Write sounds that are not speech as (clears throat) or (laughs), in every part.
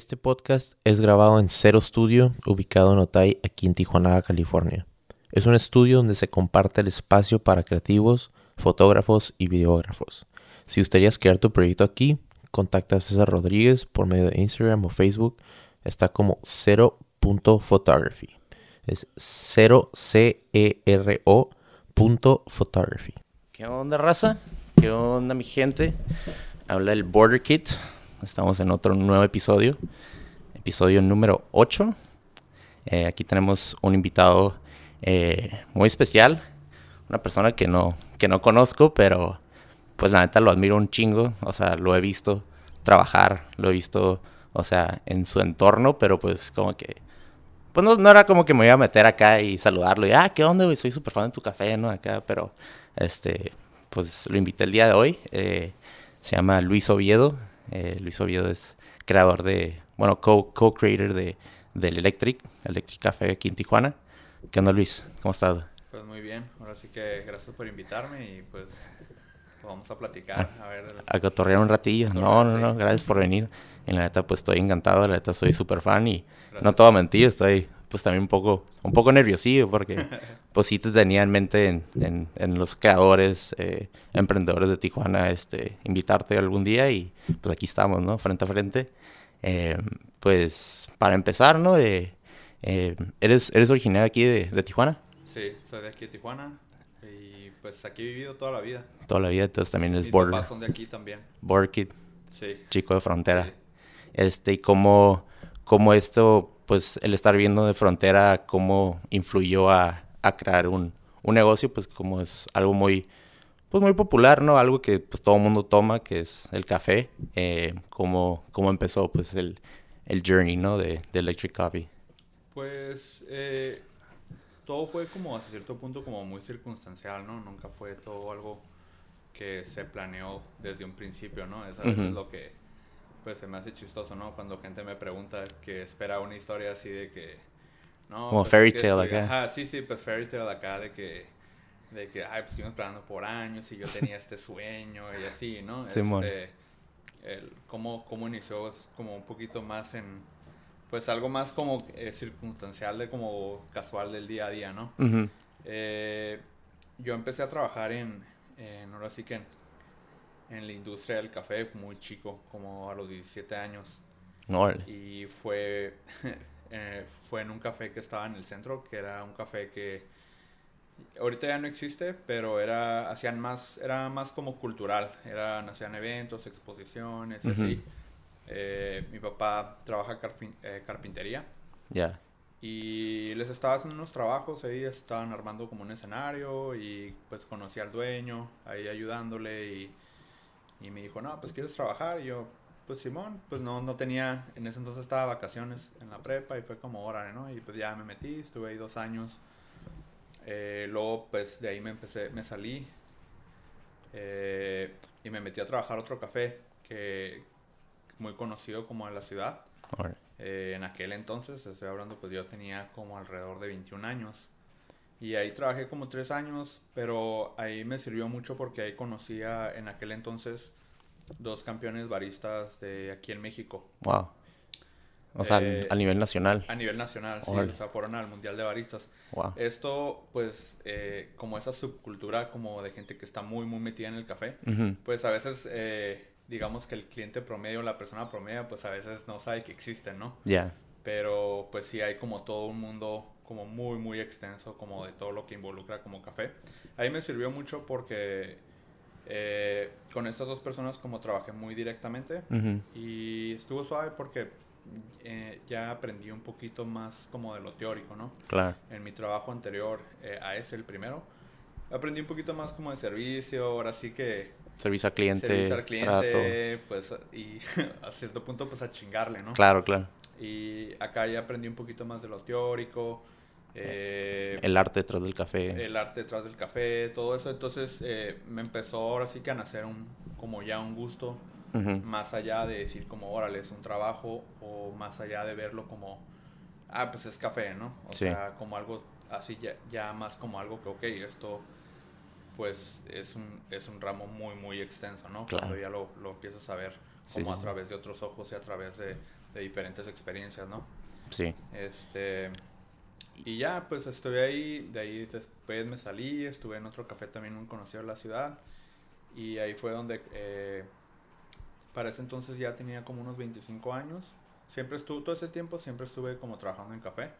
Este podcast es grabado en Cero Studio, ubicado en Otay, aquí en Tijuana, California. Es un estudio donde se comparte el espacio para creativos, fotógrafos y videógrafos. Si gustarías crear tu proyecto aquí, contacta a César Rodríguez por medio de Instagram o Facebook. Está como cero.photography. Es 0 c e r o punto photography. ¿Qué onda, raza? ¿Qué onda, mi gente? Habla el Border Kit. Estamos en otro nuevo episodio, episodio número 8. Eh, aquí tenemos un invitado eh, muy especial, una persona que no, que no conozco, pero pues la neta lo admiro un chingo, o sea, lo he visto trabajar, lo he visto, o sea, en su entorno, pero pues como que, pues no, no era como que me iba a meter acá y saludarlo y, ah, ¿qué onda? Soy súper fan de tu café, ¿no? Acá, pero, este, pues lo invité el día de hoy, eh, se llama Luis Oviedo, eh, Luis Oviedo es creador de, bueno, co-creator de, del Electric, Electric Café aquí en Tijuana. ¿Qué onda, Luis? ¿Cómo estás? Pues muy bien, ahora sí que gracias por invitarme y pues vamos a platicar, a ver. A cotorrear un ratillo. No, no, no, gracias por venir. En la neta, pues estoy encantado, la neta soy (laughs) súper fan y no te voy a mentir, estoy pues también un poco, un poco nerviosillo porque (laughs) pues sí te tenía en mente en, en, los creadores, eh, emprendedores de Tijuana, este, invitarte algún día y pues aquí estamos, ¿no? Frente a frente. Eh, pues para empezar, ¿no? Eh, ¿eres, ¿Eres originario aquí de, de, Tijuana? Sí, soy de aquí de Tijuana y pues aquí he vivido toda la vida. Toda la vida, entonces también es border. son de aquí también. Border Kid. Sí. Chico de frontera. Este, y cómo, cómo esto, pues el estar viendo de frontera, cómo influyó a a crear un, un, negocio, pues como es algo muy, pues muy popular, ¿no? Algo que pues todo el mundo toma, que es el café. Eh, ¿cómo, ¿Cómo empezó pues el, el journey, ¿no? De, de Electric Coffee. Pues eh, todo fue como hasta cierto punto como muy circunstancial, ¿no? Nunca fue todo algo que se planeó desde un principio, ¿no? Eso es lo que pues se me hace chistoso, ¿no? Cuando gente me pregunta que espera una historia así de que no, Como pues fairy tale acá. Ajá, sí, sí, pues fairy tale acá de que, de que, ay, pues estuvimos esperando por años y yo tenía este sueño y así, ¿no? (laughs) Sí, este, el, cómo, cómo inició es como un poquito más en, pues algo más como eh, circunstancial de como casual del día a día, ¿no? eh, yo empecé a trabajar en, en ahora sí que en, en, la industria del café muy chico, como a los 17 años. No. Y fue, (laughs) Eh, fue en un café que estaba en el centro, que era un café que ahorita ya no existe, pero era hacían más era más como cultural, eran hacían eventos, exposiciones, así. Eh, mi papá trabaja eh, carpintería. Ya. Y les estaba haciendo unos trabajos ahí, estaban armando como un escenario y pues conocí al dueño ahí ayudándole y, y me dijo, no, pues quieres trabajar. Y yo, pues Simón, pues no, no tenía, en ese entonces estaba vacaciones en la prepa y fue como hora, ¿no? Y pues ya me metí, estuve ahí dos años. Eh, luego pues de ahí me empecé, me salí eh, y me metí a trabajar otro café que muy conocido como en la ciudad. Eh, en aquel entonces, estoy hablando, pues yo tenía como alrededor de 21 años. Y ahí trabajé como tres años, pero ahí me sirvió mucho porque ahí conocía en aquel entonces dos campeones baristas de aquí en México. Wow. O sea, eh, a nivel nacional. A nivel nacional, sí. O sea, fueron al Mundial de Baristas. Wow. Esto, pues, eh, como esa subcultura como de gente que está muy, muy metida en el café, pues a veces, eh, digamos que el cliente promedio, la persona promedio, pues a veces no sabe que existen, ¿no? Ya. Pero, pues sí hay como todo un mundo como muy, muy extenso, como de todo lo que involucra como café. Ahí me sirvió mucho porque eh, con estas dos personas como trabajé muy directamente y estuvo suave porque eh, ya aprendí un poquito más como de lo teórico, ¿no? Claro. En mi trabajo anterior eh, a ese, el primero, aprendí un poquito más como de servicio, ahora sí que... Servicio al cliente, servicio al cliente, pues, y (laughs) a cierto punto pues a chingarle, ¿no? Claro, claro. Y acá ya aprendí un poquito más de lo teórico, eh, el arte detrás del café. El arte detrás del café, todo eso. Entonces eh, me empezó ahora sí que a nacer un, como ya un gusto, más allá de decir como, órale, es un trabajo, o más allá de verlo como, ah, pues es café, ¿no? O sea, como algo así, ya, ya, más como algo que, ok, esto pues es un, es un ramo muy, muy extenso, ¿no? Cuando ya lo, lo empiezas a ver como a través de otros ojos y a través de, de diferentes experiencias, ¿no? Sí. Este, y ya, pues estuve ahí, de ahí después me salí, estuve en otro café también muy conocido de la ciudad, y ahí fue donde, eh, para ese entonces ya tenía como unos 25 años, siempre estuve, todo ese tiempo siempre estuve como trabajando en café,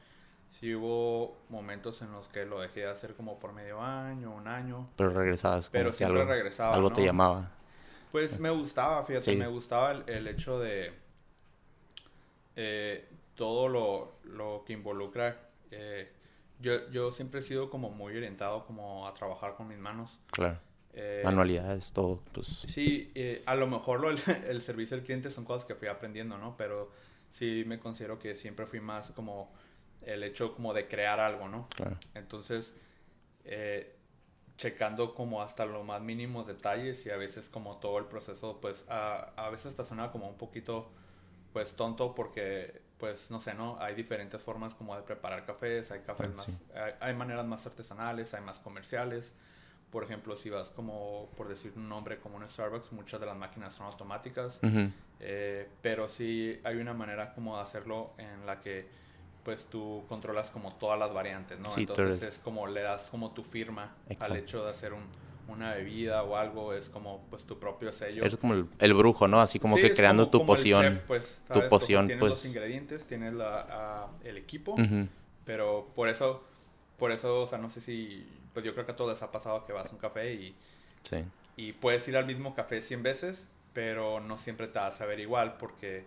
sí hubo momentos en los que lo dejé de hacer como por medio año, un año. Pero regresabas. Pero siempre algo, regresaba. Algo te llamaba. Pues me gustaba, fíjate, me gustaba el, hecho de eh, todo lo, lo, que involucra. Eh, yo, yo siempre he sido como muy orientado como a trabajar con mis manos. Claro. Eh, Manualidades, todo, pues. Sí, a lo mejor lo, el, (laughs) el servicio al cliente son cosas que fui aprendiendo, ¿no? Pero sí me considero que siempre fui más como el hecho como de crear algo, ¿no? Claro. Entonces, eh, checando como hasta los más mínimos detalles y a veces como todo el proceso, pues a, a veces hasta suena como un poquito, pues tonto porque, pues no sé, ¿no? Hay diferentes formas como de preparar cafés, hay cafés más, hay, maneras más artesanales, hay más comerciales. Por ejemplo, si vas como, por decir un nombre como un Starbucks, muchas de las máquinas son automáticas, eh, pero sí hay una manera como de hacerlo en la que pues tú controlas como todas las variantes, ¿no? Entonces es como le das como tu firma al hecho de hacer un, una bebida o algo, es como pues tu propio sello. Es como el, brujo, ¿no? Así como que creando tu poción. pues, Tu poción, tienes pues. los ingredientes, tienes la, el equipo, pero por eso, por eso, o sea, no sé si, pues yo creo que a todos les ha pasado que vas a un café y, sí. y puedes ir al mismo café 100 veces, pero no siempre te vas a ver igual porque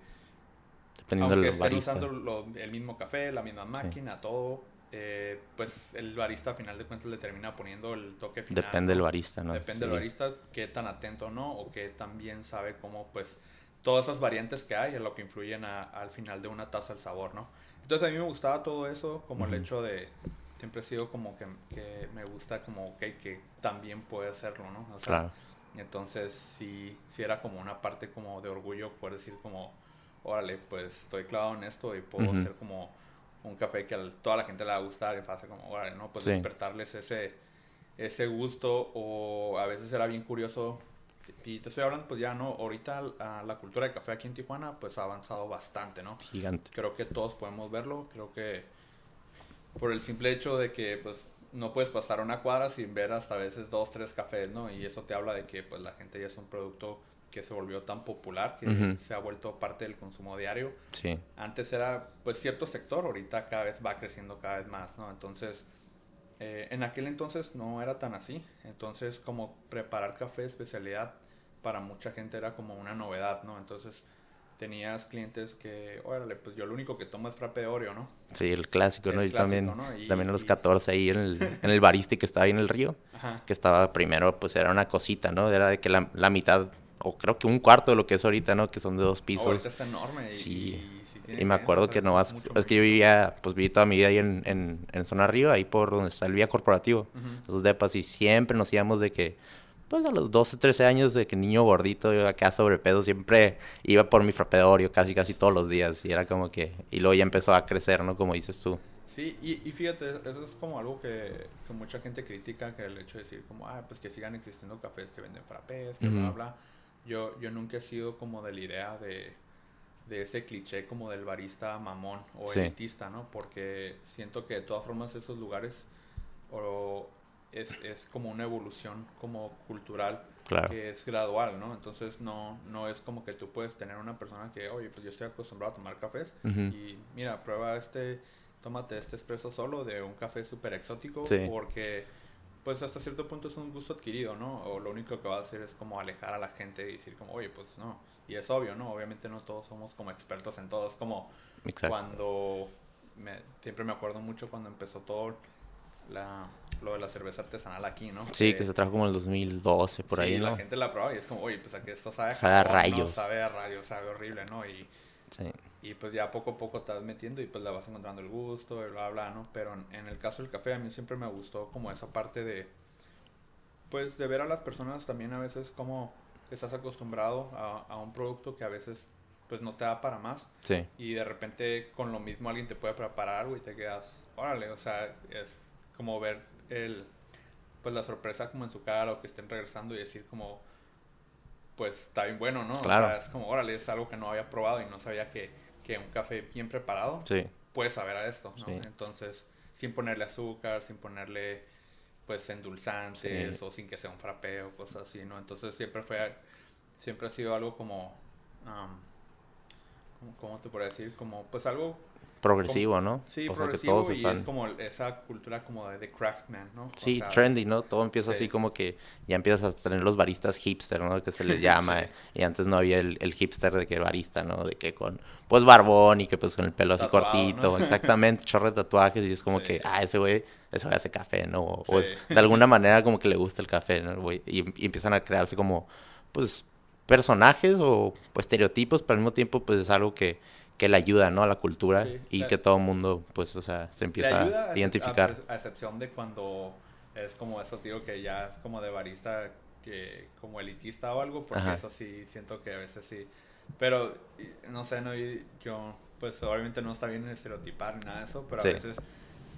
Dependiendo Aunque estén usando el mismo café, la misma máquina, todo, eh, pues el barista a final de cuentas le termina poniendo el toque final. Depende del barista, ¿no? Depende del barista qué tan atento no o qué tan bien sabe cómo pues todas esas variantes que hay es lo que influyen al final de una taza el sabor, ¿no? Entonces a mí me gustaba todo eso, como el hecho de siempre he sido como que, que me gusta como okay, que también puede hacerlo, ¿no? O sea, claro. Entonces sí, sí era como una parte como de orgullo poder decir como órale, pues estoy clavado en esto y puedo hacer como un café que a toda la gente le va a gustar y pasa como, órale, ¿no? Pues despertarles ese, ese gusto o a veces era bien curioso. Y te estoy hablando, pues ya, ¿no? Ahorita la cultura de café aquí en Tijuana, pues ha avanzado bastante, ¿no? Gigante. Creo que todos podemos verlo. Creo que por el simple hecho de que, pues, no puedes pasar una cuadra sin ver hasta a veces dos, tres cafés, ¿no? Y eso te habla de que, pues, la gente ya es un producto que se volvió tan popular, que se ha vuelto parte del consumo diario. Sí. Antes era pues cierto sector, ahorita cada vez va creciendo cada vez más, ¿no? Entonces, eh, en aquel entonces no era tan así. Entonces, como preparar café de especialidad para mucha gente era como una novedad, ¿no? Entonces, tenías clientes que, órale, pues yo lo único que tomo es frappe de Oreo, ¿no? Sí, el clásico, ¿no? Y también, también a los 14 ahí en el, en el barista que estaba ahí en el río, que estaba primero, pues era una cosita, ¿no? Era de que la, la mitad o creo que un cuarto de lo que es ahorita, ¿no? Que son de dos pisos. Ahorita está enorme. Sí. Y, me acuerdo que nomás, es que yo vivía, pues viví toda mi vida ahí en, en, en zona arriba, ahí por donde está el vía corporativo, esos depas, y siempre nos íbamos de que, pues a los 12, 13 años de que niño gordito, yo acá sobrepeso, siempre iba por mi frapedorio casi, casi todos los días, y era como que, y luego ya empezó a crecer, ¿no? Como dices tú. Sí, y, y fíjate, eso es como algo que, que, mucha gente critica, que el hecho de decir como, ah, pues que sigan existiendo cafés que venden frappés, que bla, bla yo, yo nunca he sido como de la idea de, de ese cliché como del barista mamón o elitista, ¿no? Porque siento que de todas formas esos lugares o es, es como una evolución como cultural que es gradual, ¿no? Entonces no, no es como que tú puedes tener una persona que, oye, pues yo estoy acostumbrado a tomar cafés y mira, prueba este, tómate este espresso solo de un café súper exótico porque pues hasta cierto punto es un gusto adquirido, ¿no? O lo único que va a hacer es como alejar a la gente y decir como, oye, pues no. Y es obvio, ¿no? Obviamente no todos somos como expertos en todo. Es como cuando, me, siempre me acuerdo mucho cuando empezó todo la, lo de la cerveza artesanal aquí, ¿no? Sí, que, se trajo como en el 2012, por ahí, ¿no? la gente la probaba y es como, oye, pues aquí esto sabe a, sabe a rayos. Sabe a rayos, sabe horrible, ¿no? Y, sí. Y pues ya poco a poco te vas metiendo y pues le vas encontrando el gusto y bla, bla, ¿no? Pero en, el caso del café a mí siempre me gustó como esa parte de, pues de ver a las personas también a veces como estás acostumbrado a, a un producto que a veces pues no te da para más. Sí. Y de repente con lo mismo alguien te puede preparar algo y te quedas, órale, o sea, es como ver el, pues la sorpresa como en su cara o que estén regresando y decir como, pues está bien bueno, ¿no? Claro. O sea, es como, órale, es algo que no había probado y no sabía que que un café bien preparado Sí. puede saber a esto, ¿no? Sí. Entonces, sin ponerle azúcar, sin ponerle pues endulzantes Sí. o sin que sea un frappé o cosas así, ¿no? Entonces siempre fue, siempre ha sido algo como, am, ¿cómo- ¿cómo te podría decir? Como pues algo Progresivo, ¿no? Sí, o sea, que progresivo todos y están... es como esa cultura como de, de craftman, ¿no? O Sí, sea, trendy, ¿no? Todo empieza sí. así como que ya empiezas a tener los baristas hipster, ¿no? Que se les (laughs) llama. Sí. Y antes no había el, el hipster de que barista, ¿no? De que con, pues, barbón y que pues con el pelo así Tatuado, cortito. ¿no? (laughs) Exactamente, chorro de tatuajes y es como Sí. que, ah, ese güey, ese güey hace café, ¿no? O, o es- Sí. de alguna (laughs) manera como que le gusta el café, ¿no? Y, y empiezan a crearse como, pues, personajes o pues, estereotipos, pero al mismo tiempo, pues, es algo que, que le ayuda, ¿no? A la cultura Sí, y la- que todo el mundo, pues, o sea, se empieza a identificar. A, excepción de cuando es como eso, digo, que ya es como de barista, que como elitista o algo, porque Ajá. eso sí, siento que a veces sí. Pero, no sé, no, yo, pues obviamente no está bien estereotipar ni nada de eso, pero Sí. a veces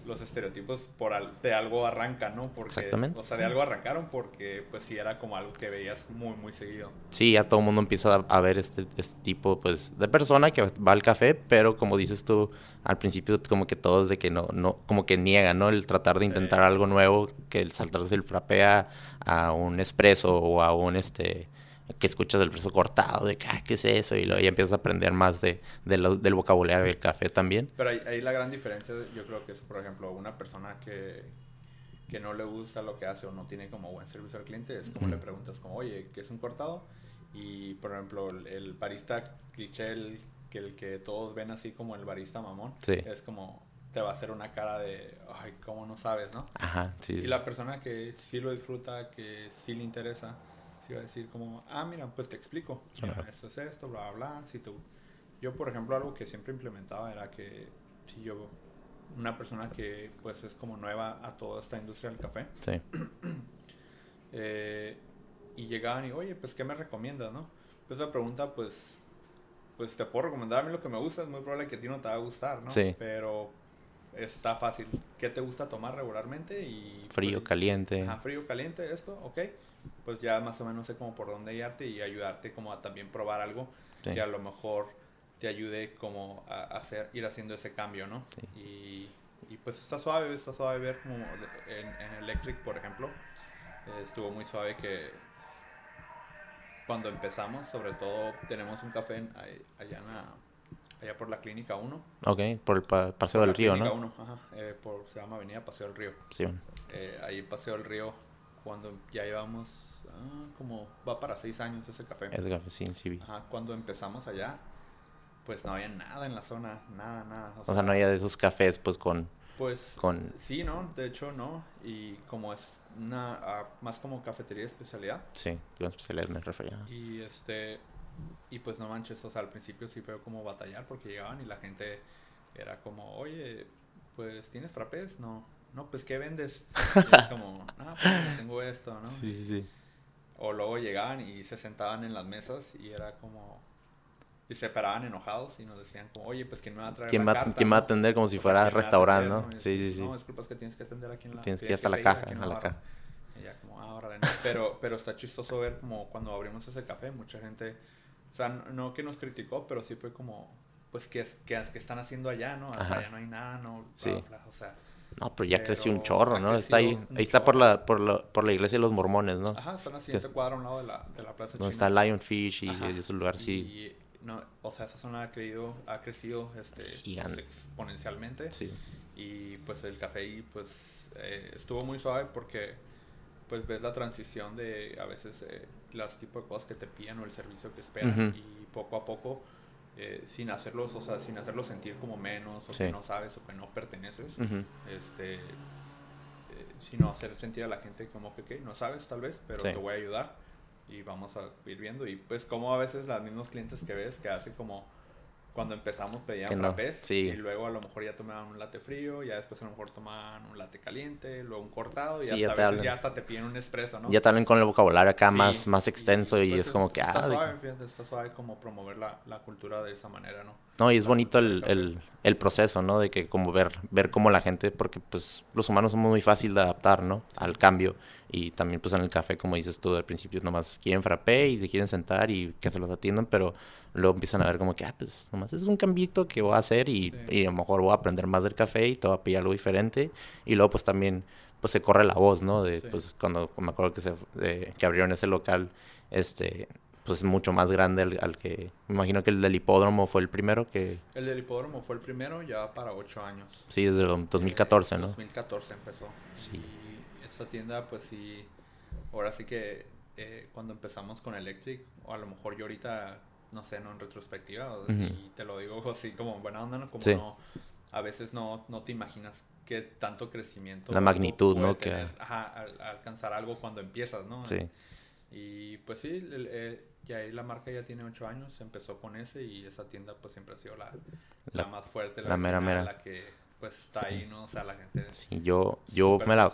los estereotipos por al- de algo arrancan, ¿no? Porque, Exactamente, O sea, de sí. algo arrancaron porque, pues sí, era como algo que veías muy, muy seguido. Sí, ya todo el mundo empieza a, ver este, este tipo pues, de persona que va al café, pero como dices tú, al principio como que todos de que no, no, como que niegan, ¿no? El tratar de Sí. intentar algo nuevo, que el saltarse el frappé a, a un espresso o a un, este, que escuchas el espresso cortado, de que, ah, ¿qué es eso? Y luego ya empiezas a aprender más de, de lo- del vocabulario del café también. Pero ahí, ahí la gran diferencia, yo creo que es, por ejemplo, una persona que, que no le gusta lo que hace o no tiene como buen servicio al cliente, es como le preguntas como, oye, ¿qué es un cortado? Y, por ejemplo, el, el barista cliché, el, que el que todos ven así como el barista mamón, Sí. es como, te va a hacer una cara de, ay, ¿cómo no sabes, no? Ajá, sí. Y sí. la persona que sí lo disfruta, que sí le interesa, va a decir como, ah, mira, pues te explico. Mira, esto es esto, bla, bla, bla. Si te... Yo, por ejemplo, algo que siempre implementaba era que si yo, una persona que pues es como nueva a toda esta industria del café, Sí. (clears throat) eh, y llegaban y, oye, pues, ¿qué me recomiendas, no? Pues la pregunta, pues, pues te puedo recomendar a mí lo que me gusta, es muy probable que a ti no te va a gustar, ¿no? Sí. Pero está fácil. ¿Qué te gusta tomar regularmente? Y, Frío, pues, caliente. Ajá, frío, caliente, esto, ok. Pues ya más o menos sé como por dónde guiarte y ayudarte como a también probar algo Sí. que a lo mejor te ayude como a hacer, ir haciendo ese cambio, ¿no? Sí. Y, y pues está suave, está suave ver como en, en Electric, por ejemplo, eh, estuvo muy suave que cuando empezamos, sobre todo tenemos un café en- allá, en la- allá por la Clínica 1. Ok, por el pa- Paseo Por del Río, Clínica ¿no? 1, ajá, eh, por, se llama Avenida Paseo del Río. Sí. Eh, ahí Paseo del Río, cuando ya llevamos ah, como, va para seis años ese café. Ese café, sí, sí. Ajá, cuando empezamos allá, pues no había nada en la zona, nada, nada. O sea, no había de esos cafés, pues, con... Pues con- sí, ¿no? De hecho, no. Y como es una, ah, más como cafetería de especialidad. Sí, con especialidad me refería. Y este, y pues no manches, o sea, al principio sí fue como batallar porque llegaban y la gente era como, oye, pues ¿tienes frappés? No, no, pues ¿qué vendes? (laughs) Y es como, no, pues tengo esto, ¿no? Sí, sí, sí. O luego llegaban y se sentaban en las mesas y era como... Y se paraban enojados y nos decían como, oye, pues ¿quién me va a traer ¿Quién la va, carta, quién va a atender como si fuera ¿quién me va a restaurante, atender, no? Sí, sí, sí. No, disculpas que tienes que atender aquí en la... Tienes que ir hasta la caja, a la la barra". caja. Y ya como, ah, órale, no. Pero, pero está chistoso ver como cuando abrimos ese café, mucha gente... O sea, no, que nos criticó, pero sí fue como... Pues, ¿qué, qué, qué están haciendo allá, no? Ajá. allá no hay nada, no... Sí. o sea... No, pero ya creció un chorro, ¿no? Está ahí, ahí está por la, por la, por la iglesia de los mormones, ¿no? Ajá, está en la siguiente cuadra a un lado de la, de la plaza Donde china. está Lionfish y Ajá. esos lugares sí. Y, no, o sea, esa zona ha, creído, ha crecido este, pues, Gigante. exponencialmente. Sí. Y pues el café ahí pues eh, estuvo muy suave porque pues ves la transición de a veces eh, las tipos de cosas que te piden o el servicio que esperan y poco a poco eh, sin hacerlos, o sea, sin hacerlos sentir como menos o Sí. que no sabes o que no perteneces, este, eh, sino hacer sentir a la gente como que "Ok, no sabes tal vez, pero Sí. te voy a ayudar y vamos a ir viendo y pues como a veces los mismos clientes que ves que hacen como cuando empezamos pedían no, frappés sí. y luego a lo mejor ya tomaban un latte frío, ya después a lo mejor tomaban un latte caliente, luego un cortado y Sí, ya hasta, te a veces hablan. ya hasta te piden un espresso, ¿no? Ya te hablan con el vocabulario acá Sí, más, más extenso y, pues, es como que, está ah, suave, fíjate, está suave como promover la, la cultura de esa manera, ¿no? no, y es la bonito el, el, el proceso, ¿no? De que como ver, ver cómo la gente, porque pues los humanos somos muy fácil de adaptar, ¿no? Al cambio. Y también pues en el café, como dices tú, al principio nomás quieren frappé y se quieren sentar y que se los atiendan, pero luego empiezan a ver como que, ah, pues nomás es un cambito que voy a hacer y, y a lo mejor voy a aprender más del café y te voy a pillar algo diferente. Y luego pues también pues se corre la voz, ¿no? De, pues cuando me acuerdo que, se, que abrieron ese local, este, pues mucho más grande al, que... Me imagino que el del hipódromo fue el primero que... El del hipódromo fue el primero ya para ocho años. Sí, desde el 2014, ¿no? 2014 empezó. Sí. Y esa tienda, pues sí, ahora sí que eh, cuando empezamos con Electric, o a lo mejor yo ahorita, no sé, no en retrospectiva, y te lo digo así como buena onda, ¿no? Como no, a veces no, no te imaginas qué tanto crecimiento. La magnitud, ¿no? que... Ajá, alcanzar algo cuando empiezas, ¿no? Sí. Y pues sí, eh, ya ahí la marca ya tiene ocho años, empezó con ese y esa tienda pues siempre ha sido la, la, más fuerte, la, mera mera. La que pues está ahí, ¿no? O sea, la gente Sí, yo, yo me la,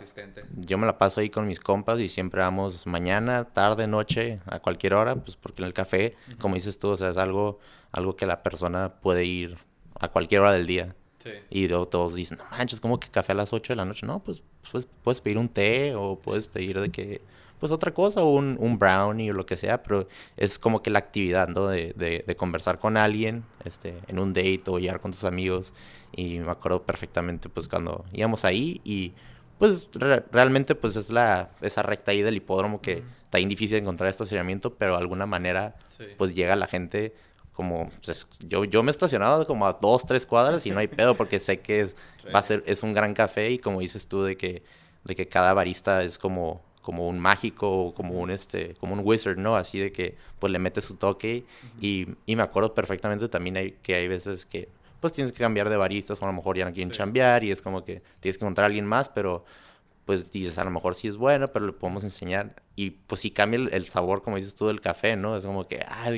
yo me la paso ahí con mis compas y siempre vamos mañana, tarde, noche, a cualquier hora, pues porque en el café, como dices tú, o sea, es algo, algo que la persona puede ir a cualquier hora del día. Sí. Y luego todos dicen, no manches, ¿cómo que café a las 8 de la noche? No, pues, pues puedes pedir un té o puedes pedir de que pues otra cosa, un, un brownie o lo que sea, pero es como que la actividad, ¿no? De, de, conversar con alguien, este, en un date o llegar con tus amigos. Y me acuerdo perfectamente, pues, cuando íbamos ahí y, pues, realmente, pues, es la, esa recta ahí del hipódromo que está bien difícil encontrar estacionamiento, pero de alguna manera, pues, llega la gente como pues, yo, yo me he estacionado como a dos, tres cuadras y no hay pedo porque sé que es, (laughs) va a ser, es un gran café y como dices tú de que, de que cada barista es como como un mágico, como un, este, como un wizard, ¿no? Así de que, pues, le mete su toque. y, y, me acuerdo perfectamente también hay, que hay veces que, pues, tienes que cambiar de baristas, o a lo mejor ya no quieren chambear, y es como que tienes que encontrar a alguien más, pero, pues, dices, a lo mejor sí es bueno, pero le podemos enseñar. Y, pues, sí cambia el, sabor, como dices tú, del café, ¿no? Es como que, ah,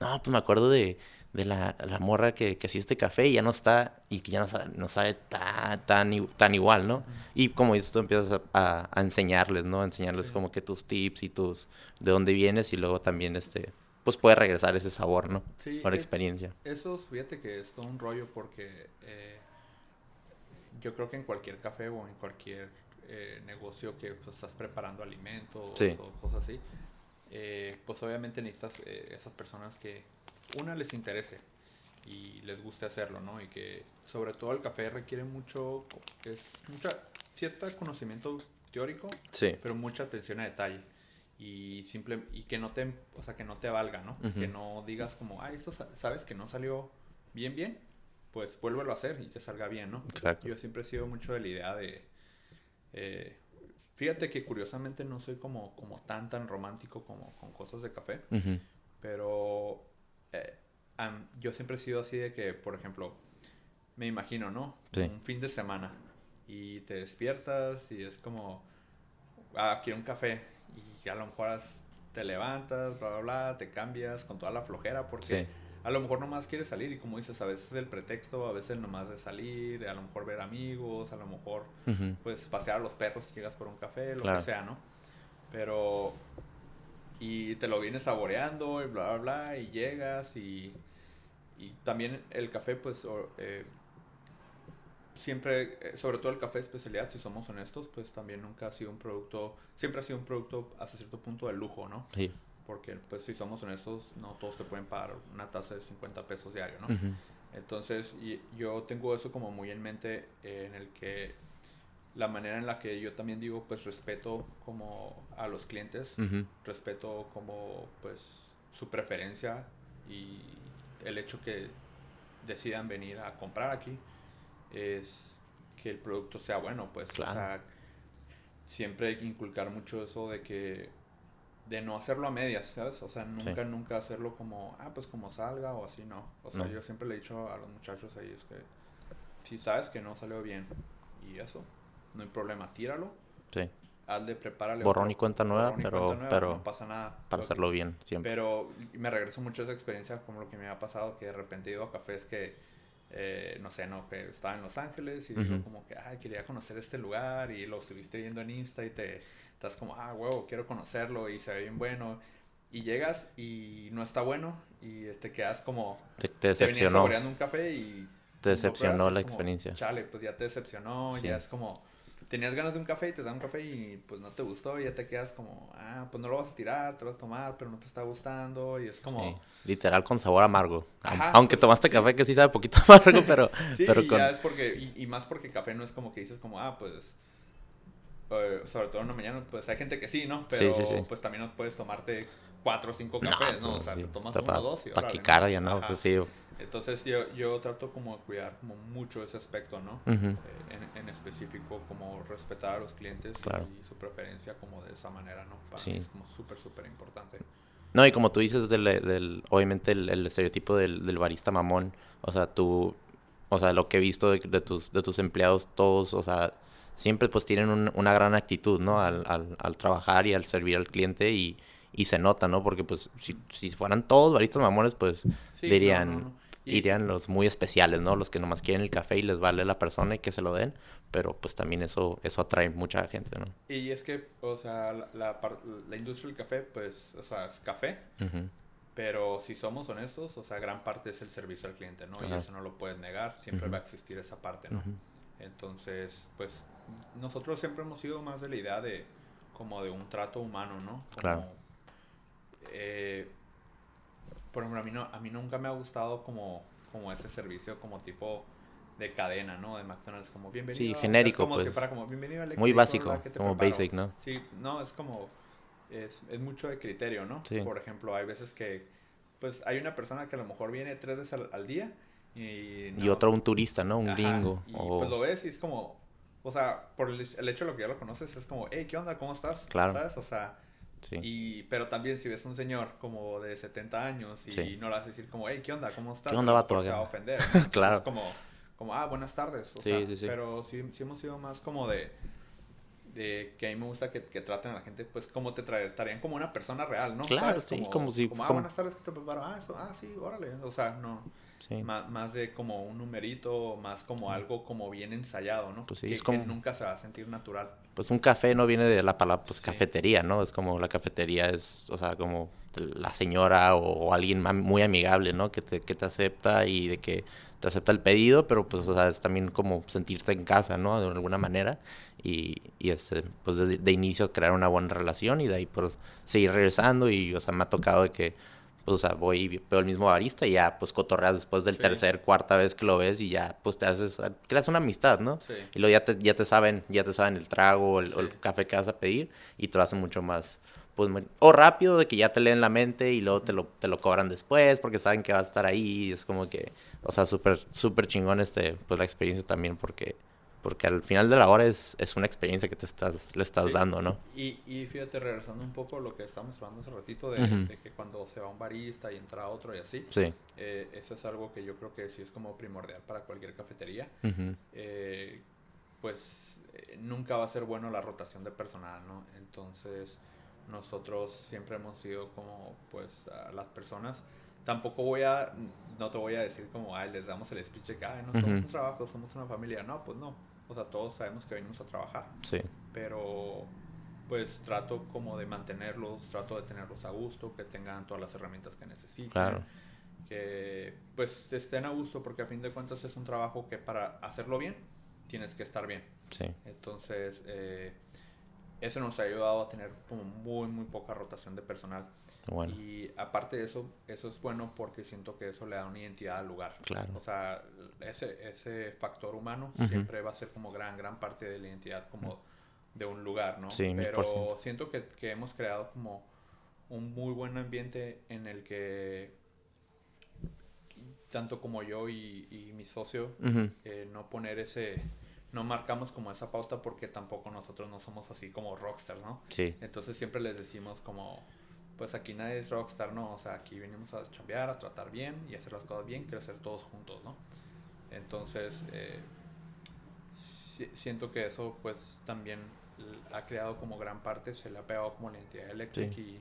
no, pues, me acuerdo de de la, la morra que, que hacía este café y ya no está, y que ya no sabe, no sabe tan, tan, tan igual, ¿no? Y como dices, tú empiezas a, a, enseñarles, ¿no? A enseñarles como que tus tips y tus, de dónde vienes y luego también, este, pues puede regresar ese sabor, ¿no? Sí. Por experiencia. Eso, fíjate que es todo un rollo porque eh, yo creo que en cualquier café o en cualquier eh, negocio que pues, estás preparando alimentos o cosas así, eh, pues obviamente necesitas esas personas que una les interese y les guste hacerlo, ¿no? Y que sobre todo el café requiere mucho, es mucha, cierto conocimiento teórico, sí. pero mucha atención a detalle. Y simple, y que no te, o sea, que no te valga, ¿no? Que no digas como, ah, esto sabes que no salió bien, bien, pues vuélvelo a hacer y que salga bien, ¿no? Exacto. Yo siempre he sido mucho de la idea de, eh, fíjate que curiosamente no soy como, como tan, tan romántico como con cosas de café, pero eh, yo siempre he sido así de que, por ejemplo, me imagino, ¿no? Un fin de semana y te despiertas y es como, ah, quiero un café y a lo mejor te levantas, bla, bla, bla, te cambias con toda la flojera porque a lo mejor nomás quieres salir y como dices, a veces es el pretexto, a veces nomás de salir, a lo mejor ver amigos, a lo mejor pues pasear a los perros y llegas por un café, lo que sea, ¿no? Pero y te lo vienes saboreando y bla, bla, bla, y llegas y, y también el café, pues, eh, siempre, eh, sobre todo el café de especialidad, si somos honestos, pues también nunca ha sido un producto, siempre ha sido un producto hasta cierto punto de lujo, ¿no? Sí. Porque, pues, si somos honestos, no todos te pueden pagar una tasa de 50 pesos diario, ¿no? Entonces, y, yo tengo eso como muy en mente eh, en el que la manera en la que yo también digo, pues respeto como a los clientes, respeto como pues su preferencia y el hecho que decidan venir a comprar aquí es que el producto sea bueno, pues, o sea, siempre hay que inculcar mucho eso de que de no hacerlo a medias, ¿sabes? O sea, nunca, nunca hacerlo como, ah, pues como salga o así, no. O sea, yo siempre le he dicho a los muchachos ahí, es que si sabes que no salió bien y eso, no hay problema, tíralo. Sí. Hazle, prepárale. Borrón y cuenta nueva, pero, pero no pasa nada. Para hacerlo bien, siempre. Pero me regreso mucho a esa experiencia, como lo que me ha pasado, que de repente he ido a cafés que, eh, no sé, no, que estaba en Los Ángeles y digo como que, ay, quería conocer este lugar y lo estuviste viendo en Insta y te estás como, ah, huevo, quiero conocerlo y se ve bien bueno. Y llegas y no está bueno y te quedas como... Te, te decepcionó. Te un café y... Te decepcionó la experiencia. Chale, pues ya te decepcionó, ya es como tenías ganas de un café y te dan un café y pues no te gustó y ya te quedas como, ah, pues no lo vas a tirar, te lo vas a tomar, pero no te está gustando y es como... literal con sabor amargo. Aunque pues, tomaste café que sí sabe poquito (laughs) amargo, pero... (laughs) sí, pero y ya es porque, y, más porque café no es como que dices como, ah, pues... Eh, sobre todo en la mañana, pues hay gente que sí, ¿no? Pero pues también no puedes tomarte cuatro o cinco cafés, ¿no? Pues, o sea, te tomas uno o dos y... Taquicardia, ¿no? Pues sí entonces yo, yo trato como de cuidar como mucho ese aspecto, ¿no? Eh, en, específico, como respetar a los clientes y su preferencia como de esa manera, ¿no? Para sí. es como súper, súper importante. No, y como tú dices, del, del obviamente el, estereotipo del, del, barista mamón, o sea, tú, o sea, lo que he visto de, tus, de tus empleados, todos, o sea, siempre pues tienen una gran actitud, ¿no? Al, al, al, trabajar y al servir al cliente y, y se nota, ¿no? Porque pues si, si fueran todos baristas mamones, pues dirían irían los muy especiales, ¿no? Los que nomás quieren el café y les vale la persona y que se lo den, pero pues también eso, eso atrae mucha gente, ¿no? Y es que, o sea, la, la, industria del café, pues, o sea, es café, pero si somos honestos, o sea, gran parte es el servicio al cliente, ¿no? Y eso no lo puedes negar, siempre va a existir esa parte, ¿no? Entonces, pues, nosotros siempre hemos sido más de la idea de, como de un trato humano, ¿no? claro. Eh, por ejemplo, a mí, no, a mí nunca me ha gustado como, como ese servicio como tipo de cadena, ¿no? De McDonald's, como bienvenido. Sí, genérico, pues. como, bienvenido Muy básico, como basic, ¿no? Sí, no, es como, es, es mucho de criterio, ¿no? Sí. Por ejemplo, hay veces que, pues, hay una persona que a lo mejor viene tres veces al, día y... y otro un turista, ¿no? Un gringo. Y pues lo ves y es como, o sea, por el, el, hecho de lo que ya lo conoces, es como, hey, ¿qué onda? ¿Cómo estás? Claro. ¿Sabes? O sea y, pero también si ves un señor como de 70 años y no le vas a decir como, hey, ¿qué onda? ¿Cómo estás? ¿Qué onda, vato? Se va a ofender. (laughs) claro. Es como, como, ah, buenas tardes. O sea, pero sí, sí hemos sido más como de, de que a mí me gusta que, que traten a la gente, pues, como te traerían como una persona real, ¿no? Claro, sí, como, si... Como, ah, buenas tardes, ¿qué te preparo? Ah, eso, ah, sí, órale. O sea, no... Más, más, de como un numerito, más como algo como bien ensayado, ¿no? Pues sí, que, es como... nunca se va a sentir natural. Pues un café no viene de la palabra, pues cafetería, ¿no? Es como la cafetería es, o sea, como la señora o, alguien muy amigable, ¿no? Que te, que te acepta y de que te acepta el pedido, pero pues, o sea, es también como sentirte en casa, ¿no? De alguna manera. Y, y este, pues de, de, inicio crear una buena relación y de ahí pues seguir regresando y, o sea, me ha tocado de que pues, o sea, voy y veo el mismo barista y ya, pues, cotorreas después del tercer, cuarta vez que lo ves y ya, pues, te haces, creas una amistad, ¿no? Y luego ya te, ya te saben, ya te saben el trago o el, café que vas a pedir y te lo hacen mucho más, pues, o rápido de que ya te leen la mente y luego te lo, te lo cobran después porque saben que vas a estar ahí y es como que, o sea, súper, súper chingón este, pues, la experiencia también porque porque al final de la hora es, es una experiencia que te estás, le estás dando, ¿no? Y, y fíjate, regresando un poco a lo que estábamos hablando hace ratito, de, que cuando se va un barista y entra otro y así, sí. Eh, eso es algo que yo creo que sí es como primordial para cualquier cafetería. Eh, pues eh, nunca va a ser bueno la rotación de personal, ¿no? Entonces, nosotros siempre hemos sido como, pues, a las personas tampoco voy a, no te voy a decir como, ay, les damos el speech de que, ay, no somos un trabajo, somos una familia. No, pues no. O sea, todos sabemos que venimos a trabajar. Sí. Pero pues trato como de mantenerlos, trato de tenerlos a gusto, que tengan todas las herramientas que necesiten. Claro. Que pues estén a gusto, porque a fin de cuentas es un trabajo que para hacerlo bien, tienes que estar bien. Sí. Entonces, eh, eso nos ha ayudado a tener como muy, muy poca rotación de personal. Y aparte de eso, eso es bueno porque siento que eso le da una identidad al lugar. Claro. O sea, ese, ese factor humano siempre va a ser como gran, gran parte de la identidad como de un lugar, ¿no? Sí, Pero siento que, que, hemos creado como un muy buen ambiente en el que tanto como yo y, y mi socio, eh, no poner ese, no marcamos como esa pauta porque tampoco nosotros no somos así como rockstars, ¿no? Sí. Entonces siempre les decimos como pues aquí nadie es rockstar, ¿no? O sea, aquí venimos a chambear, a tratar bien y hacer las cosas bien, crecer todos juntos, ¿no? Entonces, eh, siento que eso pues también ha creado como gran parte, se le ha pegado como la entidad eléctrica y,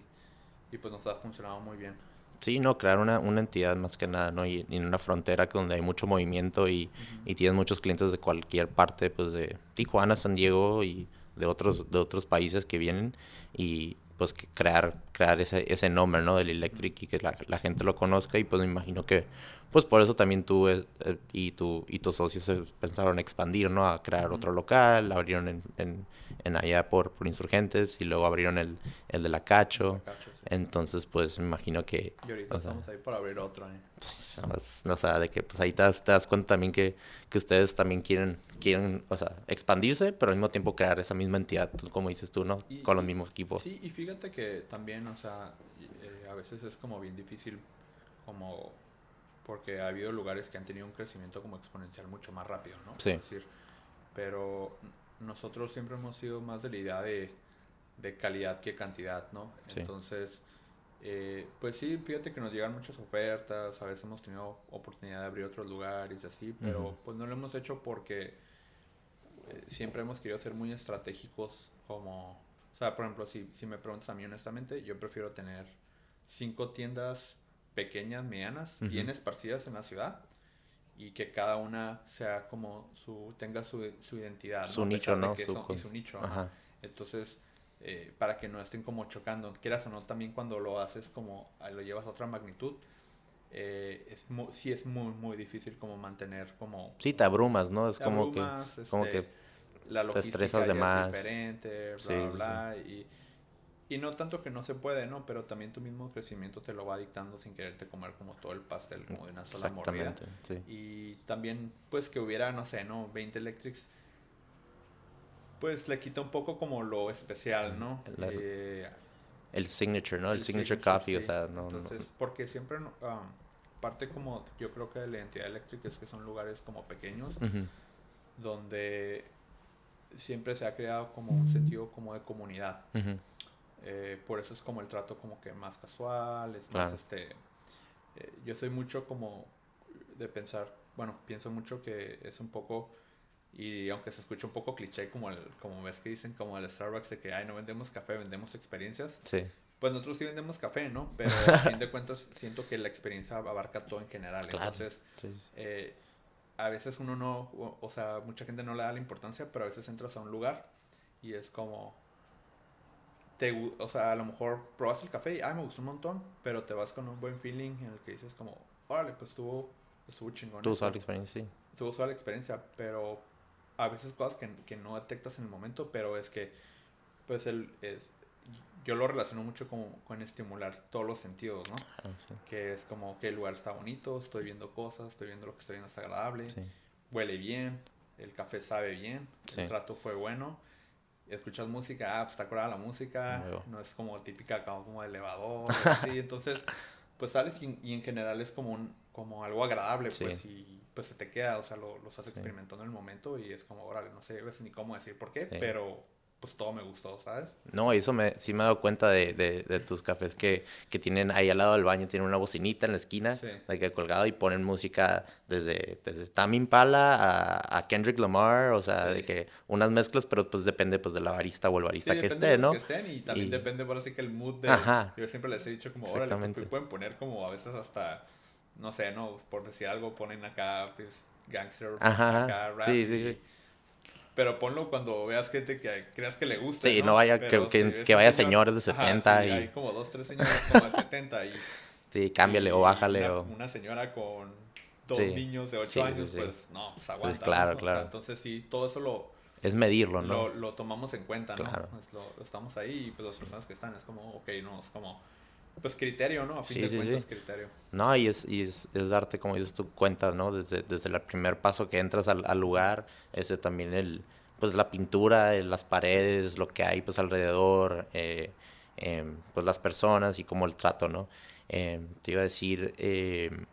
y, pues nos ha funcionado muy bien. Sí, no, crear una, una entidad más que nada, ¿no? Y, en una frontera donde hay mucho movimiento y, y tienes muchos clientes de cualquier parte, pues de Tijuana, San Diego y de otros, de otros países que vienen y pues crear, crear ese, ese nombre, ¿no? Del Electric y que la, la, gente lo conozca y pues me imagino que pues por eso también tú eh, eh, y, tu, y tus socios pensaron expandir, ¿no? A crear otro local, abrieron en, en, en allá por, por, Insurgentes y luego abrieron el, el de la Cacho. La Cacho. Entonces, pues me imagino que... Y ahorita estamos sea, ahí para abrir otro, ¿eh? Pues, o sea, de que pues ahí te das, te das cuenta también que, que, ustedes también quieren, quieren, o sea, expandirse, pero al mismo tiempo crear esa misma entidad, como dices tú, ¿no? Y, Con los mismos equipos. Sí, y fíjate que también, o sea, eh, a veces es como bien difícil, como porque ha habido lugares que han tenido un crecimiento como exponencial mucho más rápido, ¿no? Sí. Decir, pero nosotros siempre hemos sido más de la idea de, de calidad que cantidad, ¿no? Sí. Entonces, eh, pues sí, fíjate que nos llegan muchas ofertas, a veces hemos tenido oportunidad de abrir otros lugares y así, pero pues no lo hemos hecho porque eh, siempre hemos querido ser muy estratégicos como, o sea, por ejemplo, si, si me preguntas a mí honestamente, yo prefiero tener cinco tiendas pequeñas, medianas, bien esparcidas en la ciudad y que cada una sea como su, tenga su, su identidad. Su nicho, ¿no? que Su son- y su nicho. Ajá. Entonces, eh, para que no estén como chocando, quieras o no, también cuando lo haces como, ah, lo llevas a otra magnitud, eh, es mu- sí es muy, muy difícil como mantener como... Sí, te abrumas, ¿no? Es como abrumas, que, como este, que la te estresas de más. es diferente, bla, Sí, bla, sí, y, y no tanto que no se puede, ¿no? Pero también tu mismo crecimiento te lo va dictando sin quererte comer como todo el pastel, como de una sola mordida. exactamente, sí. Y también, pues, que hubiera, no sé, ¿no? 20 Electrics, pues le quita un poco como lo especial, ¿no? La- Eh, El signature, ¿no? El, el signature, signature, coffee, o sea, no, no- Entonces, porque siempre, um, parte como, yo creo que de la identidad eléctrica es que son lugares como pequeños, donde siempre se ha creado como un sentido como de comunidad. Eh, por eso es como el trato como que más casual, es más este... eh, yo soy mucho como de pensar, bueno, pienso mucho que es un poco, y aunque se escucha un poco cliché como, el, como ves que dicen como el Starbucks de que, ay, no vendemos café, vendemos experiencias. Sí, Pues nosotros sí vendemos café, ¿no? (laughs) Pero a fin de cuentas siento que la experiencia abarca todo en general. Claro. Entonces, sí, eh, a veces uno no, o, o sea, mucha gente no le da la importancia, pero a veces entras a un lugar y es como, te, o sea, a lo mejor pruebas el café y, ay, me gustó un montón, pero te vas con un buen feeling en el que dices como, órale, pues estuvo, estuvo chingón. Tú usas la experiencia, sí. Estuvo suave la experiencia, pero a veces cosas que, que no detectas en el momento, pero es que, pues, el, es, yo lo relaciono mucho con, con estimular todos los sentidos, ¿no? Ah, sí. Que es como que el lugar está bonito, estoy viendo cosas, estoy viendo lo que estoy viendo es agradable, Sí. huele bien, el café sabe bien, Sí. el trato fue bueno, escuchas música, ah, pues está curada la música, no es como típica como, como de elevador, (laughs) así, entonces pues sales y, y en general es como un como algo agradable, pues, y pues se te queda, o sea, lo, lo estás Sí. experimentando en el momento y es como, órale, no sé ni cómo decir por qué, Sí. pero pues todo me gustó, ¿sabes? No, y eso me, sí me he dado cuenta de, de, de tus cafés que, que tienen ahí al lado del baño, tienen una bocinita en la esquina, Sí. de que colgado y ponen música desde, desde Tame Impala a, a Kendrick Lamar, o sea, Sí. de que unas mezclas, pero pues depende pues de la barista o el barista Sí, que de esté, los ¿no? que estén y también Y- depende, por así que el mood de... Ajá. Yo siempre les he dicho como, órale, pues, pueden poner como a veces hasta, no sé, ¿no? Por decir algo, ponen acá, pues, gangster, Ajá, acá, rap. sí, sí, sí. Pero ponlo cuando veas gente que creas que le guste, Sí, no vaya- Pero que- que- que vaya señor- señores de Ajá, 70 sí, y- hay como dos, tres señores como de 70 y... (laughs) Sí, cámbiale y o bájale una, o... Una señora con dos Sí. niños de 8 Sí, años, pues, no, pues aguanta. claro, ¿no? O sea, claro. entonces sí, todo eso lo Es medirlo, ¿no? lo, lo tomamos en cuenta, ¿no? Claro. Pues lo, lo estamos ahí y pues las personas que están es como, ok, no, es como, pues criterio, ¿no? A fin Sí, de sí, cuentas, sí. criterio. No, y es, y es, es darte, como dices tú, cuenta, ¿no? Desde, desde el primer paso que entras al, al lugar, ese también el, pues la pintura, eh, las paredes, lo que hay pues alrededor, eh, em, pues las personas y como el trato, ¿no? Em, te iba a decir, em,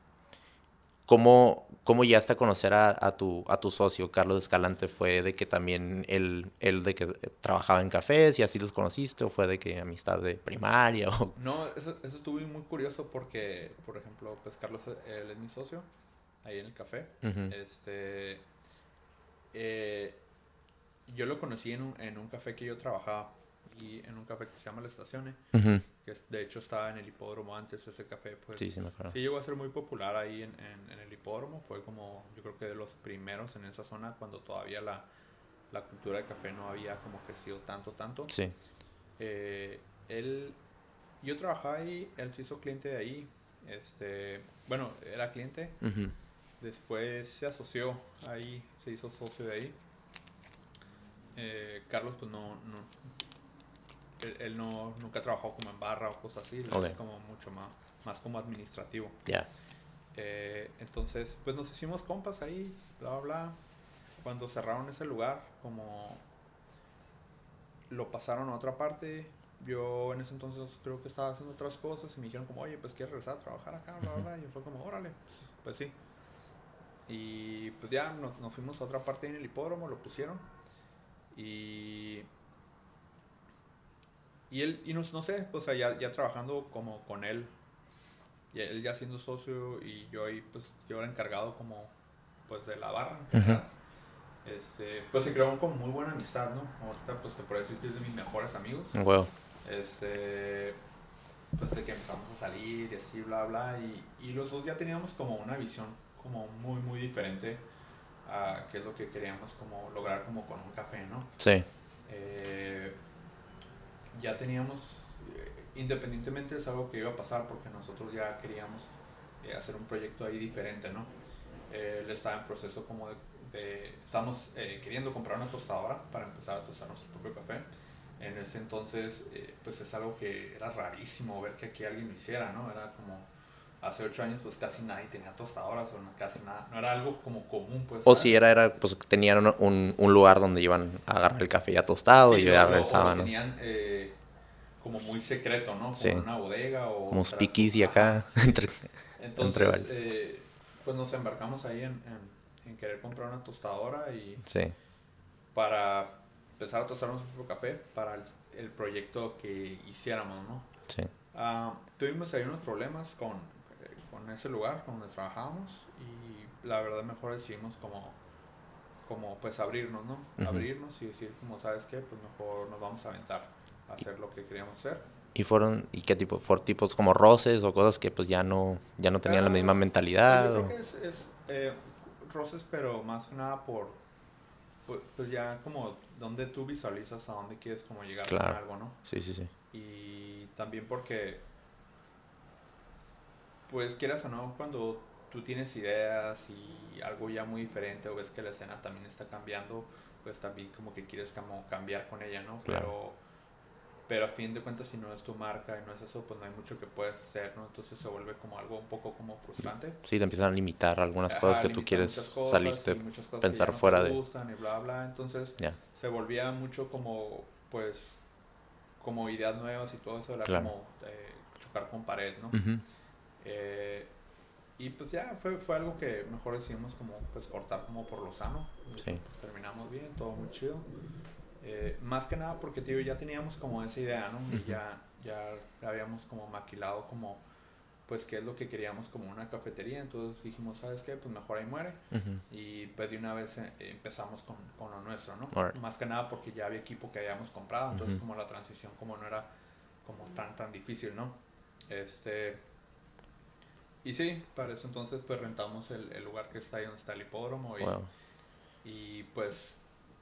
¿cómo, ¿cómo llegaste a conocer a, a tu, a tu socio, Carlos Escalante? ¿Fue de que también él, él de que trabajaba en cafés y así los conociste? ¿O fue de que amistad de primaria? (laughs) O... No, eso, eso estuvo muy curioso porque, por ejemplo, pues Carlos, él es mi socio, ahí en el café. Este, eh, yo lo conocí en un, en un café que yo trabajaba y en un café que se llama La Estaciones, Ujú. que es- de hecho estaba en el hipódromo antes ese café, pues Sí, sí, me acuerdo. Sí, llegó a ser muy popular ahí en, en- en el hipódromo. Fue como, yo creo que de los primeros en esa zona cuando todavía la, la cultura de café no había como crecido tanto, tanto. Sí. Eh, él, yo trabajaba ahí, él se hizo cliente de ahí. Este, bueno, era cliente. Después se asoció ahí, se hizo socio de ahí. Eh, Carlos, pues no, no él, él no, nunca trabajó como en barra o cosas así, es como mucho más, más como administrativo. Ya. Eh, entonces, pues nos hicimos compas ahí, bla, bla, bla. Cuando cerraron ese lugar, como lo pasaron a otra parte, yo en ese entonces creo que estaba haciendo otras cosas y me dijeron como, oye, pues quieres regresar a trabajar acá, bla, bla, bla. Y fue como, órale, pues, pues sí. Y pues ya nos, nos fuimos a otra parte en el hipódromo, lo pusieron. Y... Y él, y no, no sé, pues ya, ya trabajando como con él, y él ya siendo socio y yo ahí, pues yo era encargado como, pues de la barra. Este, pues se creó como muy buena amistad, ¿no? Ahorita, pues te puedo decir que es de mis mejores amigos. Huevo. Este, pues de que empezamos a salir y así, bla, bla. Y, y los dos ya teníamos como una visión como muy, muy diferente a qué es lo que queríamos como lograr como con un café, ¿no? Sí. Eh, ya teníamos, eh, independientemente es algo que iba a pasar porque nosotros ya queríamos eh, hacer un proyecto ahí diferente, ¿no? Eh, él estaba en proceso como de, estamos queriendo comprar una tostadora para empezar a tostar nuestro propio café. En ese entonces, pues es algo que era rarísimo ver que aquí alguien lo hiciera, ¿no? Era como, hace ocho años pues casi nadie tenía tostadoras o no, casi nada, no era algo como común, pues. O si era, era, pues tenían un, un- lugar donde iban a agarrar el café ya tostado Sí, y ya regresaban, tenían eh, como muy secreto, ¿no? Como Sí. una bodega o... Como y acá. (laughs) entre- Entonces, entre eh, pues nos embarcamos ahí en, en- en querer comprar una tostadora y sí. para empezar a tostar nuestro propio café para el, el proyecto que hiciéramos, ¿no? Sí. Ah, tuvimos ahí unos problemas con, con ese lugar con donde trabajábamos y la verdad mejor decidimos como, como pues abrirnos, ¿no? Ujú. Abrirnos y decir como, ¿sabes qué? Pues mejor nos vamos a aventar a hacer lo que queríamos hacer. ¿Y fueron, y qué tipo? ¿Fueron tipos como roces o cosas que pues ya no, ya no tenían la Ah, misma mentalidad? Yo creo o- que es, es, eh, roces, pero más que nada por, pues, pues ya como donde tú visualizas a dónde quieres como llegar Claro. con algo, ¿no? Sí, sí, sí. Y también porque, pues quieras o no, cuando tú tienes ideas y algo ya muy diferente o ves que la escena también está cambiando, pues también como que quieres como cambiar con ella, ¿no? Claro. Pero, pero a fin de cuentas si no es tu marca y no es eso, pues no hay mucho que puedes hacer, ¿no? Entonces se vuelve como algo un poco como frustrante. Sí, te empiezan a limitar algunas Ajá, cosas que tú quieres cosas salirte, pensar que ya no fuera te de- gustan y bla bla entonces Ya. se volvía mucho como pues como ideas nuevas y todo eso era Claro. como eh, chocar con pared no Ujú. Eh, y pues ya fue, fue algo que mejor decidimos como pues cortar como por lo sano. Sí. pues, terminamos bien todo muy chido. Eh, más que nada porque tío ya teníamos como esa idea no y ya ya habíamos como maquilado como pues qué es lo que queríamos como una cafetería. Entonces dijimos sabes qué pues mejor ahí muere. Y pues de una vez eh, empezamos con, con lo nuestro, ¿no? Más que nada porque ya había equipo que habíamos comprado, entonces como la transición como no era como tan tan difícil, ¿no? Este y sí, para eso entonces pues rentamos el, el lugar que está ahí donde está el hipódromo y, Wow. y pues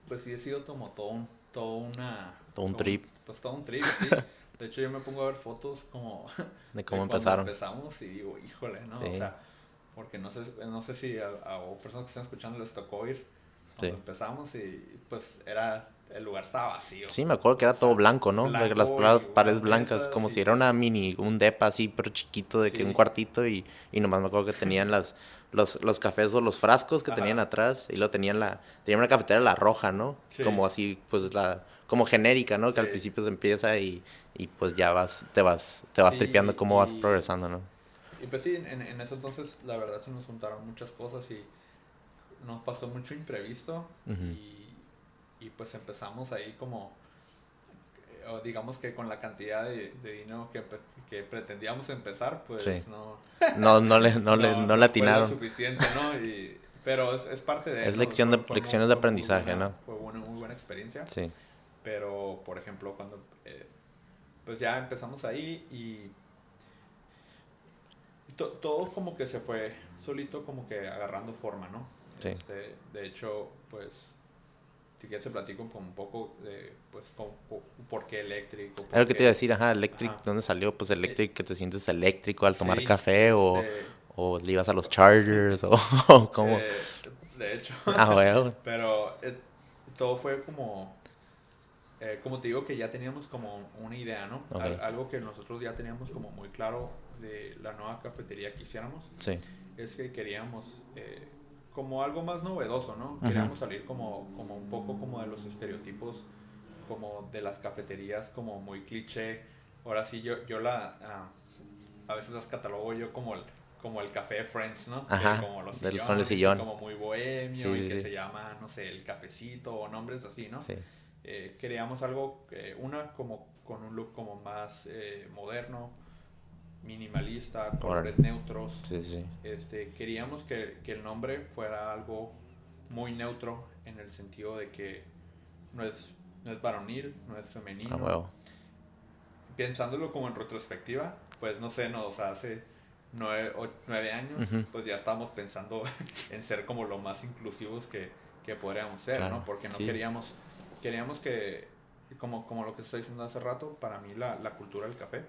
pues sí ha sido como todo un todo una Todo un como- trip. Pues todo un trip, sí. (laughs) De hecho yo me pongo a ver fotos como (laughs) De cómo cuando empezaron. empezamos y digo, híjole, ¿no? Sí. O sea, porque no sé, no sé si a, a personas que están escuchando les tocó ir cuando Sí. empezamos y pues era, el lugar estaba vacío. Sí, me acuerdo que era todo blanco, ¿no? Blanco las paredes blancas, como si era una mini, un depa así, pero chiquito, de que un cuartito y, y nomás me acuerdo que tenían las, los, los cafés o los frascos que Ajá. tenían atrás y lo tenían la, tenían una cafetera la roja, ¿no? Sí. Como así, pues la, como genérica, ¿no? Que al principio se empieza y, y pues ya vas, te vas, te vas tripeando cómo vas progresando, ¿no? Y pues sí, en, en ese entonces la verdad se nos juntaron muchas cosas y nos pasó mucho imprevisto y, y pues empezamos ahí como, eh, o digamos que con la cantidad de, de dinero que, que pretendíamos empezar, pues Sí. no, No, no le, no, (laughs) le, no, fue lo atinaron. suficiente, ¿no? Y, pero es, es parte de Es ¿no? lección de- lecciones de aprendizaje, buena- ¿no? Fue una muy buena experiencia. Sí. Pero, por ejemplo, cuando eh, pues ya empezamos ahí y to- todo como que se fue solito como que agarrando forma, ¿no? Sí. Este, de hecho, pues si quieres te platico como un poco de, pues, por qué eléctrico. Lo que te iba a decir, ajá, Electric, ¿dónde salió? Pues Electric, que te sientes eléctrico al tomar café o, este o le ibas a los Chargers o, (laughs) cómo. Eh, de hecho. Ah, bueno. (laughs) Pero eh, todo fue como, eh, como te digo, que ya teníamos como una idea, ¿no? algo que nosotros ya teníamos como muy claro de la nueva cafetería que hiciéramos. Sí. Es que queríamos como algo más novedoso, ¿no? Queríamos salir como, como un poco como de los estereotipos, como de las cafeterías, como muy cliché. Ahora sí, yo, yo la... Ah, a veces las catalogo yo como el, como el café Friends, ¿no? Ajá, como los del, con el sillón. Como muy bohemio y que se llama, no sé, el cafecito o nombres así, ¿no? Sí. Eh, queríamos algo, eh, una como con un look como más eh, moderno, minimalista, colores neutros. Sí, sí. Este, queríamos que, que, el nombre fuera algo muy neutro en el sentido de que no es, no es varonil, no es femenino. Ah, bueno. Pensándolo como en retrospectiva, pues no sé, no, o sea, hace nueve, años, pues ya estábamos pensando (laughs) en ser como lo más inclusivos que, que podríamos ser, ¿no? Porque no queríamos, queríamos que, como, como lo que estoy diciendo hace rato, para mí la, la cultura del café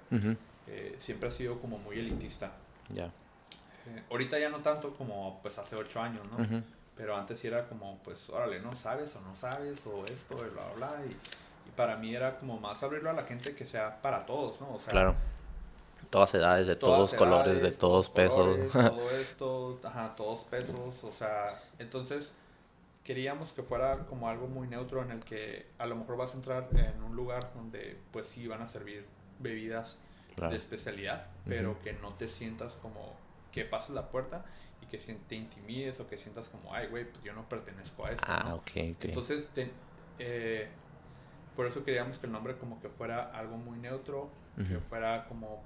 eh, siempre ha sido como muy elitista. Ya. Eh, ahorita ya no tanto como pues hace ocho años, ¿no? Pero antes sí era como, pues, órale, ¿no? ¿Sabes o no sabes? O esto, y bla, bla, bla. Y, y para mí era como más abrirlo a la gente que sea para todos, ¿no? O sea, claro todas edades, de todos colores, de todos, pesos. (laughs) todo esto, ajá, todos pesos, o sea, entonces queríamos que fuera como algo muy neutro en el que a lo mejor vas a entrar en un lugar donde pues sí van a servir bebidas de especialidad, pero que no te sientas como que pases la puerta y que te intimides o que sientas como, ay, güey, pues yo no pertenezco a esto. Ah, ok, Entonces, eh, por eso queríamos que el nombre como que fuera algo muy neutro, que fuera como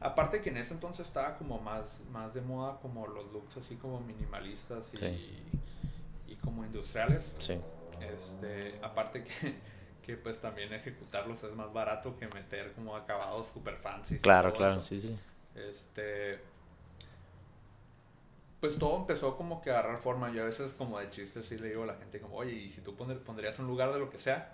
Aparte que en ese entonces estaba como más, más de moda como los looks así como minimalistas y, y como industriales. Sí. Este, aparte que, que, pues también ejecutarlos es más barato que meter como acabados super fancy. Claro, claro, sí, sí. Este, pues todo empezó como que a agarrar forma. Yo a veces como de chiste sí le digo a la gente como, oye, y si tú pondrías un lugar de lo que sea,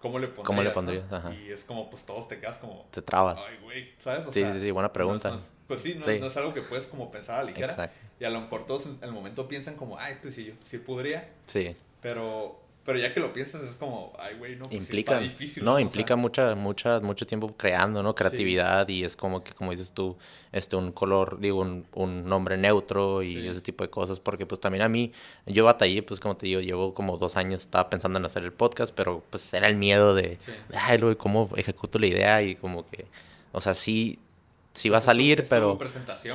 ¿Cómo le pondrías? ¿Cómo le pondrías? Y es como, pues todos te quedas como... Te trabas. Ay, güey, ¿sabes? sí, sí, sí, buena pregunta. pues sí no, no, es algo que puedes como pensar a la ligera. Exacto. Y a lo mejor todos en el momento piensan como, ay, pues sí, yo sí podría. Sí. Pero pero ya que lo piensas es como, ay, güey, no, pues implica, difícil. No, implica mucha, mucha, mucho tiempo creando, ¿no? Creatividad y es como que, como dices tú, este, un color, digo, un, un nombre neutro y ese tipo de cosas, porque pues también a mí, yo batallé, pues como te digo, llevo como dos años, estaba pensando en hacer el podcast, pero pues era el miedo de, ay, luego, ¿cómo ejecuto la idea? Y como que, o sea, sí, sí va a salir, pero...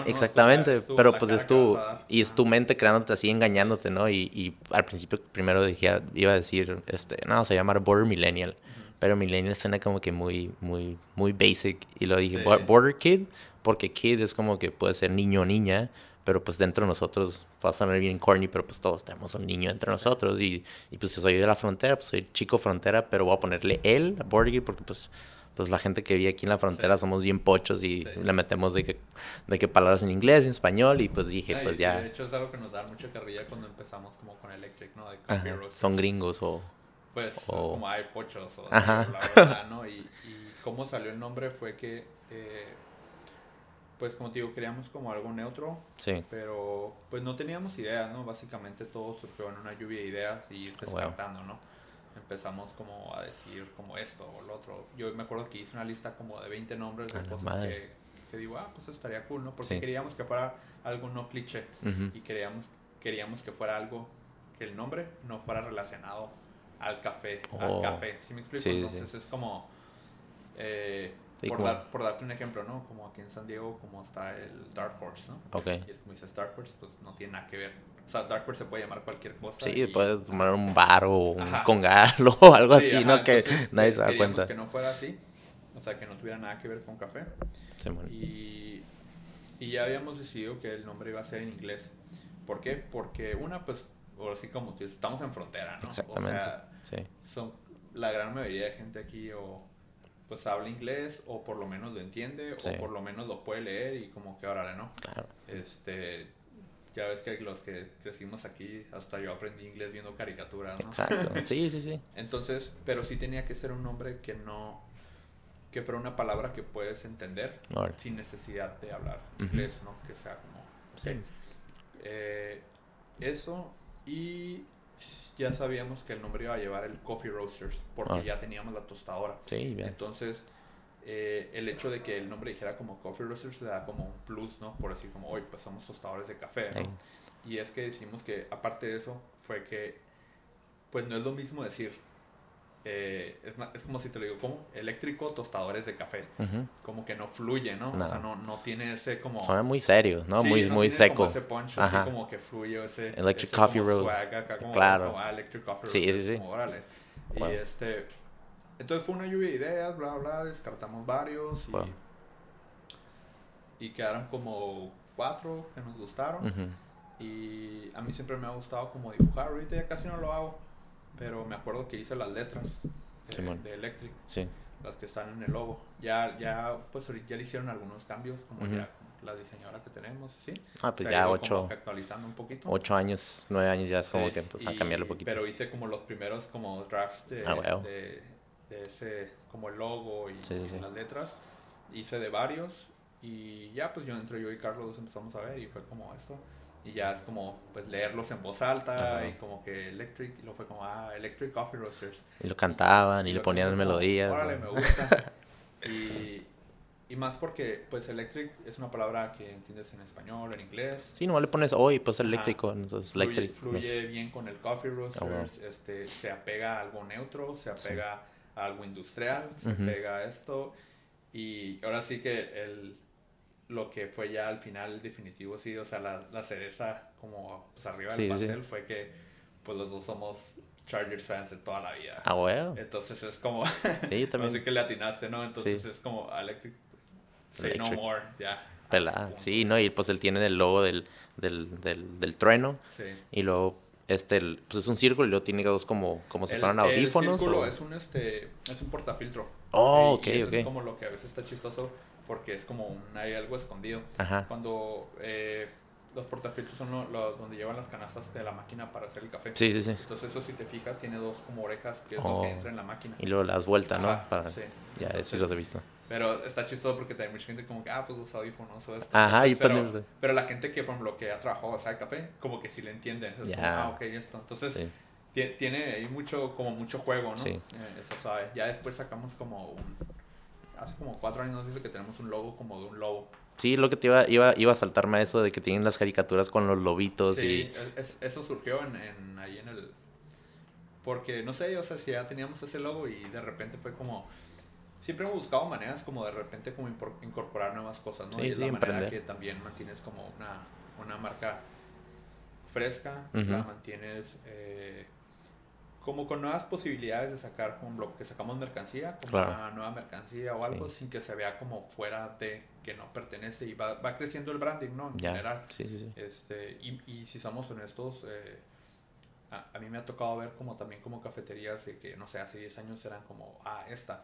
Exactamente, pero pues es tu... Y es tu mente creándote así, engañándote, ¿no? Y, y al principio primero dije, iba a decir, este, no, se llama Border Millennial. Pero Millennial suena como que muy, muy, muy basic. Y lo dije, Border Kid, porque Kid es como que puede ser niño o niña, pero pues dentro de nosotros va a sonar bien corny, pero pues todos tenemos un niño entre nosotros. Y, y pues soy de la frontera, pues soy chico frontera, pero voy a ponerle él, Border Kid, porque pues pues la gente que vive aquí en la frontera somos bien pochos y le metemos de que, de que palabras en inglés, en español y pues dije, pues ya. De hecho es algo que nos da mucha carrilla cuando empezamos como con Electric, ¿no? De son gringos o... Pues como hay pochos o la verdad, ¿no? Y, y, cómo salió el nombre fue que, eh, pues como te digo, queríamos como algo neutro. Sí. Pero pues no teníamos ideas, ¿no? Básicamente todo surgió en una lluvia de ideas y ir descartando, ¿no? Empezamos como a decir como esto o lo otro. Yo me acuerdo que hice una lista como de 20 nombres de cosas que, que, digo, ah, pues estaría cool, ¿no? Porque queríamos que fuera algo no cliché y queríamos, queríamos que fuera algo que el nombre no fuera relacionado al café, al oh. café, ¿sí me explico? Entonces es como... Eh, por, dar, por, darte un ejemplo, ¿no? Como aquí en San Diego, como está el Dark Horse, ¿no? Ok. Y es como dices Dark Horse, pues no tiene nada que ver o sea, Dark se puede llamar cualquier cosa. Sí, puedes tomar un bar o un congalo (laughs) o algo así, ¿no? que nadie se da cuenta. que no fuera así. O sea, que no tuviera nada que ver con café. Sí, bueno. y, y ya habíamos decidido que el nombre iba a ser en inglés. ¿Por qué? Porque una, pues, o así como tú estamos en frontera, ¿no? Exactamente. O sea, sí. son la gran mayoría de gente aquí o pues habla inglés o por lo menos lo entiende o por lo menos lo puede leer y como que órale, ¿no? Claro. Este ya ves que los que crecimos aquí, hasta yo aprendí inglés viendo caricaturas, ¿no? Exacto. (laughs) Sí, sí, sí. Entonces, pero sí tenía que ser un nombre que no, que fuera una palabra que puedes entender sin necesidad de hablar inglés, ¿no? Que sea como... Sí. Eh, eso y ya sabíamos que el nombre iba a llevar el Coffee Roasters porque ya teníamos la tostadora. Sí, bien. Entonces, eh, el hecho de que el nombre dijera como Coffee Roasters le da como un plus, ¿no? Por decir como, hoy pues somos tostadores de café, ¿no? Ey. Y es que decimos que, aparte de eso, fue que, pues no es lo mismo decir, eh, es, es como si te lo digo, como eléctrico tostadores de café. Ujú. Como que no fluye, ¿no? No. O sea, no, no tiene ese como... Suena muy serio, ¿no? Sí, muy, no muy tiene seco. Como ese punch, Ajá. así como que fluye ese... Electric ese Coffee Roast. Claro. como, ah, electric Coffee Sí, Roast, sí, sí. como, órale. Wow. Y este... Entonces fue una lluvia de ideas, bla, bla, descartamos varios y... Wow. Y quedaron como cuatro que nos gustaron. Y a mí siempre me ha gustado como dibujar. Ahorita ya casi no lo hago. Pero me acuerdo que hice las letras de, Electric, Sí. las que están en el logo. Ya, ya, pues ya le hicieron algunos cambios, como ya la diseñadora que tenemos, ¿sí? Ah, pues ya ocho, actualizando un poquito. ocho años, nueve años ya es como Sí, que pues a cambiarlo un poquito. Pero hice como los primeros como drafts de, Ah, wow. de, de ese, como el logo y, Sí, sí, y las letras. Hice de varios y ya pues yo entre yo y Carlos empezamos a ver y fue como esto. Y ya es como pues leerlos en voz alta Ajá. y como que Electric, y luego fue como, ah, Electric Coffee Roasters. Y lo cantaban y, le luego ponían como, melodías. Órale, ¿no? me (laughs) gusta. y, y más porque pues Electric es una palabra que entiendes en español, en inglés. Sí, nomás le pones hoy, pues Ajá. eléctrico, entonces Fluye, electric. fluye pues, bien con el coffee roasters, Ah, wow. este, se apega a algo neutro, se apega algo industrial, se Ujú. apega a esto. Y ahora sí que el, lo que fue ya al final definitivo, sí, o sea, la, la cereza como pues, arriba Sí, del sí. pastel fue que pues los dos somos Chargers fans de toda la vida. Ah, bueno. Entonces es como, Sí, yo (laughs) también. así que le atinaste, ¿no? Entonces Sí. es como Electric, say no Electric. more, ya. Pelada. Sí, ¿no? Y pues él tiene el logo del, del, del, del trueno. Sí. Y luego, este, el- pues es un círculo y luego tiene dos como, como si El- fueran el audífonos. círculo o- es un este es un portafiltro. Oh, ok, y eso ok. Es como lo que a veces está chistoso porque es como un hay algo escondido. Ajá. Cuando eh, los portafiltros son lo- lo- donde llevan las canastas de la máquina para hacer el café. Sí, sí, sí. Entonces eso si te fijas tiene dos como orejas que es Oh. lo que entra en la máquina. Y luego las vueltas, ¿no? Para... sí. Ya, Entonces, sí los he visto. Pero está chistoso porque hay mucha gente como que, ah, pues los audífonos o esto. Ajá, y pero, pero la gente que, por ejemplo, que ha trabajado, sabe café, como que sí le entienden. Es como, ah, ok, esto. Entonces, Sí. Tiene ahí mucho, como mucho juego, ¿no? Sí. Eh, eso sabe. Ya después sacamos como un... Hace como cuatro años nos dice que tenemos un logo como de un lobo. Sí, lo que te iba, iba, iba a saltarme a eso de que tienen las caricaturas con los lobitos Sí, y... es- eso surgió en, en- ahí en el... Porque, no sé, o sea, si ya teníamos ese logo y de repente fue como... Siempre hemos buscado maneras como de repente como incorporar nuevas cosas, ¿no? Sí, y es sí, la manera que también mantienes como una, una marca fresca, la mantienes eh, como con nuevas posibilidades de sacar como lo que sacamos mercancía, como Claro. una nueva mercancía o algo Sí. sin que se vea como fuera de que no pertenece y va, va creciendo el branding, ¿no? En general. Sí, sí, sí. Este, y, y si somos honestos, eh, a, a mí me ha tocado ver como también como cafeterías de que, no sé, hace 10 años eran como, ah, esta.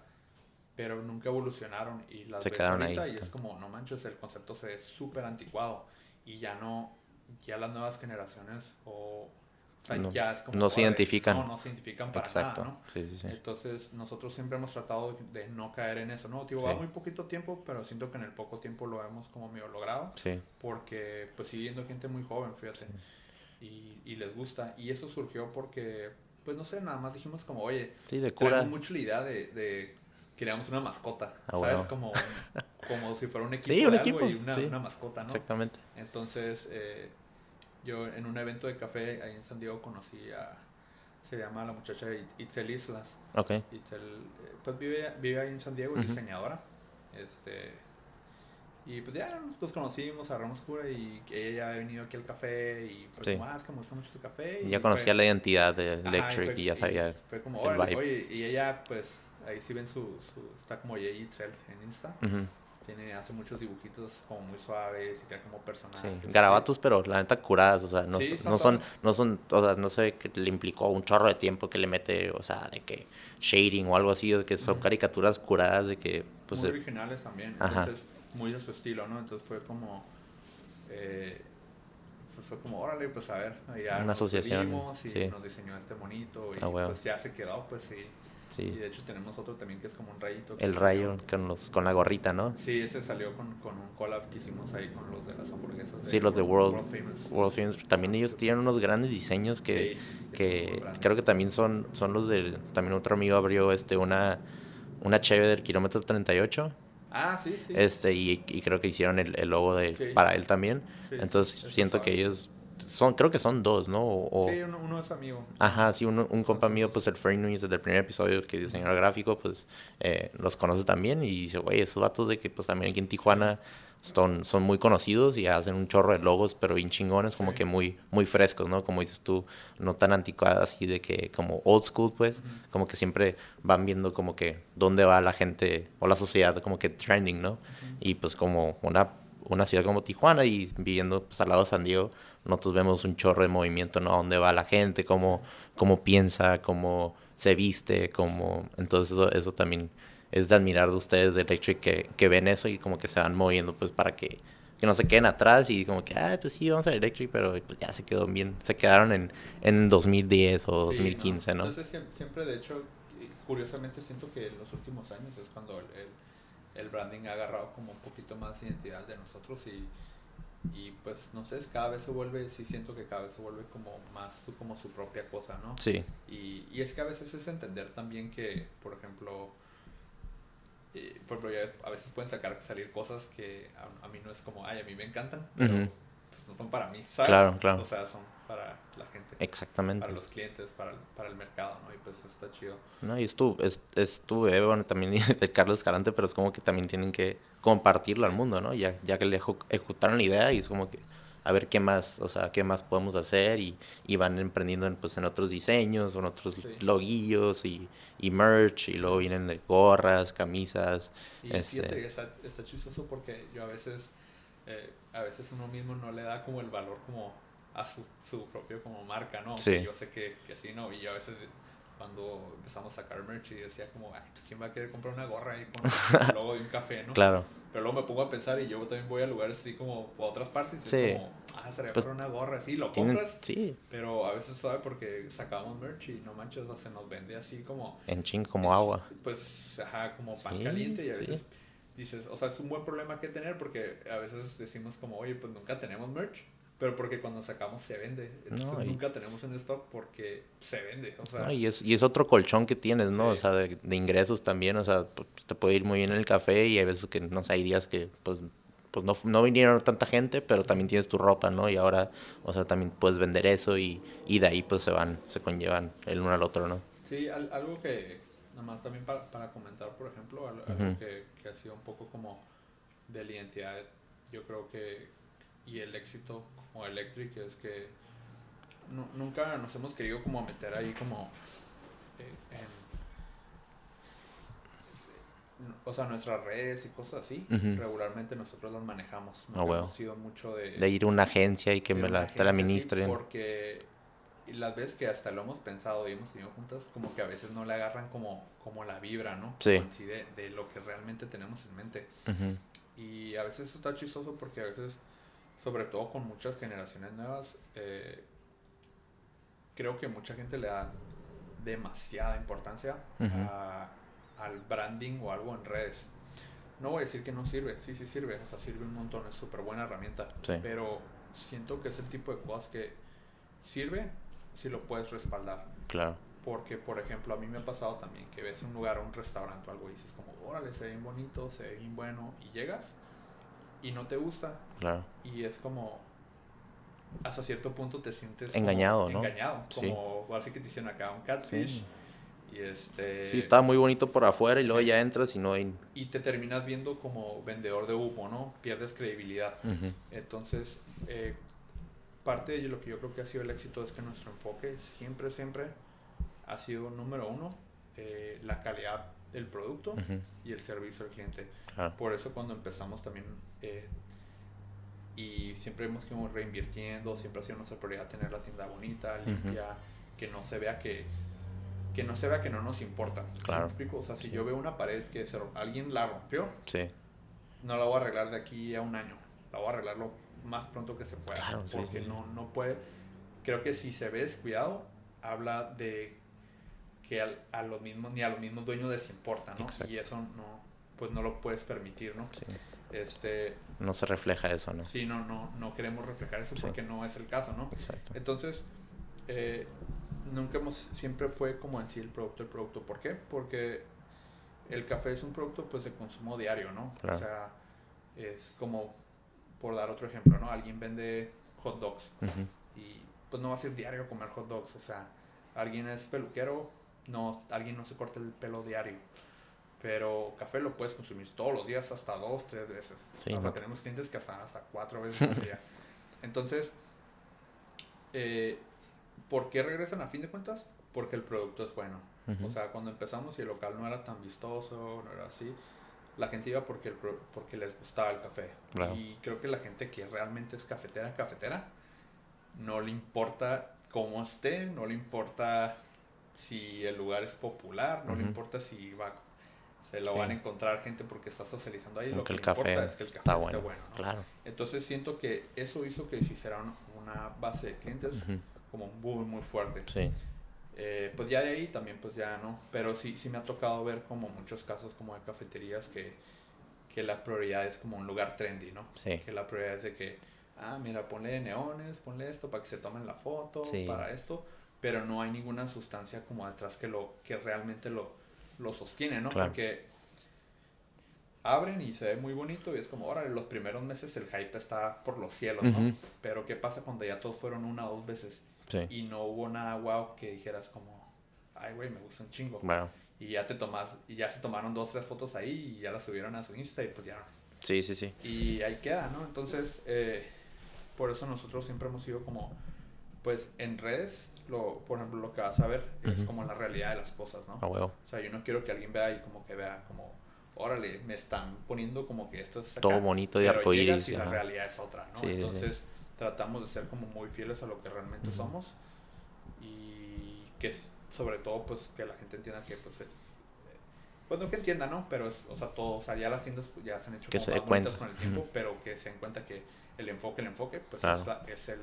Pero nunca evolucionaron y las Se ves quedaron ahorita ahí, y está. es como, no manches, el concepto se ve súper anticuado y ya no, ya las nuevas generaciones o, o sea, No- ya es como... no se identifican. No, no se identifican para Exacto. nada, ¿no? Sí, sí, sí. Entonces, nosotros siempre hemos tratado de no caer en eso, ¿no? Digo, va muy poquito tiempo, pero siento que en el poco tiempo lo hemos como medio logrado Sí. porque pues sigue yendo gente muy joven, fíjate, y, y les gusta. Y eso surgió porque, pues no sé, nada más dijimos como, oye, Sí, de cura. mucho la idea de, de queríamos una mascota, Ah, ¿sabes? bueno. Como, como si fuera un (laughs) equipo Sí, un de algo equipo, y una, sí. una mascota, ¿no? Exactamente. Entonces, eh, yo en un evento de café ahí en San Diego conocí a, se llama la muchacha It- Itzel Islas, Ok. Itzel, eh, pues vive, vive ahí en San Diego, es diseñadora. Este, y pues ya nos conocimos, agarramos cura y ella ya ha venido aquí al café y fue Sí. como, ah, es que me gusta mucho tu café. y Ya fue- conocía la identidad de Ajá, Electric fue- y ya sabía. Fue como, el órale, vibe. oye, y ella pues ahí sí ven su, su está como ella Itzel en Insta. Tiene, hace muchos dibujitos como muy suaves y crea como Sí, personajes. garabatos, pero la neta curadas, o sea, no, Sí, no son, no son, o sea, no sé que le implicó un chorro de tiempo que le mete, o sea, de que shading o algo así, de que son caricaturas curadas, de que, pues, muy eh, originales también. Ajá. Entonces, muy de su estilo, ¿no? Entonces fue como. eh, fue- fue como, órale, pues a ver, ya Una asociación, y sí. nos diseñó este monito y Ah, huevo. pues ya se quedó, pues sí. Sí. Y de hecho tenemos otro también que es como un rayito. El salió- rayo con, los, con la gorrita, ¿no? Sí, ese salió con, con un collab que hicimos ahí con los de las hamburguesas. Sí, los de World, Famous. World Famous. También ellos tienen unos grandes diseños que, Sí, que creo que también son, son los de... También otro amigo abrió este una, una cheve del kilómetro 38. Ah, sí, sí. Este, y, y creo que hicieron el, el logo de, Sí. para él también. Sí, Entonces siento que ellos son, creo que son dos, ¿no? O, Sí, uno, uno es amigo. Ajá, sí, uno- un compa mío, pues el Frey Núñez, desde el primer episodio que es diseñador gráfico, pues eh, los conoce también y dice, güey, esos datos de que pues también aquí en Tijuana son, son muy conocidos y hacen un chorro de logos, pero bien chingones, como Sí. que muy, muy frescos, ¿no? Como dices tú, no tan anticuadas, así de que como old school, pues, como que siempre van viendo como que dónde va la gente o la sociedad, como que trending, ¿no? Y pues como una, una ciudad como Tijuana y viviendo pues, al lado de San Diego, nosotros vemos un chorro de movimiento, ¿no? Dónde va la gente, cómo, cómo piensa, cómo se viste, cómo... Entonces eso, eso también es de admirar de ustedes de Electric que, que ven eso y como que se van moviendo pues para que, que no se queden atrás y como que, ah, pues sí, vamos a Electric, pero pues ya se quedó bien, se quedaron en, en 2010 o Sí, 2015, ¿no? Entonces siem- siempre, de hecho, curiosamente siento que en los últimos años es cuando el, el- el branding ha agarrado como un poquito más identidad de nosotros y, y pues no sé, es cada vez se vuelve, sí siento que cada vez se vuelve como más su, como su propia cosa, ¿no? Sí, Y, y es que a veces es entender también que, por ejemplo, eh, por ejemplo, ya a veces pueden sacar, salir cosas que a, a mí no es como, ay, a mí me encantan, pero pues, no son para mí, ¿sabes? Claro, claro. O sea, son para la gente, exactamente. para los clientes, para el, para el mercado, ¿no? Y pues eso está chido. No, y es tu, es, es tu bebé, bueno, también (laughs) de Carlos Escalante, pero es como que también tienen que compartirlo al mundo, ¿no? Ya, ya que le ejecutaron la idea y es como que a ver qué más, o sea, qué más podemos hacer y, y van emprendiendo en, pues, en otros diseños, en otros Sí. loguillos y, y merch y luego vienen de gorras, camisas. Y Este- fíjate, está, está chistoso porque yo a veces, eh, a veces uno mismo no le da como el valor como a su, su propio como marca, ¿no? Sí. Yo sé que, que así, ¿no? Y yo a veces cuando empezamos a sacar merch y decía como, ay, pues quién va a querer comprar una gorra ahí con (laughs) el logo de un café, ¿no? Claro, Pero luego me pongo a pensar y yo también voy a lugares así como a otras partes y Sí. es como, ah, sería Pues, una gorra, sí, lo compras, sí, pero a veces sabe porque sacamos merch y no manches, o sea, se nos vende así como en ching como agua. pues, ajá, como pan Sí, caliente y a sí. veces dices, o sea, es un buen problema que tener porque a veces decimos como, oye, pues nunca tenemos merch, pero porque cuando sacamos se vende. Entonces No, y- nunca tenemos en stock porque se vende, o sea, No, y, es, y es otro colchón que tienes, ¿no? Sí. O sea, de, de ingresos también, o sea, pues, te puede ir muy bien en el café y hay veces que, no sé, hay días que, pues, pues no, no vinieron tanta gente, pero también tienes tu ropa, ¿no? Y ahora, o sea, también puedes vender eso y, y de ahí pues se van, se conllevan el uno al otro, ¿no? sí, al- algo que, nada más también para, para comentar, por ejemplo, al- algo que, que ha sido un poco como de la identidad, yo creo que, y el éxito como Electric es que nu- nunca nos hemos querido como meter ahí como eh, en, o sea, nuestras redes y cosas así, Ujú. regularmente nosotros las manejamos. Ah, No huevo. hemos sido mucho de, De ir a una agencia y que me la, te la sí, administren. porque las veces que hasta lo hemos pensado y hemos tenido juntas, como que a veces no le agarran como, como la vibra, ¿no? Sí. De, de lo que realmente tenemos en mente. Ujú. Y a veces eso está chistoso porque a veces, sobre todo con muchas generaciones nuevas, eh, creo que mucha gente le da demasiada importancia a- al branding o algo en redes. No voy a decir que no sirve, sí, sí sirve, o sea, sirve un montón, es súper buena herramienta. Sí. Pero siento que es el tipo de cosas que sirve si lo puedes respaldar. Claro, Porque, por ejemplo, a mí me ha pasado también que ves un lugar, un restaurante o algo y dices como, órale, se ve bien bonito, se ve bien bueno, y llegas y no te gusta claro. y es como, hasta cierto punto te sientes como Engañado, ¿no? Engañado, Sí. como, así que te hicieron acá un catfish Sí. y este... Sí, está muy bonito por afuera y luego ya entras y no hay... Y te terminas viendo como vendedor de humo, ¿no? Pierdes credibilidad. Ujú. Entonces, eh, parte de lo que yo creo que ha sido el éxito es que nuestro enfoque siempre, siempre ha sido, número uno, eh, la calidad del producto Ujú. y el servicio al cliente. Claro. Por eso cuando empezamos también, eh, y siempre hemos ido reinvirtiendo, siempre ha sido nuestra prioridad tener la tienda bonita, limpia, que no se vea que que no se vea que no nos importa. ¿Sí Claro. explico? O sea, si yo veo una pared que se alguien la rompió, Sí, no la voy a arreglar de aquí a un año. La voy a arreglarlo más pronto que se pueda. Claro, sí, porque sí, sí. no, no puede. Creo que si se ve descuidado, habla de que al- a los mismos, ni a los mismos dueños les importa, ¿no? Exacto. Y eso no, pues no lo puedes permitir, ¿no? Sí. Este, No se refleja eso, ¿no? sí, no, no, no queremos reflejar eso Sí. porque no es el caso, ¿no? Exacto. Entonces, eh, nunca hemos, siempre fue como en sí el producto, el producto. ¿Por qué? Porque el café es un producto pues de consumo diario, ¿no? Claro. O sea, es como, por dar otro ejemplo, ¿no? Alguien vende hot dogs y pues no va a ser diario comer hot dogs. O sea, alguien es peluquero, no, alguien no se corta el pelo diario. Pero café lo puedes consumir todos los días, hasta dos, tres veces. Sí, hasta no. tenemos clientes que hasta, hasta cuatro veces al día. (laughs) Entonces, eh, ¿por qué regresan a fin de cuentas? Porque el producto es bueno. O sea, cuando empezamos y el local no era tan vistoso, no era así, la gente iba porque, el, porque les gustaba el café. Claro. Y creo que la gente que realmente es cafetera, cafetera, no le importa cómo esté, no le importa si el lugar es popular, no le importa si va se lo Sí. van a encontrar gente porque está socializando ahí. Lo que el le café importa es que el café está esté bueno. bueno. ¿no? Claro. Entonces siento que eso hizo que se hiciera un- una base de clientes como muy, muy fuerte. Sí. Eh, pues ya de ahí también pues ya no, pero sí, sí me ha tocado ver como muchos casos como de cafeterías que, que la prioridad es como un lugar trendy, ¿no? Sí. Que la prioridad es de que, ah, mira, ponle neones, ponle esto para que se tomen la foto, Sí. para esto, pero no hay ninguna sustancia como detrás que lo que realmente lo, lo sostiene, ¿no? Claro. Porque abren y se ve muy bonito y es como, órale, los primeros meses el hype está por los cielos, ¿no? Ujú. Pero ¿qué pasa cuando ya todos fueron una o dos veces Sí. y no hubo nada wow que dijeras como, ay, güey, me gusta un chingo? Y ya te tomas, y ya se tomaron dos, tres fotos ahí y ya las subieron a su Insta y pues ya. Sí, sí, sí. Y ahí queda, ¿no? Entonces, eh, por eso nosotros siempre hemos sido como, pues en redes, lo, por ejemplo, lo que vas a ver es como la realidad de las cosas, ¿no? Huevo. O sea, yo no quiero que alguien vea y como que vea como, órale, me están poniendo como que esto es acá, Todo bonito pero arcoíris, y la realidad es otra, ¿no? Sí. Entonces, tratamos de ser como muy fieles a lo que realmente somos y que sobre todo, pues, que la gente entienda que, pues, eh, pues no que entienda, ¿no? Pero es, o sea, todo, o sea, ya las tiendas pues, ya se han hecho Que como se más cuenta. con el tiempo, pero que se den cuenta que el enfoque, el enfoque, pues es, la- es el,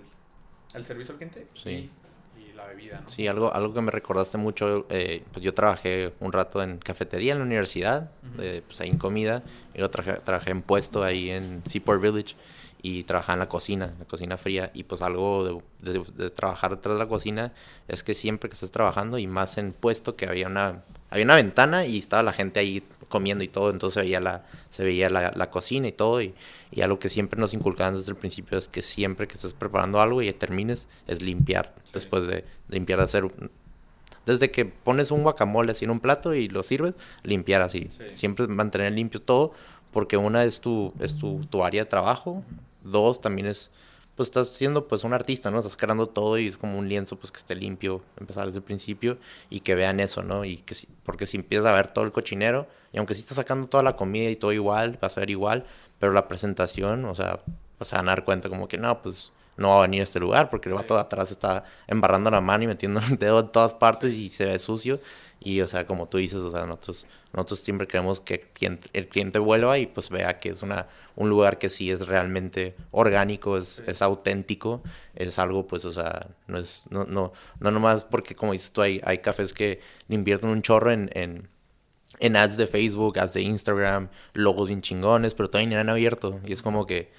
el servicio al cliente Sí. y, y la bebida, ¿no? Sí, algo, algo que me recordaste mucho, eh, pues yo trabajé un rato en cafetería en la universidad, eh, pues ahí en comida, y luego trabajé, trabajé en puesto ahí en Seaport Village y trabajaba en la cocina, en la cocina fría, y pues algo de, de- de trabajar detrás de la cocina es que siempre que estés trabajando y más en puesto que había una, había una ventana y estaba la gente ahí comiendo y todo, entonces veía la, se veía la, la cocina y todo, y, y algo que siempre nos inculcaban desde el principio es que siempre que estés preparando algo y termines, es limpiar, Sí. después de, de limpiar, de hacer... un- Desde que pones un guacamole así en un plato y lo sirves, limpiar así. Sí. Siempre mantener limpio todo, porque una es tu, es tu, tu área de trabajo, dos también es, pues estás siendo pues un artista, ¿no? Estás creando todo y es como un lienzo pues que esté limpio, empezar desde el principio y que vean eso, ¿no? Y que si- porque si empiezas a ver todo el cochinero, y aunque sí estás sacando toda la comida y todo igual, vas a ver igual, pero la presentación, o sea, vas a dar cuenta como que no, pues no va a venir a este lugar porque el vato de atrás está embarrando la mano y metiendo el dedo en todas partes y se ve sucio. Y, o sea, como tú dices, o sea, nosotros, nosotros siempre queremos que el cliente vuelva y pues vea que es una, un lugar que sí es realmente orgánico, es, Sí. es auténtico, es algo, pues, o sea, no es, no, no, no nomás porque, como dices tú, hay, hay cafés que invierten un chorro en, en, en ads de Facebook, ads de Instagram, logos bien chingones, pero todavía ni han abierto. Y es como que,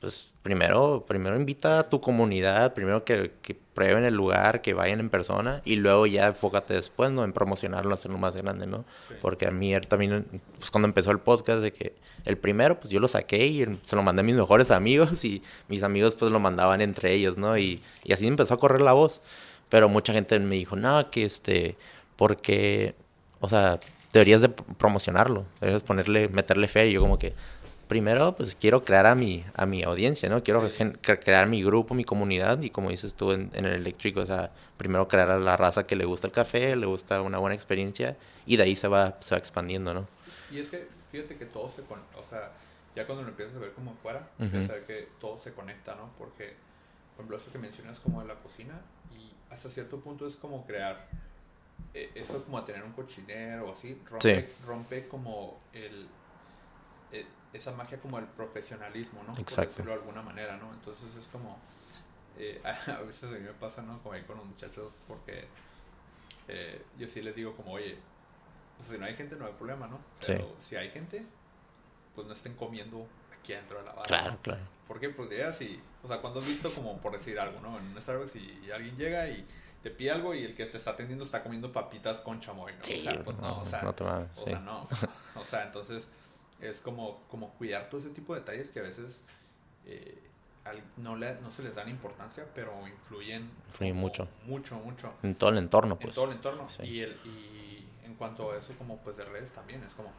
pues, primero, primero invita a tu comunidad, primero que, que prueben el lugar, que vayan en persona, y luego ya enfócate después, ¿no? En promocionarlo, hacerlo más grande, ¿no? Sí. Porque a mí él también, pues, cuando empezó el podcast, de que el primero, pues, yo lo saqué y se lo mandé a mis mejores amigos, y mis amigos, pues, lo mandaban entre ellos, ¿no? Y, y así empezó a correr la voz. Pero mucha gente me dijo, no, que este, porque, o sea, deberías de pr- promocionarlo, deberías ponerle, meterle fe. Y yo como que, primero, pues quiero crear a mi, a mi audiencia, ¿no? Quiero Sí. crear mi grupo, mi comunidad. Y como dices tú en, en el eléctrico, o sea, primero crear a la raza que le gusta el café, le gusta una buena experiencia. Y de ahí se va, se va expandiendo, ¿no? Y es que fíjate que todo se conecta, o sea, ya cuando lo empiezas a ver como fuera, Ujú. empiezas a ver que todo se conecta, ¿no? Porque, por ejemplo, eso que mencionas como de la cocina, y hasta cierto punto es como crear, eh, eso como a tener un cochinero o así, rompe, Sí. rompe como el, esa magia como el profesionalismo, ¿no? Exacto. Por decirlo de alguna manera, ¿no? Entonces es como, eh, (laughs) a veces a mí me pasa, ¿no? Como ahí con los muchachos, porque eh, yo sí les digo como, oye, pues, si no hay gente no hay problema, ¿no? Sí. Pero si hay gente, pues no estén comiendo aquí adentro de la barra. Claro, ¿no? claro. ¿Por qué? Pues llegas y, o sea, cuando has visto como por decir algo, ¿no? En un Starbucks y alguien llega y te pide algo y el que te está atendiendo está comiendo papitas con chamoy, ¿no? Sí, o sea, pues no, o sea, no te mames, o sí. sea, no. (laughs) O sea, entonces es como, como cuidar todo ese tipo de detalles que a veces eh, al- no, le, no se les dan importancia, pero influyen. Mucho. Mucho, mucho. En todo el entorno, En pues. todo el entorno. Sí. Y, el, y en cuanto a eso, como pues de redes también, es como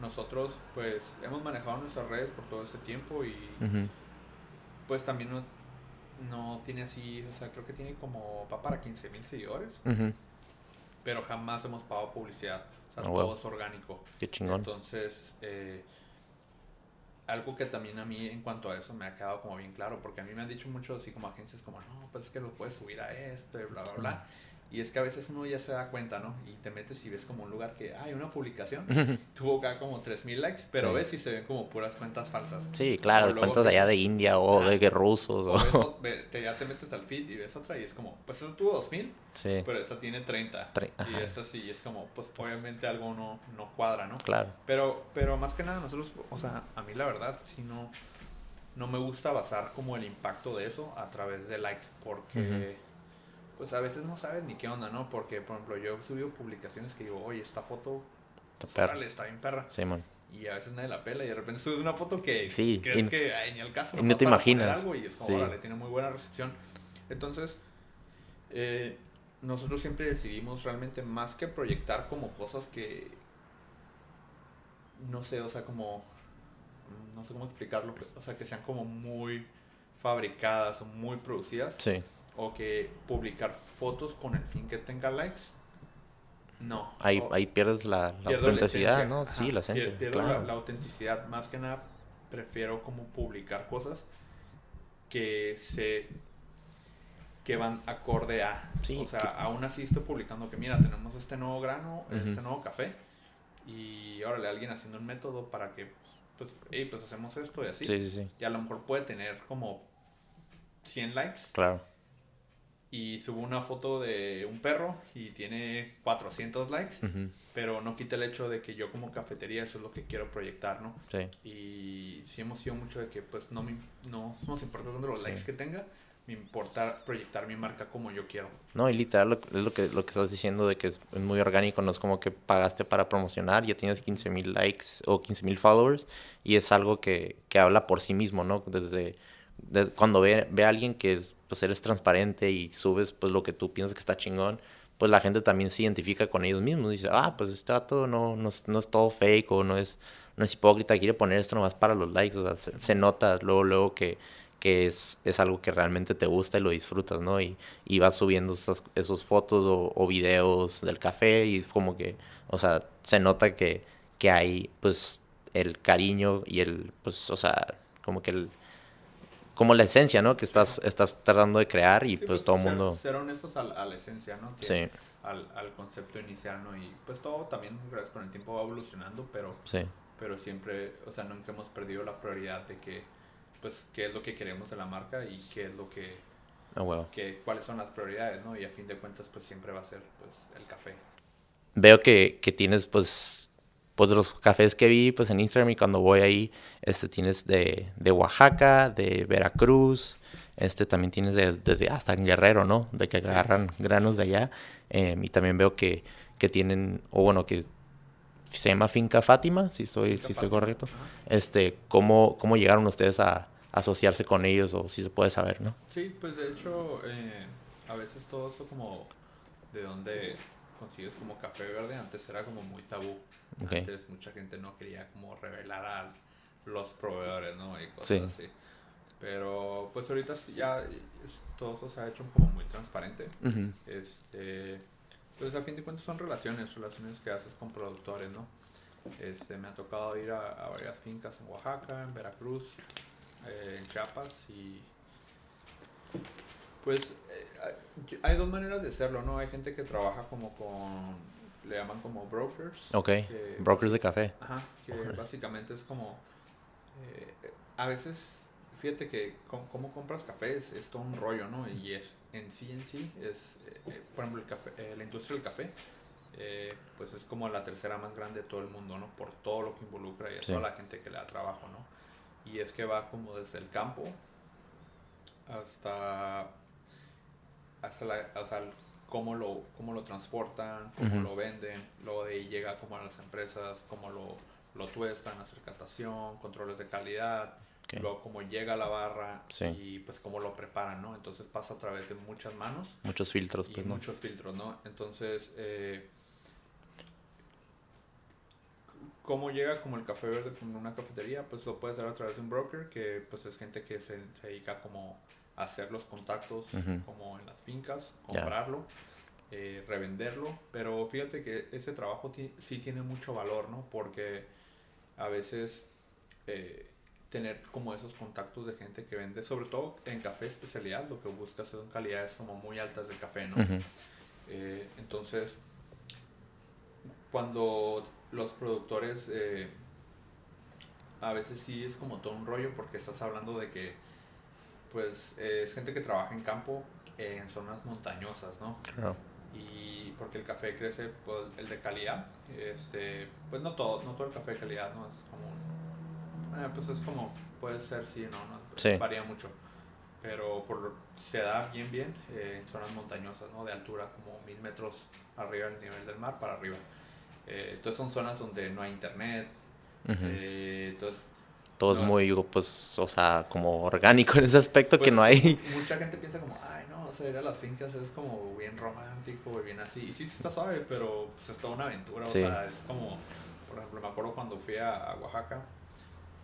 nosotros pues hemos manejado nuestras redes por todo ese tiempo y pues también no, no tiene así, o sea, creo que tiene como, va para 15 mil seguidores, pero jamás hemos pagado publicidad, sea, Ah, todo es orgánico. Qué chingón. Entonces, eh, algo que también a mí en cuanto a eso me ha quedado como bien claro, porque a mí me han dicho mucho así como agencias como, no, pues es que lo puedes subir a esto y bla, bla, bla. Y es que a veces uno ya se da cuenta, ¿no? Y te metes y ves como un lugar que hay una publicación, (laughs) tuvo acá como 3000 likes, pero Sí. ves y se ven como puras cuentas falsas. Sí, claro, de cuentas de allá de India o de que rusos. o ves (laughs) te, ya te metes al feed y ves otra y es como, pues eso tuvo 2000, Sí, pero esta tiene 30. Tre- y esta sí es como, pues obviamente algo no, no cuadra, ¿no? claro. Pero, pero más que nada nosotros, o sea, a mí la verdad, sí no, no me gusta basar como el impacto de eso a través de likes, porque pues a veces no sabes ni qué onda, ¿no? Porque, por ejemplo, yo he subido publicaciones que digo, oye, esta foto, Está perro. órale, está bien perra. Sí, man. Y a veces nadie la pela y de repente subes una foto que Sí, crees y- que ay, ni al caso. y no te imaginas. Algo y es como, Sí. órale, tiene muy buena recepción. Entonces, eh, nosotros siempre decidimos realmente más que proyectar como cosas que, no sé, o sea, como, mm, no sé cómo explicarlo, o sea, que sean como muy fabricadas o muy producidas Sí. O que publicar fotos con el fin que tenga likes. No. Ahí, ahí pierdes la, autenticidad. ¿no? Ajá, Sí, la esencia. Pierdo claro. la, autenticidad. Más que nada, prefiero como publicar cosas que se que van acorde a. Sí, o sea, que- aún así estoy publicando que mira, tenemos este nuevo grano, este nuevo café. Y órale, alguien haciendo un método para que, pues, hey, pues hacemos esto y así. Sí, sí, sí. Y a lo mejor puede tener como 100 likes Claro. Y subo una foto de un perro y tiene 400 likes, pero no quita el hecho de que yo como cafetería eso es lo que quiero proyectar, ¿no? Sí. Y sí hemos sido mucho de que pues no, me, no nos importa tanto los Sí. likes que tenga, me importa proyectar mi marca como yo quiero. No, y literal lo, es lo que, lo que estás diciendo de que es muy orgánico, no es como que pagaste para promocionar, ya tienes 15 mil likes o 15 mil followers y es algo que, que habla por sí mismo, ¿no? Desde, desde cuando ve, ve a alguien que es, pues eres transparente y subes pues lo que tú piensas que está chingón, pues la gente también se identifica con ellos mismos, dice, ah, pues este todo no, no, no es todo fake o no es, no es hipócrita, quiere poner esto nomás para los likes, o sea, se, se nota luego, luego que que es, es algo que realmente te gusta y lo disfrutas, ¿no? Y, y vas subiendo esas, esos fotos o, o videos del café y es como que, o sea, se nota que, que hay, pues, el cariño y el, pues, o sea, como que el, como la esencia, ¿no? Que estás, estás tratando de crear y Sí, pues, todo el mundo... Ser honestos a, a la esencia, ¿no? Que- Sí, Al, al concepto inicial, ¿no? Y pues todo también gracias con el tiempo va evolucionando, pero sí, pero siempre, o sea, nunca hemos perdido la prioridad de que, pues, qué es lo que queremos de la marca y qué es lo que, huevo. que cuáles son las prioridades, ¿no? Y a fin de cuentas, pues, siempre va a ser, pues, el café. Veo que, que tienes, pues, pues los cafés que vi, pues, en Instagram y cuando voy ahí, este, tienes de, de Oaxaca, de Veracruz, este, también tienes de- desde hasta en Guerrero, ¿no? De que agarran granos de allá. Em, y también veo que, que tienen, o bueno, que se llama Finca Fátima, si estoy, si estoy correcto. Este, ¿cómo, ¿cómo llegaron ustedes a asociarse con ellos o si se puede saber, ¿no? Sí, pues, de hecho, eh, a veces todo esto como de donde consigues como café verde, antes era como muy tabú. Ok. Antes mucha gente no quería como revelar a los proveedores, ¿no? Y cosas Sí. así. Pero pues ahorita sí ya todo eso se ha hecho como muy transparente. Ujú. Este, pues a fin de cuentas son relaciones, relaciones que haces con productores, ¿no? Este, me ha tocado ir a, a varias fincas en Oaxaca, en Veracruz, eh, en Chiapas y pues eh, hay- dos maneras de hacerlo, ¿no? Hay gente que trabaja como con le llaman como brokers. Ok, que- brokers de café. Ajá, que Órale. básicamente es como, eh, a veces, fíjate que com- cómo compras café es, es todo un rollo, ¿no? Y es, en sí, en sí, es, eh, eh, por ejemplo, el café, eh, la industria del café, eh, pues es como la tercera más grande de todo el mundo, ¿no? Por todo lo que involucra y a Sí. toda la gente que le da trabajo, ¿no? Y es que va como desde el campo hasta, hasta la, o sea, cómo lo, cómo lo transportan, cómo Ujú. lo venden, luego de ahí llega como a las empresas, cómo lo, lo tuestan, hacer catación, controles de calidad, Ok. luego cómo llega a la barra Sí. y pues cómo lo preparan, ¿no? Entonces pasa a través de muchas manos Muchos filtros, y pues, ¿no? muchos filtros, ¿no? Entonces, eh, ¿cómo llega como el café verde con una cafetería? Pues lo puedes hacer a través de un broker, que pues es gente que se, se dedica como hacer los contactos como en las fincas, comprarlo, eh, revenderlo, pero fíjate que ese trabajo sí tiene mucho valor, ¿no? Porque a veces eh, tener como esos contactos de gente que vende, sobre todo en café especialidad, lo que buscas son calidades como muy altas de café, ¿no? Eh, entonces, cuando los productores, a veces sí es como todo un rollo porque estás hablando de que, pues, eh, es gente que trabaja en campo eh, en zonas montañosas, ¿no? Claro. Y porque el café crece, pues, el de calidad, este, pues no todo, no todo el café de calidad, ¿no? Es como, eh, pues es como, puede ser, sí, no, no, Sí. varía mucho. Pero por, se da bien, bien eh, en zonas montañosas, ¿no? De altura, como mil metros arriba del nivel del mar para arriba. Eh, entonces son zonas donde no hay internet, Ujú. eh, entonces Todo es muy, pues, o sea, como orgánico en ese aspecto que Pues, no hay. Mucha gente piensa como, ay, no, o sea, ir a las fincas es como bien romántico y bien así. Y sí, sí está suave, pero pues es toda una aventura. Sí. O sea, es como, por ejemplo, me acuerdo cuando fui a, a Oaxaca,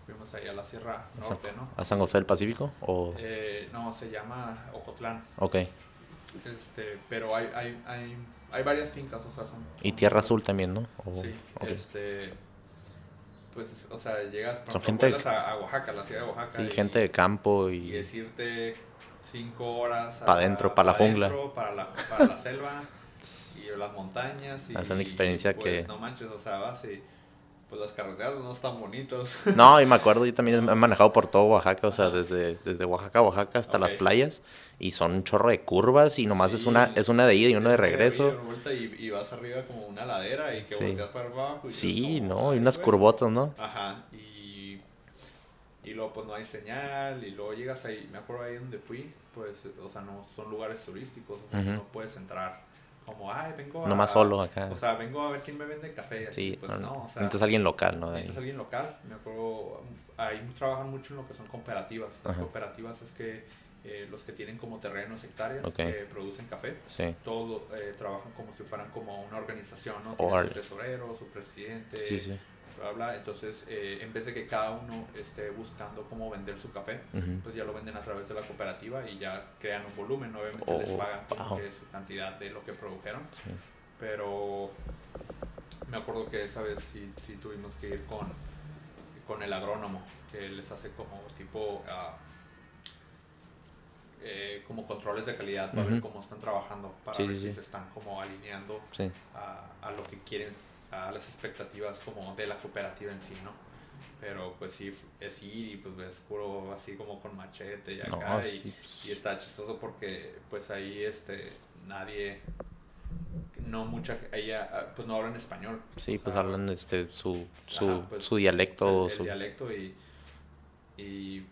fuimos ahí a la Sierra A San, Norte, ¿no? a San José del Pacífico? O... Eh, no, se llama Ocotlán. Ok. Este, pero hay, hay, hay, hay varias fincas, o sea, son... Y Tierra Azul también, ¿no? O- Sí, ok. este... Pues, o sea, llegas por Son gente- vuelas a, a Oaxaca, la ciudad de Oaxaca. Sí, y- gente de campo y y... es irte cinco horas Pa' dentro, pa' la jungla. adentro, para la, para la selva (laughs) y las montañas y Es una experiencia pues, que- no manches o sea vas y pues las carreteras no están bonitos (laughs) No, y me acuerdo, yo también he manejado por todo Oaxaca, o sea, desde, desde Oaxaca a Oaxaca hasta las playas, y son un chorro de curvas, y nomás es una es una de ida y una de regreso. ida y vas arriba como una ladera y que Sí. volteas para abajo y Sí, como, ¿no? Y "Ay, unas güey". curvotas, ¿no? ajá y y luego pues no hay señal y luego llegas ahí me acuerdo ahí donde fui pues o sea no son lugares turísticos o sea no puedes entrar como ay vengo a Nomás solo acá. O sea, vengo a ver quién me vende café. así, Sí, pues no, no, o sea, necesitas alguien local, ¿no? Necesitas alguien local. Me acuerdo, ahí trabajan mucho en lo que son cooperativas. Las Ajá. cooperativas es que eh, los que tienen como terrenos, hectáreas, que producen café, Sí, todos eh, trabajan como si fueran como una organización, ¿no? Tienen su tesorero, su presidente, sí, sí. Bla, bla. Entonces, eh, en vez de que cada uno esté buscando cómo vender su café, pues ya lo venden a través de la cooperativa y ya crean un volumen. Obviamente les Oh, pagan wow. que su cantidad de lo que produjeron. Sí. Pero me acuerdo que esa vez sí, sí tuvimos que ir con, con el agrónomo, que les hace como tipo ah, eh, como controles de calidad para ver cómo están trabajando, para Sí, ver si se están como alineando a, a lo que quieren, a las expectativas como de la cooperativa en sí, ¿no? Pero pues sí, es ir y pues ves puro así como con machete y acá No, y, sí, pues, y está chistoso porque pues ahí este nadie no mucha ella ah, pues no hablan español sí, pues sea, hablan este su su, ajá, pues, su dialecto, el, el su- dialecto y y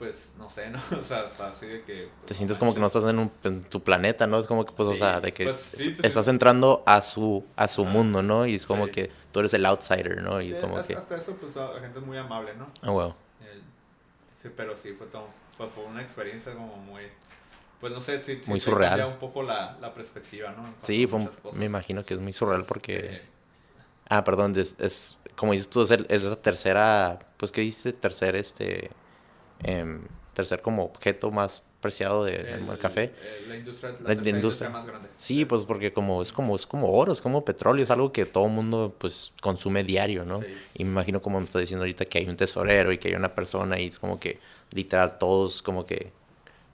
pues no sé no (laughs) o sea hasta así de que pues, te sientes como que no estás en, un, en tu planeta, ¿no? Es como que, pues, o sea, de que pues, sí, es- estás entrando a su, a su mundo, ¿no? Y es como Sí. que tú eres el outsider, ¿no? Y como hasta, que, hasta eso pues la gente es muy amable no ah, wow. El- sí pero sí fue todo pues fue una experiencia como muy pues no sé sí, Muy te surreal. un poco la, la perspectiva no Sí, fue me imagino que es muy surreal porque... Este, Ah, perdón, es, es- como dices tú, es, el- es la tercera, pues, ¿qué dices? Tercer, este, em, tercer como objeto más preciado del el, café. el- la industria, la, industria. industria más grande. Sí, pues porque como es como es como oro, es como petróleo, es algo que todo el mundo pues consume diario, ¿no? Sí. Y me imagino como me está diciendo ahorita que hay un tesorero y que hay una persona y es como que literal todos como que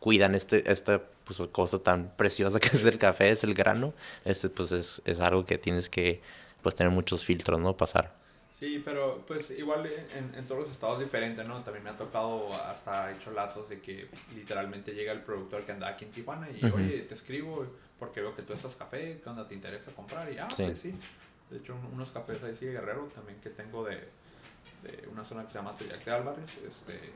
cuidan este esta pues cosa tan preciosa que es el café, es el grano. Este pues es, es algo que tienes que pues tener muchos filtros, ¿no? Pasar. Sí, pero pues igual en, en todos los estados diferente, ¿no? También me ha tocado hasta hecho lazos de que literalmente llega el productor que anda aquí en Tijuana y, oye, te escribo porque veo que tú estás café, ¿qué onda te interesa comprar? Y, ah, sí. pues sí. De hecho, unos cafés ahí sí de Guerrero también que tengo de, de una zona que se llama Toyac de Álvarez, este,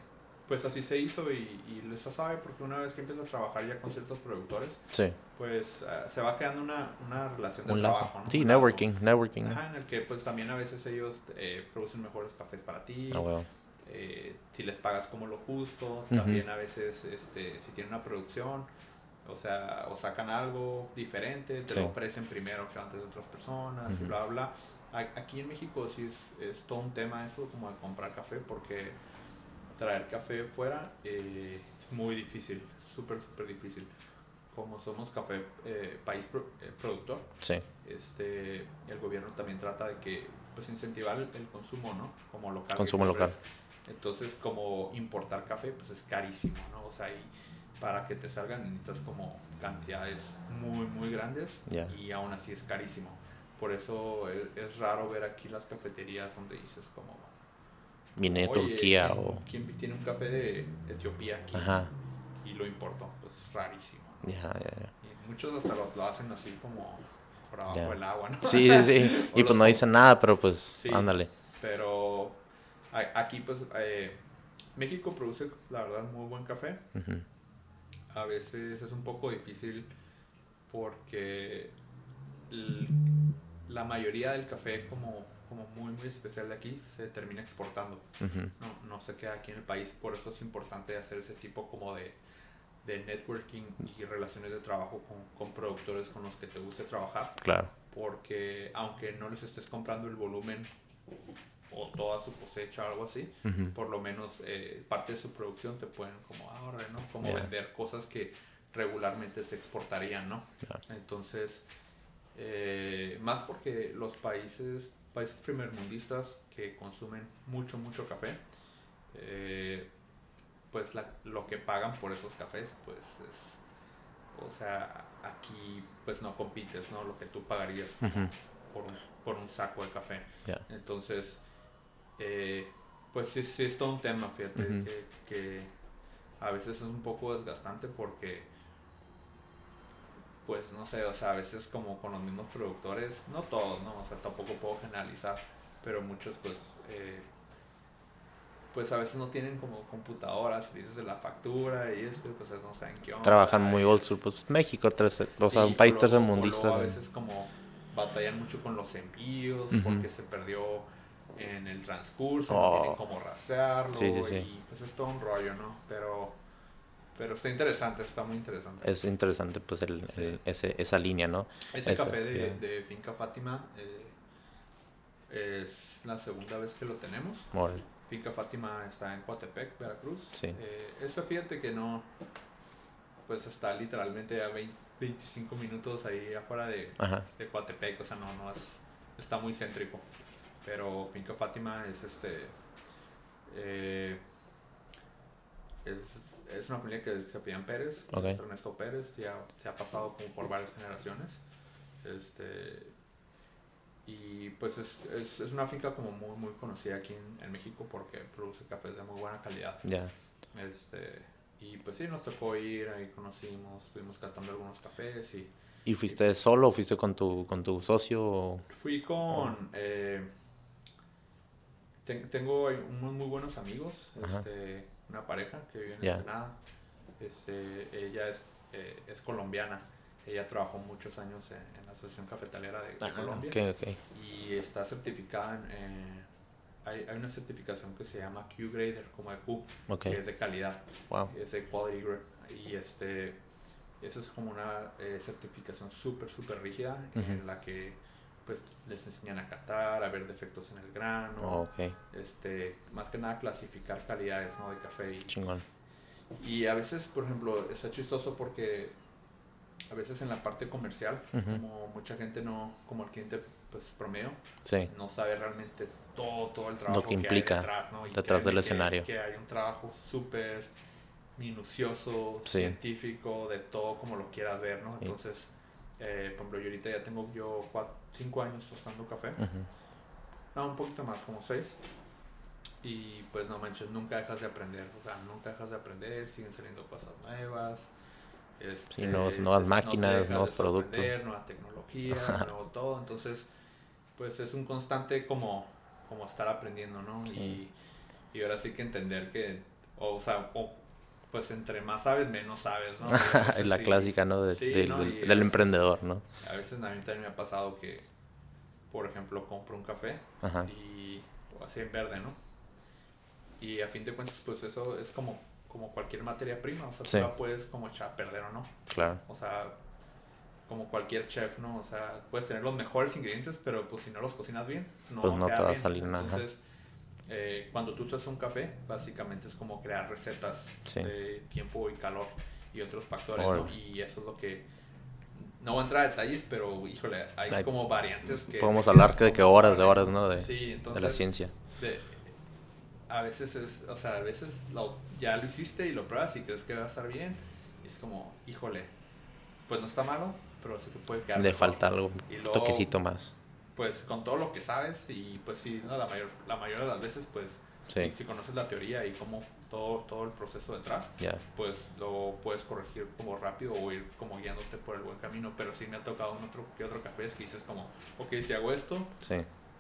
pues así se hizo y, y les sabe porque una vez que empiezas a trabajar ya con ciertos productores, Sí. pues ah, se va creando una, una relación de Un trabajo, ¿no? Sí, Un lazo. networking, networking. en el que pues también a veces ellos eh, producen mejores cafés para ti. Ah, eh, si les pagas como lo justo, también a veces este, si tienen una producción, o sea, o sacan algo diferente, te Sí. lo ofrecen primero que antes de otras personas, y Ujú. bla, bla. Aquí en México sí es, es todo un tema eso como de comprar café, porque traer café fuera eh, es muy difícil, súper, súper difícil. Como somos café eh, país pro- eh, productor, Sí, este el gobierno también trata de que pues incentivar el, el consumo no como local Consumo local. entonces como importar café pues es carísimo no o sea y para que te salgan necesitas como cantidades muy muy grandes Ya. y aún así es carísimo por eso es, es raro ver aquí las cafeterías donde dices como viene de "Oye, Turquía ¿quién- o... quién tiene un café de Etiopía aquí Ajá, y lo importó pues rarísimo ya, ya, ya. y muchos hasta lo, lo hacen así como por abajo del agua no Sí, sí, sí. (laughs) Y pues no dicen nada, pero pues Sí. ándale. Pero aquí pues eh, México produce la verdad muy buen café. Ujú. A veces es un poco difícil porque la mayoría del café como, como muy muy especial de aquí se termina exportando. Ujú. No, no se queda aquí en el país. Por eso es importante hacer ese tipo como de, de networking y relaciones de trabajo con, con productores con los que te guste trabajar Claro. porque aunque no les estés comprando el volumen o toda su cosecha o algo así, Ujú. por lo menos eh, parte de su producción te pueden como ahorrar, ¿no? Como Ya. vender cosas que regularmente se exportarían, ¿no? Ya. Entonces, eh, más porque los países, países primermundistas que consumen mucho, mucho café, eh, pues la- lo que pagan por esos cafés, pues es, o sea, aquí pues no compites, ¿no? Lo que tú pagarías por un, por un saco de café. Entonces, eh, pues sí, sí es todo un tema, fíjate, que, que a veces es un poco desgastante porque, pues no sé, o sea, a veces como con los mismos productores, no todos, ¿no? O sea, tampoco puedo generalizar, pero muchos pues... eh, pues a veces no tienen como computadoras, dices de la factura y esto, pues no saben qué onda. Trabajan muy old school. Pues México, tercer- o sea, Sí, un país tercermundista. A veces como batallan mucho con los envíos Ujú. porque se perdió en el transcurso, Oh. no tienen cómo rastrearlo Sí, sí, sí. y pues es todo un rollo, ¿no? Pero, pero está interesante, está muy interesante. Es interesante, pues, el, Sí. el- ese, esa línea, ¿no? Ese café de, Finca Fátima eh, es la segunda vez que lo tenemos. Órale. Finca Fátima está en Coatepec, Veracruz. Sí. Eh, eso fíjate que no, pues está literalmente a 20 25 minutos ahí afuera de, Ajá. de Coatepec, o sea, no, no es, está muy céntrico. Pero Finca Fátima es este, eh, es, es una familia que se apellidan Pérez, Ok. es Ernesto Pérez, ya se ha pasado como por varias generaciones. Este, y pues es, es, es una finca como muy, muy conocida aquí en, en México porque produce cafés de muy buena calidad. Ya. Este, y pues sí, nos tocó ir, ahí conocimos, estuvimos catando algunos cafés y ¿Y fuiste solo o fuiste con tu, con tu socio? o- fui con... eh, ten- tengo unos muy buenos amigos, Ajá. este, una pareja que vive en Ya. Ensenada. Este, ella es, eh, es colombiana, ella trabajó muchos años en, en la Asociación Cafetalera de, de Ah, Colombia y está certificada en... eh, hay, hay una certificación que se llama Q-Grader, como de Q, Ok. que es de calidad. Wow. es de Quality Grip y este esa es como una eh, certificación súper súper rígida en la que pues les enseñan a catar a ver defectos en el grano Oh, ok. este más que nada clasificar calidades ¿no? de café y, Chingón. y a veces por ejemplo está chistoso porque a veces en la parte comercial Ujú. como mucha gente no como el cliente pues promedio Sí. no sabe realmente todo, todo el trabajo que implica hay detrás, ¿no? Y detrás que- del que- escenario. Que hay un trabajo súper minucioso, Sí. científico, de todo como lo quieras ver, ¿no? Entonces, Eh, por ejemplo, yo ahorita ya tengo yo 5 años tostando café. No, un poquito más, como 6. Y pues no manches, nunca dejas de aprender. O sea, nunca dejas de aprender, siguen saliendo cosas nuevas. Este, sí, nuevas máquinas, nuevos productos. Nueva tecnología, (laughs) nuevo todo. Entonces, pues es un constante como, como estar aprendiendo, ¿no? Y, y ahora sí que entender que, o, sea, pues entre más sabes, menos sabes, ¿no? (laughs) es la clásica, ¿no? del, emprendedor, ¿no? A veces a mí también me ha pasado que, por ejemplo, compro un café y así en verde, ¿no? Y a fin de cuentas, pues eso es como, como cualquier materia prima, o sea, tú la puedes como echar a perder o no. Claro. O sea, como cualquier chef, ¿no? O sea, puedes tener los mejores ingredientes, pero pues si no los cocinas bien, no, pues no te va a salir nada. Entonces, eh, cuando tú haces un café, básicamente es como crear recetas de tiempo y calor y otros factores, ¿no? Y eso es lo que no voy a entrar a detalles, pero híjole, hay, como variantes que... Podemos hablar de que horas de horas, ¿no? De, sí, entonces, de la ciencia. a veces es, o sea, a veces ya lo hiciste y lo pruebas y crees que va a estar bien. Y es como, híjole, pues no está malo, pero sé que puede quedar. Le falta algo, un toquecito más. Pues con todo lo que sabes y pues sí, ¿no? la, mayor, la mayoría de las veces pues si conoces la teoría y cómo todo, todo el proceso detrás, pues lo puedes corregir como rápido o ir como guiándote por el buen camino. Pero sí me ha tocado un otro que otro café es que dices como, ok, si hago esto,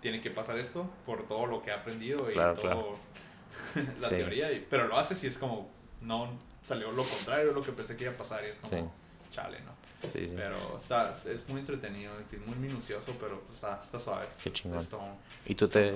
tiene que pasar esto por todo lo que he aprendido y todo (laughs) la teoría. pero lo haces y es como, no salió lo contrario de lo que pensé que iba a pasar y es como, chale, ¿no? Pero está, es muy entretenido, muy minucioso, pero está, está suave. Qué chingón. ¿Y tú te,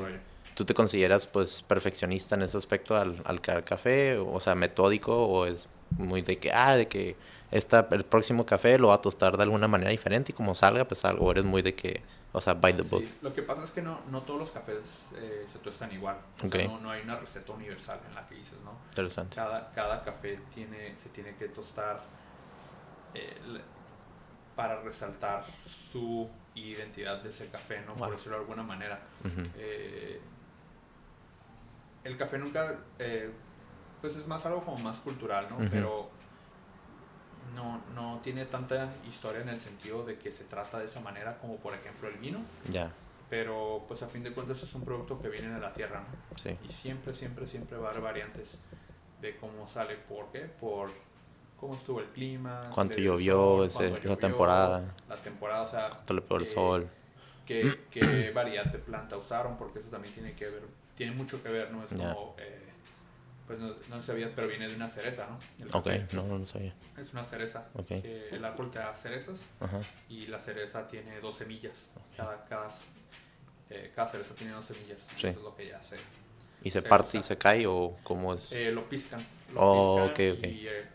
tú te consideras pues perfeccionista en ese aspecto al, al café? O sea, metódico o es muy de que, ah, de que esta, el próximo café lo va a tostar de alguna manera diferente y como salga, pues algo, eres muy de que, o sea, by the book. Lo que pasa es que no, no todos los cafés eh, se tostan igual. no, no, hay una receta universal en la que dices, ¿no? Interesante. Cada, cada café tiene, se tiene que tostar eh, para resaltar su identidad de ese café, ¿no? Por decirlo de alguna manera. Eh, el café nunca, eh, pues es más algo como más cultural, ¿no? Pero no, no tiene tanta historia en el sentido de que se trata de esa manera como por ejemplo el vino. Ya. Pero pues a fin de cuentas es un producto que viene de la tierra, ¿no? Sí. Y siempre, siempre, siempre va a haber variantes de cómo sale. ¿Por qué? Por cómo estuvo el clima. Cuánto llovió, esa temporada. La temporada, o sea. Cuánto le pegó el sol. Qué, qué (clears throat) variedad de planta usaron, porque eso también tiene que ver, tiene mucho que ver, ¿no? Es como, eh, pues no, no sabías, pero viene de una cereza, ¿no? ok, no, no sabía. Es una cereza. Okay. El árbol te da cerezas y la cereza tiene dos semillas. Cada, cada, eh, cada cereza tiene dos semillas. Eso es lo que ya sé. ¿Y se, parte y se cae o cómo es? Eh, lo piscan. Lo oh, piscan ok, ok. Y, eh,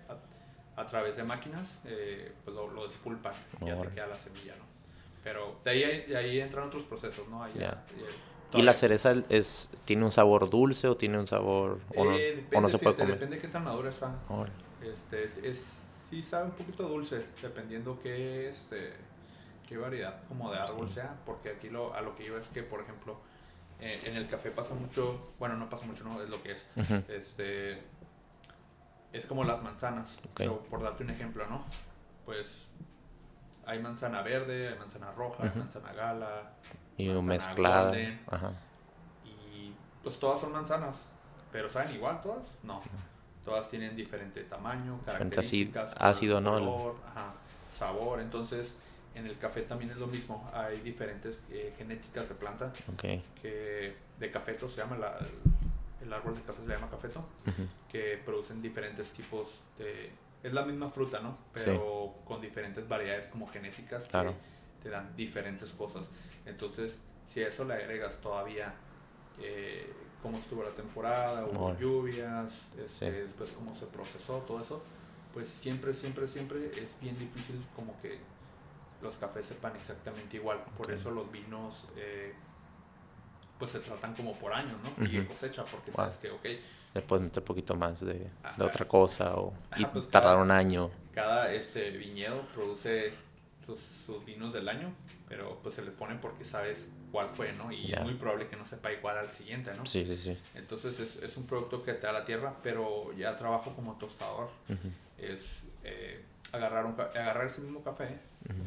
a través de máquinas, eh, pues lo, lo despulpan y ya te queda la semilla, ¿no? Pero de ahí, de ahí entran otros procesos, ¿no? ¿Y la cereza es, tiene un sabor dulce o tiene un sabor o no, eh, o no se puede comer? Depende de qué tan madura está. Este, es, sí sabe un poquito dulce, dependiendo qué, este, qué variedad como de árbol sea, porque aquí lo, a lo que iba es que, por ejemplo, eh, en el café pasa mucho, bueno, no pasa mucho, no, es lo que es. Este es como las manzanas. por darte un ejemplo, ¿no? Pues hay manzana verde, hay manzana roja, hay manzana gala. Y mezclada. Ajá. Y pues todas son manzanas. Pero ¿saben igual todas? No. Todas tienen diferente tamaño, características, ácido, color, ¿no? Ajá, sabor. Entonces, en el café también es lo mismo. Hay diferentes eh, genéticas de planta. Okay. Que de cafeto se llama la, el árbol de café se llama cafeto, que producen diferentes tipos de... Es la misma fruta, ¿no? Pero con diferentes variedades como genéticas que te dan diferentes cosas. Entonces, si a eso le agregas todavía eh, cómo estuvo la temporada, hubo lluvias, este, después cómo se procesó, todo eso, pues siempre, siempre, siempre es bien difícil como que los cafés sepan exactamente igual. Por eso los vinos... Eh, pues se tratan como por años, ¿no? Y cosecha, porque sabes que, ok. Después un poquito más de, de otra cosa o y pues tardar un año. Cada este viñedo produce sus, sus, vinos del año, pero pues se les pone porque sabes cuál fue, ¿no? Y es muy probable que no sepa igual al siguiente, ¿no? Sí, sí, sí. Entonces es, es un producto que te da la tierra, pero ya trabajo como tostador. Es eh, agarrar, un, agarrar ese mismo café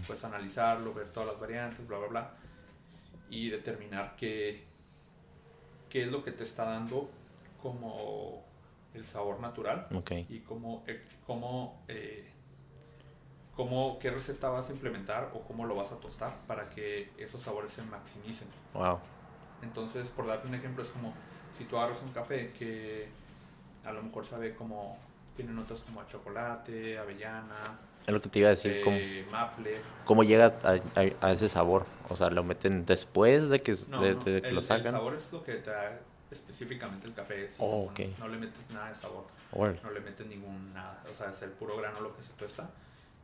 Puedes analizarlo, ver todas las variantes, bla, bla, bla. Y determinar qué, qué es lo que te está dando como el sabor natural. Y cómo, eh, cómo, eh, cómo, qué receta vas a implementar o cómo lo vas a tostar para que esos sabores se maximicen. Wow. Entonces, por darte un ejemplo, es como si tú agarras un café que a lo mejor sabe como, tiene notas como a chocolate, avellana. Es lo que te iba a decir, como eh, maple. ¿Cómo llega a, ese sabor? O sea, ¿lo meten después de que, lo sacan? El sabor es lo que te da específicamente el café. Oh, no, le metes nada de sabor. No le metes ningún nada. O sea, es el puro grano lo que se tuesta.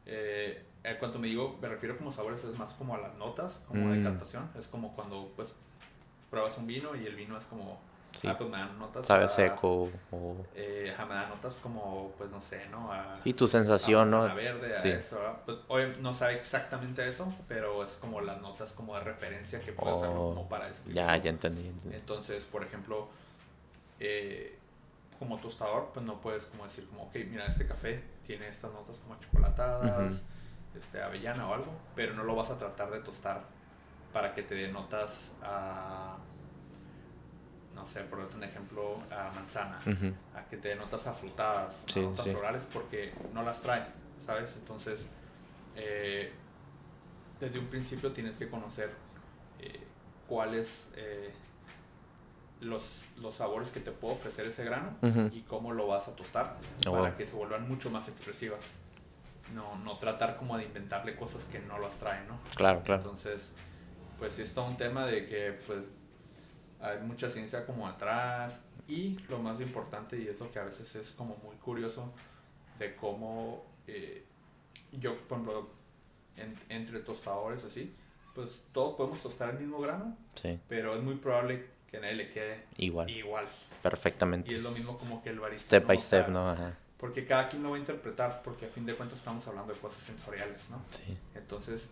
Eh, cuando me digo, me refiero como sabores, es más como a las notas, como de mm. decantación. Es como cuando pues pruebas un vino y el vino es como Sí. Ah, pues me dan notas. Sabe seco. O... Eh, me dan notas como, pues no sé, ¿no? y tu sensación, ¿no? verde, a eso. Pues, hoy no sabe exactamente eso, pero es como las notas como de referencia que puedes usar oh, como para Ya, ya entendí, Entonces, por ejemplo, eh, como tostador, pues no puedes como decir como, ok, mira, este café tiene estas notas como chocolatadas, este, avellana o algo, pero no lo vas a tratar de tostar para que te dé notas a no sé, por un ejemplo, a manzana, a que te notas afrutadas, notas florales, porque no las trae, ¿sabes? Entonces, eh, desde un principio tienes que conocer eh, cuáles eh, los, los sabores que te puede ofrecer ese grano y cómo lo vas a tostar oh, para que se vuelvan mucho más expresivas. No, no tratar como de inventarle cosas que no las traen, ¿no? Claro, claro. Entonces, pues es todo un tema de que, pues, hay mucha ciencia como atrás y lo más importante y es lo que a veces es como muy curioso de cómo eh, yo, por ejemplo, entre tostadores así, pues todos podemos tostar el mismo grano, sí. pero es muy probable que a nadie le quede igual. igual. Perfectamente. Y es lo mismo como que el barista. Step by step, ¿no? Ajá. Porque cada quien lo va a interpretar, porque a fin de cuentas estamos hablando de cosas sensoriales, ¿no? Sí. Entonces,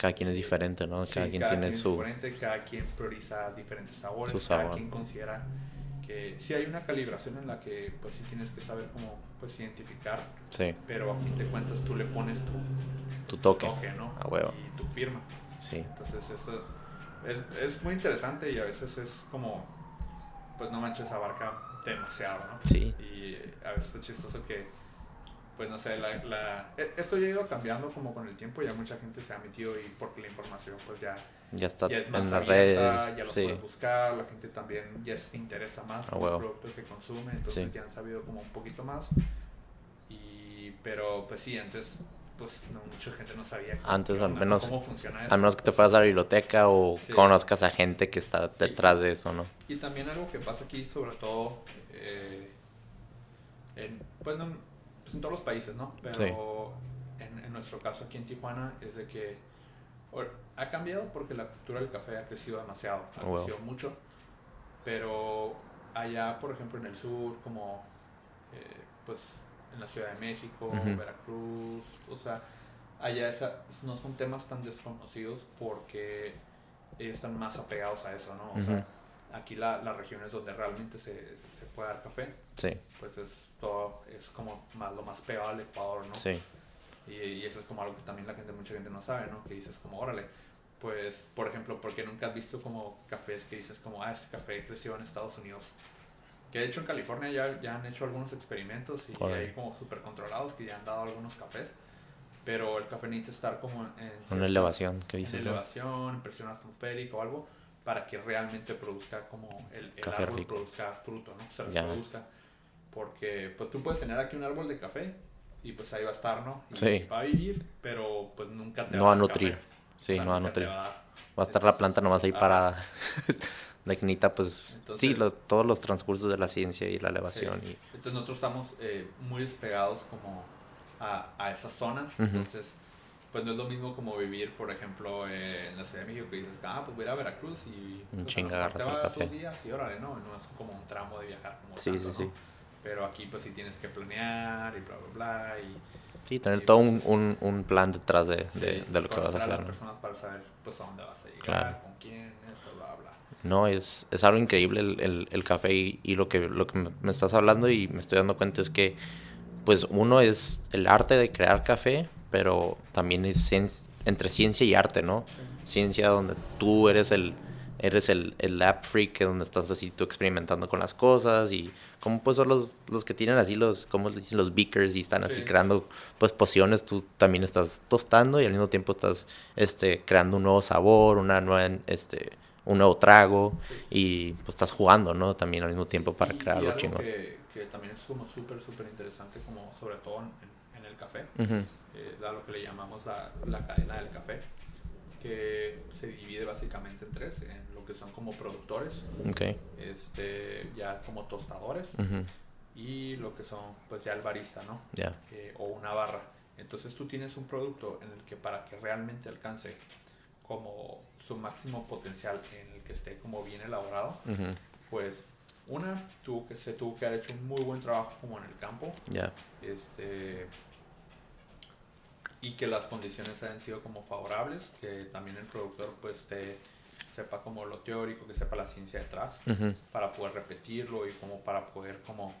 cada quien es diferente, ¿no? Cada quien tiene su... diferente, cada quien prioriza diferentes sabores, cada quien considera que sí hay una calibración en la que pues sí tienes que saber cómo pues identificar, sí. pero a fin de cuentas tú le pones tu, tu toque, ¿no? A huevo. Y tu firma. Sí. Entonces eso es, es muy interesante y a veces es como, pues no manches, abarca demasiado, ¿no? Sí. Y a veces es chistoso que pues no sé, la, la, e, esto ya ha ido cambiando como con el tiempo, ya mucha gente se ha metido y porque la información pues ya, ya está en las redes, ya lo puedes buscar, la gente también ya se interesa más por el producto que consume, entonces ya han sabido como un poquito más, y, pero pues sí, antes pues no, mucha gente no sabía antes al menos cómo funciona eso. Al menos que te fueras a la biblioteca o conozcas a gente que está detrás de eso, ¿no? Y también algo que pasa aquí, sobre todo, eh, en, pues no, pues, en todos los países, ¿no? Pero en, nuestro caso aquí en Tijuana es de que ha cambiado porque la cultura del café ha crecido demasiado, ha oh, crecido mucho, pero allá, por ejemplo, en el sur, como eh, pues en la Ciudad de México, Veracruz, o sea, allá esa, no son temas tan desconocidos porque ellos están más apegados a eso, ¿no? O sea, aquí la, las regiones donde realmente se, puede dar café, sí. pues es todo, es como más, lo más pegado al Ecuador, ¿no? Sí. Y, y, eso es como algo que también la gente, mucha gente no sabe, ¿no? Que dices como, órale, pues, por ejemplo, porque nunca has visto como cafés que dices como, ah, este café creció en Estados Unidos. Que de hecho en California ya, ya han hecho algunos experimentos y hay como súper controlados que ya han dado algunos cafés. Pero el café necesita estar como en... Una elevación, ¿qué dices? En elevación, presión atmosférica o algo para que realmente produzca como el, el árbol produzca fruto, ¿no? Se reproduzca. Porque pues tú puedes tener aquí un árbol de café y pues ahí va a estar, ¿no? Y sí. Va a vivir, pero pues nunca te no va a nutrir. Sí, no va a nutrir. Va a, estar la planta nomás ahí parada. (laughs) la quinita, pues sí, todos los transcursos de la ciencia y la elevación. Y... Entonces nosotros estamos eh, muy despegados como a, a esas zonas. Entonces pues no es lo mismo como vivir, por ejemplo, en la Ciudad de México, que dices, ah, pues voy a ir a Veracruz y... Un pues, chinga agarras el café. Días y órale, ¿no? No es como un tramo de viajar como Sí, sí, sí. Pero aquí pues sí tienes que planear y bla, bla, bla, y... Sí, tener todo un, pues, un, un, plan detrás de, de, de lo que vas a hacer. a las personas para saber, pues, a dónde vas a llegar, con quién, esto, bla, bla. No, es, es algo increíble el, el, el café y, y, lo, que, lo que me estás hablando y me estoy dando cuenta es que, pues, uno es el arte de crear café, pero también es entre ciencia y arte, ¿no? Ciencia donde tú eres el, eres el, el lab freak, donde estás así tú experimentando con las cosas y como pues son los, los que tienen así los, como dicen, los beakers y están así creando pues pociones, tú también estás tostando y al mismo tiempo estás este, creando un nuevo sabor, una nueva, este, un nuevo trago y pues estás jugando, ¿no? También al mismo tiempo para crear algo chingón. Que, que también es como súper, súper interesante, como sobre todo en el café, uh lo que le llamamos la, la cadena del café que se divide básicamente en tres, en lo que son como productores, este, ya como tostadores, y lo que son pues ya el barista, ¿no? Eh, o una barra. Entonces tú tienes un producto en el que para que realmente alcance como su máximo potencial, en el que esté como bien elaborado, pues una, tuvo que, se tuvo que haber hecho un muy buen trabajo como en el campo. Ya. Este, y que las condiciones hayan sido como favorables, que también el productor pues te sepa como lo teórico, que sepa la ciencia detrás, para poder repetirlo y como para poder como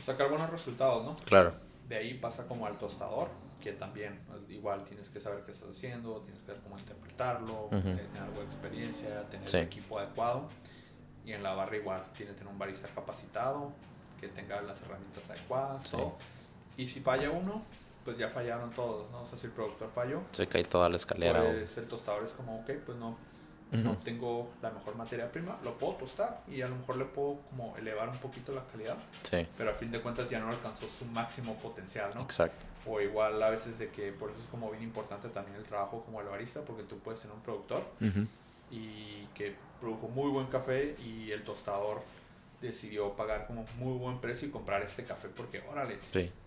sacar buenos resultados, ¿no? Claro. De ahí pasa como al tostador, que también pues, igual tienes que saber qué estás haciendo, tienes que saber cómo interpretarlo, eh, tener algo de experiencia, tener el equipo adecuado. Y en la barra igual, tienes que tener un barista capacitado, que tenga las herramientas adecuadas. Y si falla uno, pues ya fallaron todos, ¿no? O sea, si el productor falló. Se cae toda la escalera. Pues el tostador es como, ok, pues no, no tengo la mejor materia prima, lo puedo tostar y a lo mejor le puedo como elevar un poquito la calidad. Sí. Pero a fin de cuentas ya no alcanzó su máximo potencial, ¿no? Exacto. O igual a veces de que, por eso es como bien importante también el trabajo como el barista, porque tú puedes tener un productor y que produjo muy buen café y el tostador decidió pagar como muy buen precio y comprar este café porque, órale,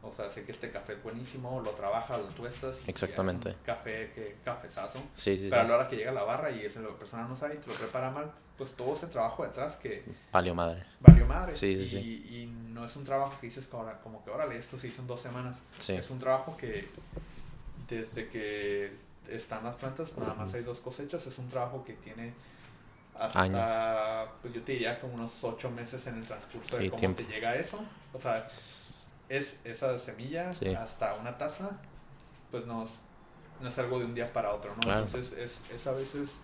o sea, sé que este café es buenísimo, lo trabajas, lo tuestas. Exactamente. Un café, que, cafezazo. Sí, sí, Pero a la hora que llega a la barra y eso la persona no sabe y te lo prepara mal, pues todo ese trabajo detrás que... Valió madre. Valió madre. Sí, sí, y, y, no es un trabajo que dices como, como que, órale, esto se hizo en dos semanas. Es un trabajo que desde que están las plantas, nada más hay dos cosechas, es un trabajo que tiene hasta, pues yo te diría como unos ocho meses en el transcurso de cómo te llega eso. O sea, es esa semilla hasta una taza, pues no es, no es algo de un día para otro, ¿no? Entonces es, es, a veces,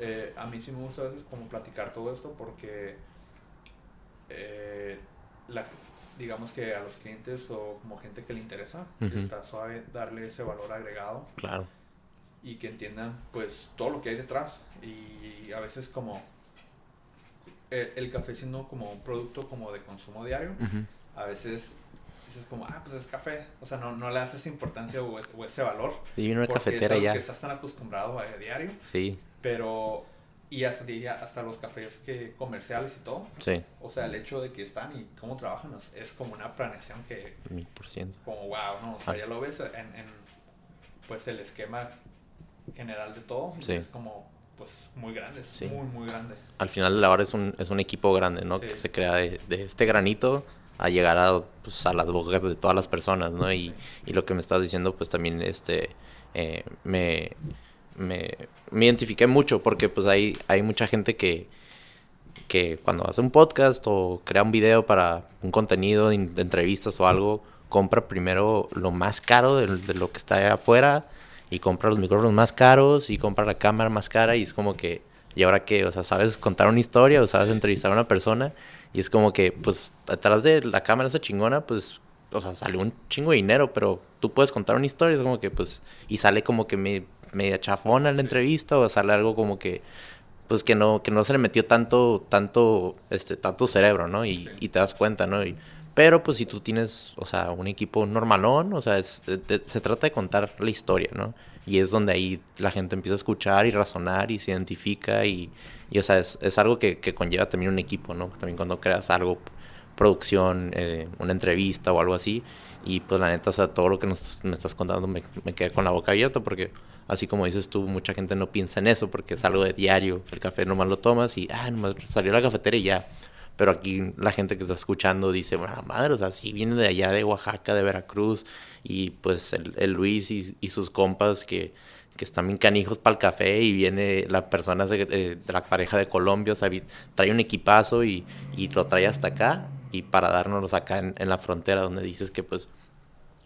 eh, a mí sí me gusta a veces como platicar todo esto porque, eh, la, digamos que a los clientes o como gente que le interesa, está suave darle ese valor agregado. Claro y que entiendan pues todo lo que hay detrás y a veces como el, café siendo como un producto como de consumo diario, a veces es como, ah, pues es café, o sea, no, no le haces importancia o, ese valor. Y una cafetera ya. que estás tan acostumbrado a diario. Sí. Pero, y hasta, hasta los cafés que comerciales y todo. Sí. O sea, el hecho de que están y cómo trabajan es como una planeación que... Mil por ciento. Como, wow, ¿no? O sea, ah. ya lo ves en, en, pues el esquema general de todo. Es como, pues, muy grande, muy, muy grande. Al final de la hora es un, es un equipo grande, ¿no? Que se crea de, este granito a llegar a, pues, a las bocas de todas las personas, ¿no? Y, y lo que me estás diciendo, pues también este, eh, me, me, me, identifiqué mucho porque pues hay, hay mucha gente que, que cuando hace un podcast o crea un video para un contenido de, entrevistas o algo, compra primero lo más caro de, de lo que está afuera y compra los micrófonos más caros y compra la cámara más cara y es como que, ¿y ahora qué? O sea, sabes contar una historia o sabes entrevistar a una persona y es como que, pues, detrás de la cámara esa chingona, pues, o sea, sale un chingo de dinero, pero tú puedes contar una historia, es como que, pues, y sale como que me, media chafona la entrevista o sale algo como que, pues, que no, que no se le metió tanto, tanto, este, tanto cerebro, ¿no? Y, y te das cuenta, ¿no? Y, pero pues si tú tienes, o sea, un equipo normalón, o sea, se trata de contar la historia, ¿no? Y es donde ahí la gente empieza a escuchar y razonar y se identifica y, y o sea, es, es algo que, que, conlleva también un equipo, ¿no? También cuando creas algo, producción, eh, una entrevista o algo así. Y pues la neta, o sea, todo lo que nos, me estás contando me, quedé con la boca abierta porque así como dices tú, mucha gente no piensa en eso porque es algo de diario. El café nomás lo tomas y, ah, nomás salió la cafetera y ya pero aquí la gente que está escuchando dice, bueno, madre, o sea, si viene de allá de Oaxaca, de Veracruz, y pues el, Luis y, sus compas que, que están bien canijos para el café, y viene la persona de, la pareja de Colombia, o sea, trae un equipazo y, y lo trae hasta acá, y para dárnoslos acá en, en, la frontera, donde dices que pues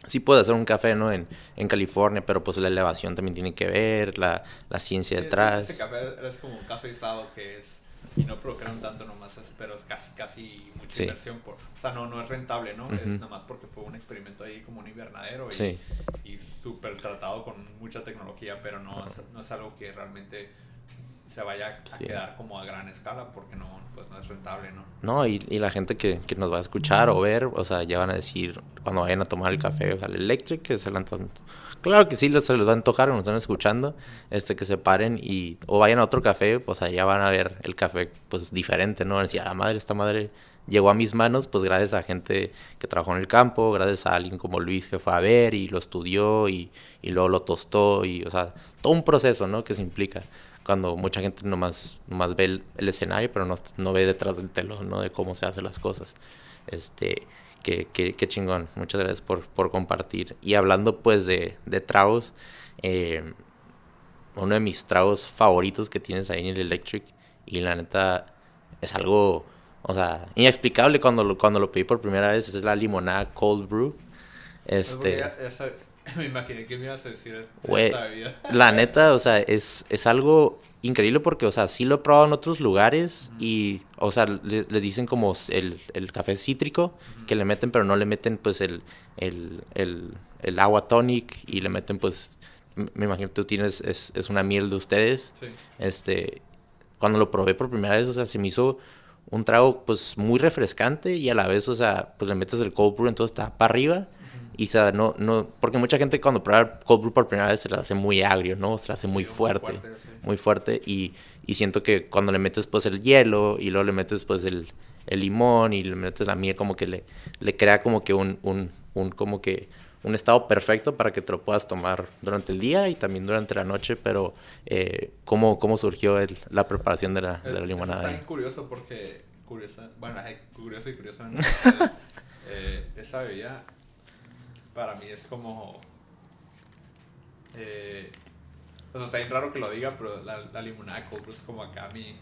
sí puedo hacer un café, ¿no? En, en California, pero pues la elevación también tiene que ver, la, la ciencia detrás. Este café es como un caso aislado que es, y no provocaron tanto nomás, pero es casi, casi mucha inversión. Por, o sea, no, no es rentable, ¿no? Es nada más porque fue un experimento ahí como un invernadero y, y súper tratado con mucha tecnología, pero no, no es algo que realmente se vaya a quedar como a gran escala porque no, pues no es rentable, ¿no? No, y, y la gente que, que, nos va a escuchar o ver, o sea, ya van a decir cuando vayan a tomar el café, o sea, el electric, que se lanzan. Claro que sí, se les va a antojar, nos están escuchando, este, que se paren y, o vayan a otro café, pues allá van a ver el café, pues diferente, ¿no? Decir, ah, madre, esta madre llegó a mis manos, pues gracias a gente que trabajó en el campo, gracias a alguien como Luis que fue a ver y lo estudió y, y luego lo tostó y, o sea, todo un proceso, ¿no? Que se implica cuando mucha gente nomás, nomás ve el, escenario, pero no, no, ve detrás del telón, ¿no? De cómo se hacen las cosas. Este, qué, qué, qué chingón. Muchas gracias por, por, compartir. Y hablando pues de, de tragos, eh, uno de mis tragos favoritos que tienes ahí en el Electric, y la neta es algo, o sea, inexplicable cuando lo, cuando lo pedí por primera vez, es la limonada Cold Brew. Este... (laughs) Me imaginé que me ibas a decir La neta, o sea, es, es algo increíble porque, o sea, sí lo he probado en otros lugares y, o sea, les dicen como el, el café cítrico que le meten, pero no le meten, pues, el, el, el, el agua tonic y le meten, pues, me imagino tú tienes, es, es una miel de ustedes. Sí. Este, cuando lo probé por primera vez, o sea, se me hizo un trago, pues, muy refrescante y a la vez, o sea, pues le metes el cold brew, entonces está para arriba y o sea, no, no, porque mucha gente cuando prueba cold brew por primera vez se la hace muy agrio, ¿no? Se la hace muy fuerte, muy fuerte, y, y, siento que cuando le metes pues el hielo y luego le metes pues el, el limón y le metes la miel como que le, le crea como que un, un, un, como que un estado perfecto para que te lo puedas tomar durante el día y también durante la noche, pero eh, ¿cómo, ¿cómo surgió el, la preparación de la, de la limonada? Está curioso porque, curiosa, bueno, curioso y curioso, (laughs) eh, esa bebida para mí es como... Eh, o sea, está bien raro que lo diga, pero la, la limonada cold es como acá mi...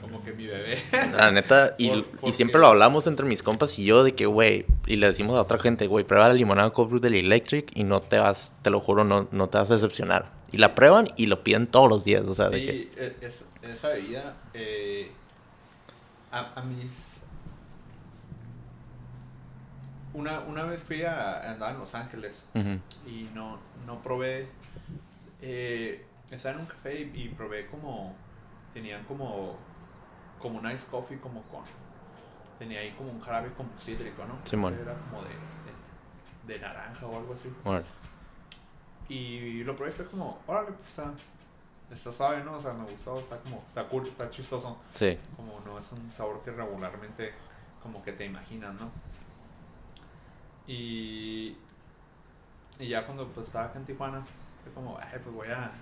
Como que mi bebé. La neta, y, y siempre lo hablamos entre mis compas y yo de que, güey, y le decimos a otra gente, güey, prueba la limonada cold brew del Electric y no te vas, te lo juro, no, no te vas a decepcionar. Y la prueban y lo piden todos los días, o sea, sí, de que... E, es, esa bebida, eh, a, a mis una, una vez fui a, andar en Los Ángeles y no, no probé. Eh, estaba en un café y, probé como. Tenían como. Como un ice coffee, como con. Tenía ahí como un jarabe como cítrico, ¿no? Simón. Era como de, de, naranja o algo así. Y lo probé y fue como, órale, pues está. Está suave, ¿no? O sea, me gustó, está como, está cool, está chistoso. Sí. Como no es un sabor que regularmente como que te imaginas, ¿no? Y, y ya cuando pues estaba acá en Tijuana, fue como, ay, pues voy a,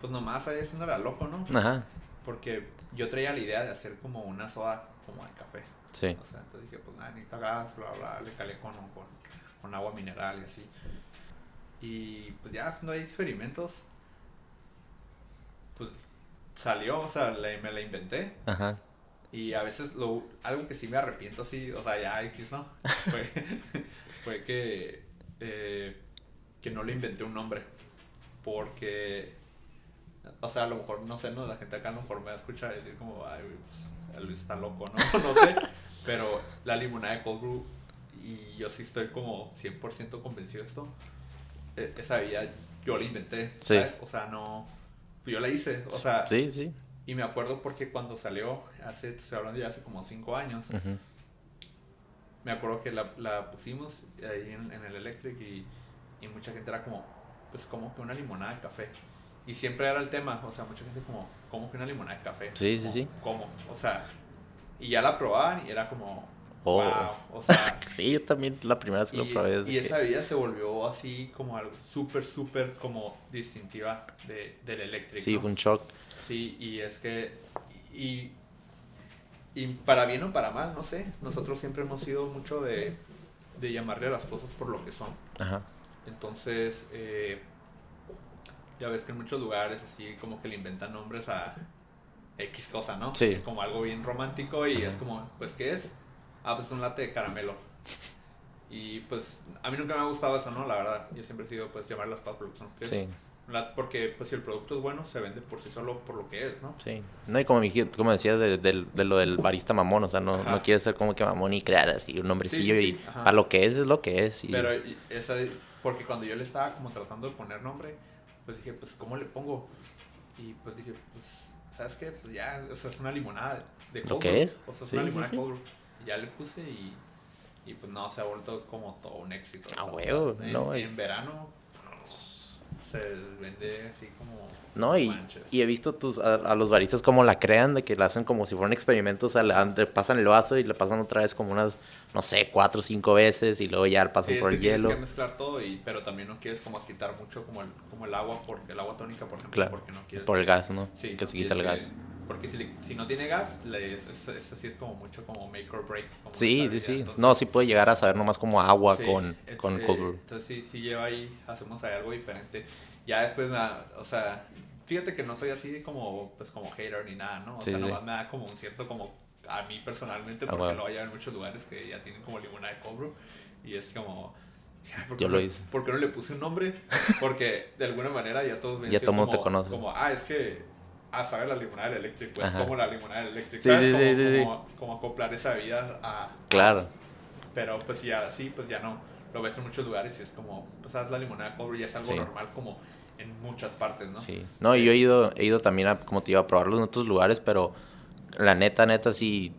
pues nomás ahí haciéndole a loco, ¿no? Ajá. Porque yo traía la idea de hacer como una soda como de café. Sí. O sea, entonces dije, pues nada, necesito gas, bla, bla, le calé con, con, con agua mineral y así. Y pues ya haciendo ahí experimentos, pues salió, o sea, me la inventé. Ajá. Y a veces lo, algo que sí me arrepiento así, o sea, ya X, ¿no? (laughs) Fue, fue que, eh, que no le inventé un nombre. Porque, o sea, a lo mejor, no sé, ¿no? La gente acá a lo mejor me va a escuchar y decir como, ay, Luis está loco, ¿no? (laughs) No sé. Pero la limonada de Cold Brew, y yo sí estoy como 100% convencido de esto, e, esa vida yo la inventé, ¿sabes? O sea, no, yo la hice, o sea... Sí, sí. Y me acuerdo porque cuando salió, hace, estoy hablando ya hace como 5 años, me acuerdo que la, la pusimos ahí en, en el Electric y, y, mucha gente era como, pues como que una limonada de café. Y siempre era el tema, o sea, mucha gente como, como que una limonada de café. Sí, sí, sí. ¿Cómo? O sea, y ya la probaban y era como, oh. wow. O sea, (laughs) sí, yo también la primera vez que lo probé. Y esa vida se volvió así como algo súper, súper como distintiva de, del Electric. Sí, fue un shock. Sí, y es que, y y para bien o para mal, no sé. Nosotros siempre hemos sido mucho de, de llamarle a las cosas por lo que son. Ajá. Entonces, eh, ya ves que en muchos lugares así como que le inventan nombres a X cosa, ¿no? Sí. Como algo bien romántico y es como, pues, ¿qué es? Ah, pues un latte de caramelo. Y pues a mí nunca me ha gustado eso, ¿no? La verdad, yo siempre he sido pues llamarlas Pop Products, ¿no? Que es Sí. La- porque pues si el producto es bueno, se vende por sí solo por lo que es, ¿no? Sí. No, y como, como decías de, del- de lo del barista mamón, o sea, no, no quieres ser como que mamón y crear así un nombrecillo Sí, sí, sí, y para lo que es, es lo que es. Y, Pero y- esa, porque cuando yo le estaba como tratando de poner nombre, pues dije, pues ¿cómo le pongo? Y pues dije, pues, ¿sabes qué? Pues ya, o sea, es una limonada de ¿Lo cold que brew. es? O sea, es una limonada sí. cold. Y ya le puse y, y pues no, se ha vuelto como todo un éxito. Ah, huevo, onda. en, no, en verano se vende así como... No, y, y he visto tus, a, a los baristas como la crean, de que la hacen como si fueran experimentos, o sea, le, pasan el vaso y le pasan otra vez como unas, no sé, cuatro o cinco veces y luego ya le pasan Sí, es por que el tienes hielo. que mezclar todo, y, pero también no quieres como quitar mucho como el, como el agua, porque el agua tónica, por ejemplo, Claro, porque no quieres... por el gas, ¿no? Sí, que no se quita el gas. que- porque si, le- si no tiene gas, le, eso, eso sí es como mucho como make or break. como Sí, sí, sí. Entonces, No, sí puede llegar a saber nomás como agua sí, con, eh, con eh, cold brew. Entonces sí, sí lleva ahí, hacemos ahí algo diferente. Ya después, me o sea, fíjate que no soy así como, pues como hater ni nada, ¿no? O Sí, sea, sí. nomás me da como un cierto como, a mí personalmente, Ah, porque bueno. lo hay en muchos lugares que ya tienen como limonada de cold brew. Y es como... "Ay, ¿por qué Yo lo hice. ¿Por qué no le puse un nombre? (laughs) Porque de alguna manera ya todos ven Ya todo mundo te conoce. Como, ah, es que... Ah, sabes la limonada del eléctrico, es Ajá. como la limonada del eléctrico. Sí, ¿sabes? sí, como, sí, sí, sí. como- como acoplar esa bebida a... Claro. Pero pues ya así, pues ya no. Lo ves en muchos lugares y es como, pues haz la limonada cold brew y es algo Sí. normal como en muchas partes, ¿no? Sí. No, yo he ido, he ido también a, como te iba a probarlo en otros lugares, pero la neta, neta, sí,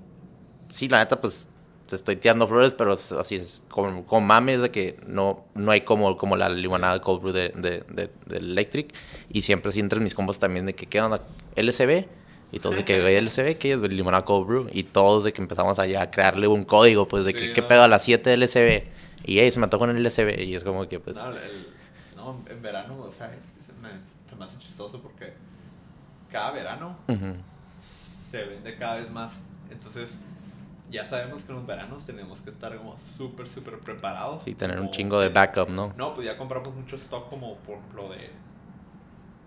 sí, la neta, pues te estoy tirando flores, pero es- así es, como, como mames de que no, no hay como, como la limonada cold brew de, de, de, de Electric, y siempre así entre mis combos también de que, ¿qué onda? LCB, y todos de que, "Güey, LCB, que es limonada cold brew, y todos de que empezamos allá a crearle un código, pues de que, Sí, ¿qué ¿no? pedo a las 7 de LCB? Y, hey, se me tocó en el LCB, y es como que, pues, No, el- no, en verano, o sea, se me, se me hace chistoso porque cada verano ujú, se vende cada vez más. Entonces, ya sabemos que en los veranos tenemos que estar como súper, súper preparados. sí, tener un chingo de backup, ¿no? No, pues ya compramos mucho stock como por ejemplo de...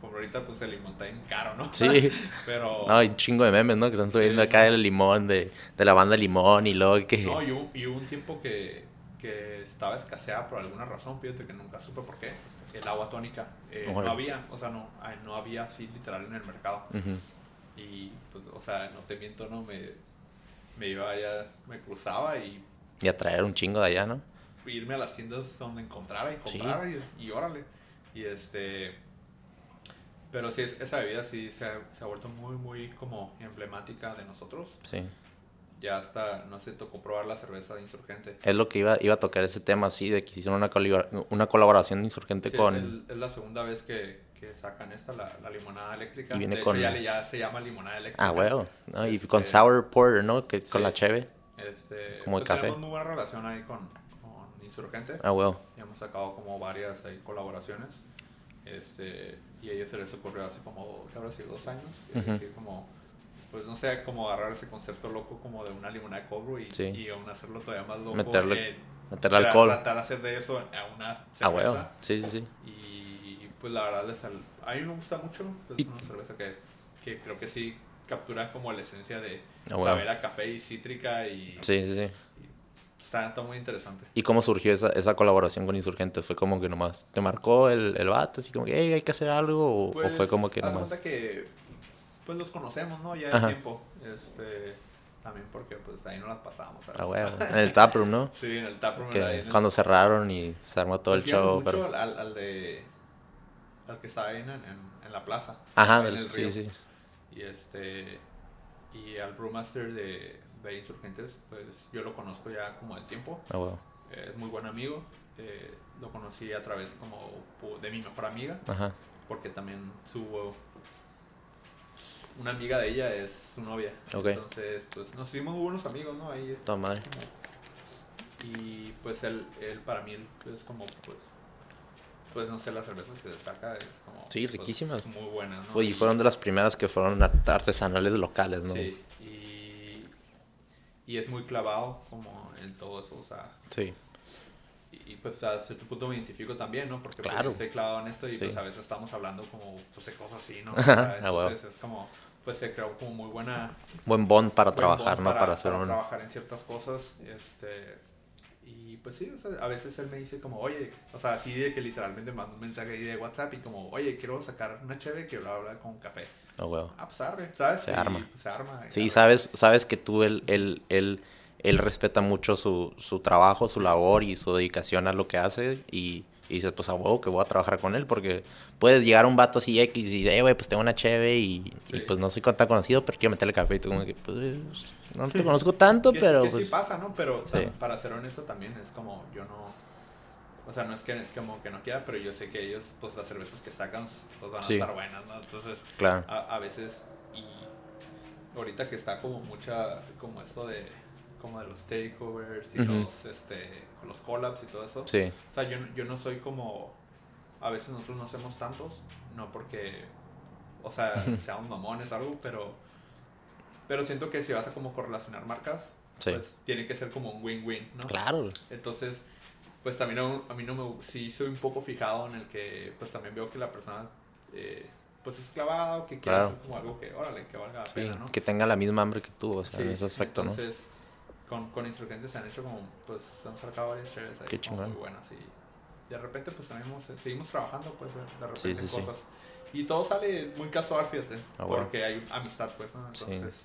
Como ahorita pues el limón está bien caro, ¿no? Sí. (laughs) Pero... No, hay un chingo de memes, ¿no? Que están subiendo Sí, acá del limón, de, de la banda Limón y luego que... No, y hubo, y hubo un tiempo que, que estaba escaseada por alguna razón, fíjate que nunca supe por qué. El agua tónica. eh, no había, o sea, no, no había así literal en el mercado. Y, pues, o sea, no te miento, no, me, me iba allá, me cruzaba y Y a traer un chingo de allá, ¿no? irme a las tiendas donde encontrara y Sí. comprara y, y órale. Y este. Pero sí, es- esa bebida sí se ha, se ha vuelto muy, muy como emblemática de nosotros. Sí. Ya hasta, no sé, tocó probar la cerveza de Insurgente. Es lo que iba, iba a tocar ese tema así, de que hicieron una, una colaboración de Insurgente Sí, con... el- es la segunda vez que, que sacan esta, la, la limonada eléctrica. Y viene de con- hecho, ya, le- ya se llama limonada eléctrica. Ah, huevo. ¿no? Y Este, con Sour Porter, ¿no? Que, con sí. la cheve. Este, Como de pues café. Tenemos muy buena relación ahí con, con Insurgente. Ah, huevo. Ya hemos sacado como varias ahí colaboraciones. Este, y a ellos se les ocurrió hace como, ¿qué habrá sido? Dos años. Es Ujú. decir, como, pues no sé, como agarrar ese concepto loco como de una limonada de cold brew y, Sí. y aún hacerlo todavía más loco. Meterle- Meterle alcohol. Tratar de hacer de eso a una Ah, cerveza. huevo. Sí, sí, sí. Y pues la verdad, les al- a mí me gusta mucho. Es Y- una cerveza que, que creo que sí captura como la esencia de saber a café y cítrica y, Sí, sí, sí. y está, está muy interesante. ¿Y cómo surgió esa, esa colaboración con Insurgente? ¿Fue como que nomás te marcó el, el vato? Así como que, hey, hay que hacer algo? ¿O, o fue Pues, como que nomás? que pues los conocemos, ¿no? Ya de tiempo. Este, también porque pues ahí no las. ¿sabes? Ah, huevo. En el taproom, ¿no? (laughs) Sí, en el taproom. Que el- cuando cerraron y se armó todo el pues, show. mucho Pero... al de al que está ahí en, en- en la plaza. Ajá, ahí en del- el sí, río. sí. Y este y al brewmaster de, de Insurgentes, pues yo lo conozco ya como de tiempo. Ah, Es muy buen amigo. Eh, lo conocí a través como de mi mejor amiga, Ajá. porque también su una amiga de ella es su novia. Ok. Entonces, pues nos hicimos muy buenos amigos, ¿no? Ahí y pues él, él para mí es como pues pues no sé las cervezas que saca es como Sí, pues, riquísimas. muy buenas ¿no? Y fueron de las primeras que fueron art- artesanales locales, ¿no? sí y, y es muy clavado como en todo eso o sea Sí. y, y, pues a cierto punto me identifico también no porque pues, Claro. estoy clavado en esto y Sí. pues a veces estamos hablando como pues de cosas así no (laughs) O sea, ah, entonces es como pues se creó como muy buena Buen bond para buen trabajar, bond ¿no? Para, hacer para un... trabajar en ciertas cosas este Y pues sí, o sea, a veces él me dice como, oye, o sea, así de que literalmente manda un mensaje ahí de WhatsApp y como, oye, quiero sacar una cheve que lo habla con café. Oh, huevo. Ah, pues arre, ¿sabes? Se Y, arma. pues, se arma. Sí, sabes, sabes que tú, él, él, él, él respeta mucho su, su trabajo, su labor y su dedicación a lo que hace y, y dices, pues a huevo que voy a trabajar con él porque puedes llegar a un vato así X y eh, güey, pues tengo una cheve y, pues no soy tan conocido, pero quiero meterle café y tú como que, pues no te conozco tanto, Que- pero que pues... sí pasa, ¿no? Pero o sea, Sí. para ser honesto también es como yo no... O sea, no es que como que no quiera, pero yo sé que ellos, pues las cervezas que sacan, pues van a Sí. estar buenas, ¿no? Entonces, Claro, a, a veces, y ahorita que está como mucha, como esto de, como de los takeovers y los, este, los collabs y todo eso. sí, O sea, yo, yo no soy como, a veces nosotros no hacemos tantos, no porque, o sea, seamos mamones o algo, pero, pero siento que si vas a como correlacionar marcas, Sí. pues tiene que ser como un win-win, ¿no? claro, Entonces, pues también a, a mí no me, sí soy un poco fijado en el que, pues también veo que la persona, eh, pues es clavada o que quiere Claro. hacer como algo que, órale, que valga la sí, pena, ¿no? que tenga la misma hambre que tú, o sea, Sí, en ese aspecto, entonces, con, con insurgentes se han hecho como, pues, se han sacado varias chéveres ahí Qué chingón. muy buenas y de repente, pues, también hemos- seguimos trabajando, pues, de, Sí, repente sí, sí. cosas. Y todo sale muy casual, fíjate, bueno. porque hay amistad, pues, ¿no? Sí. Entonces,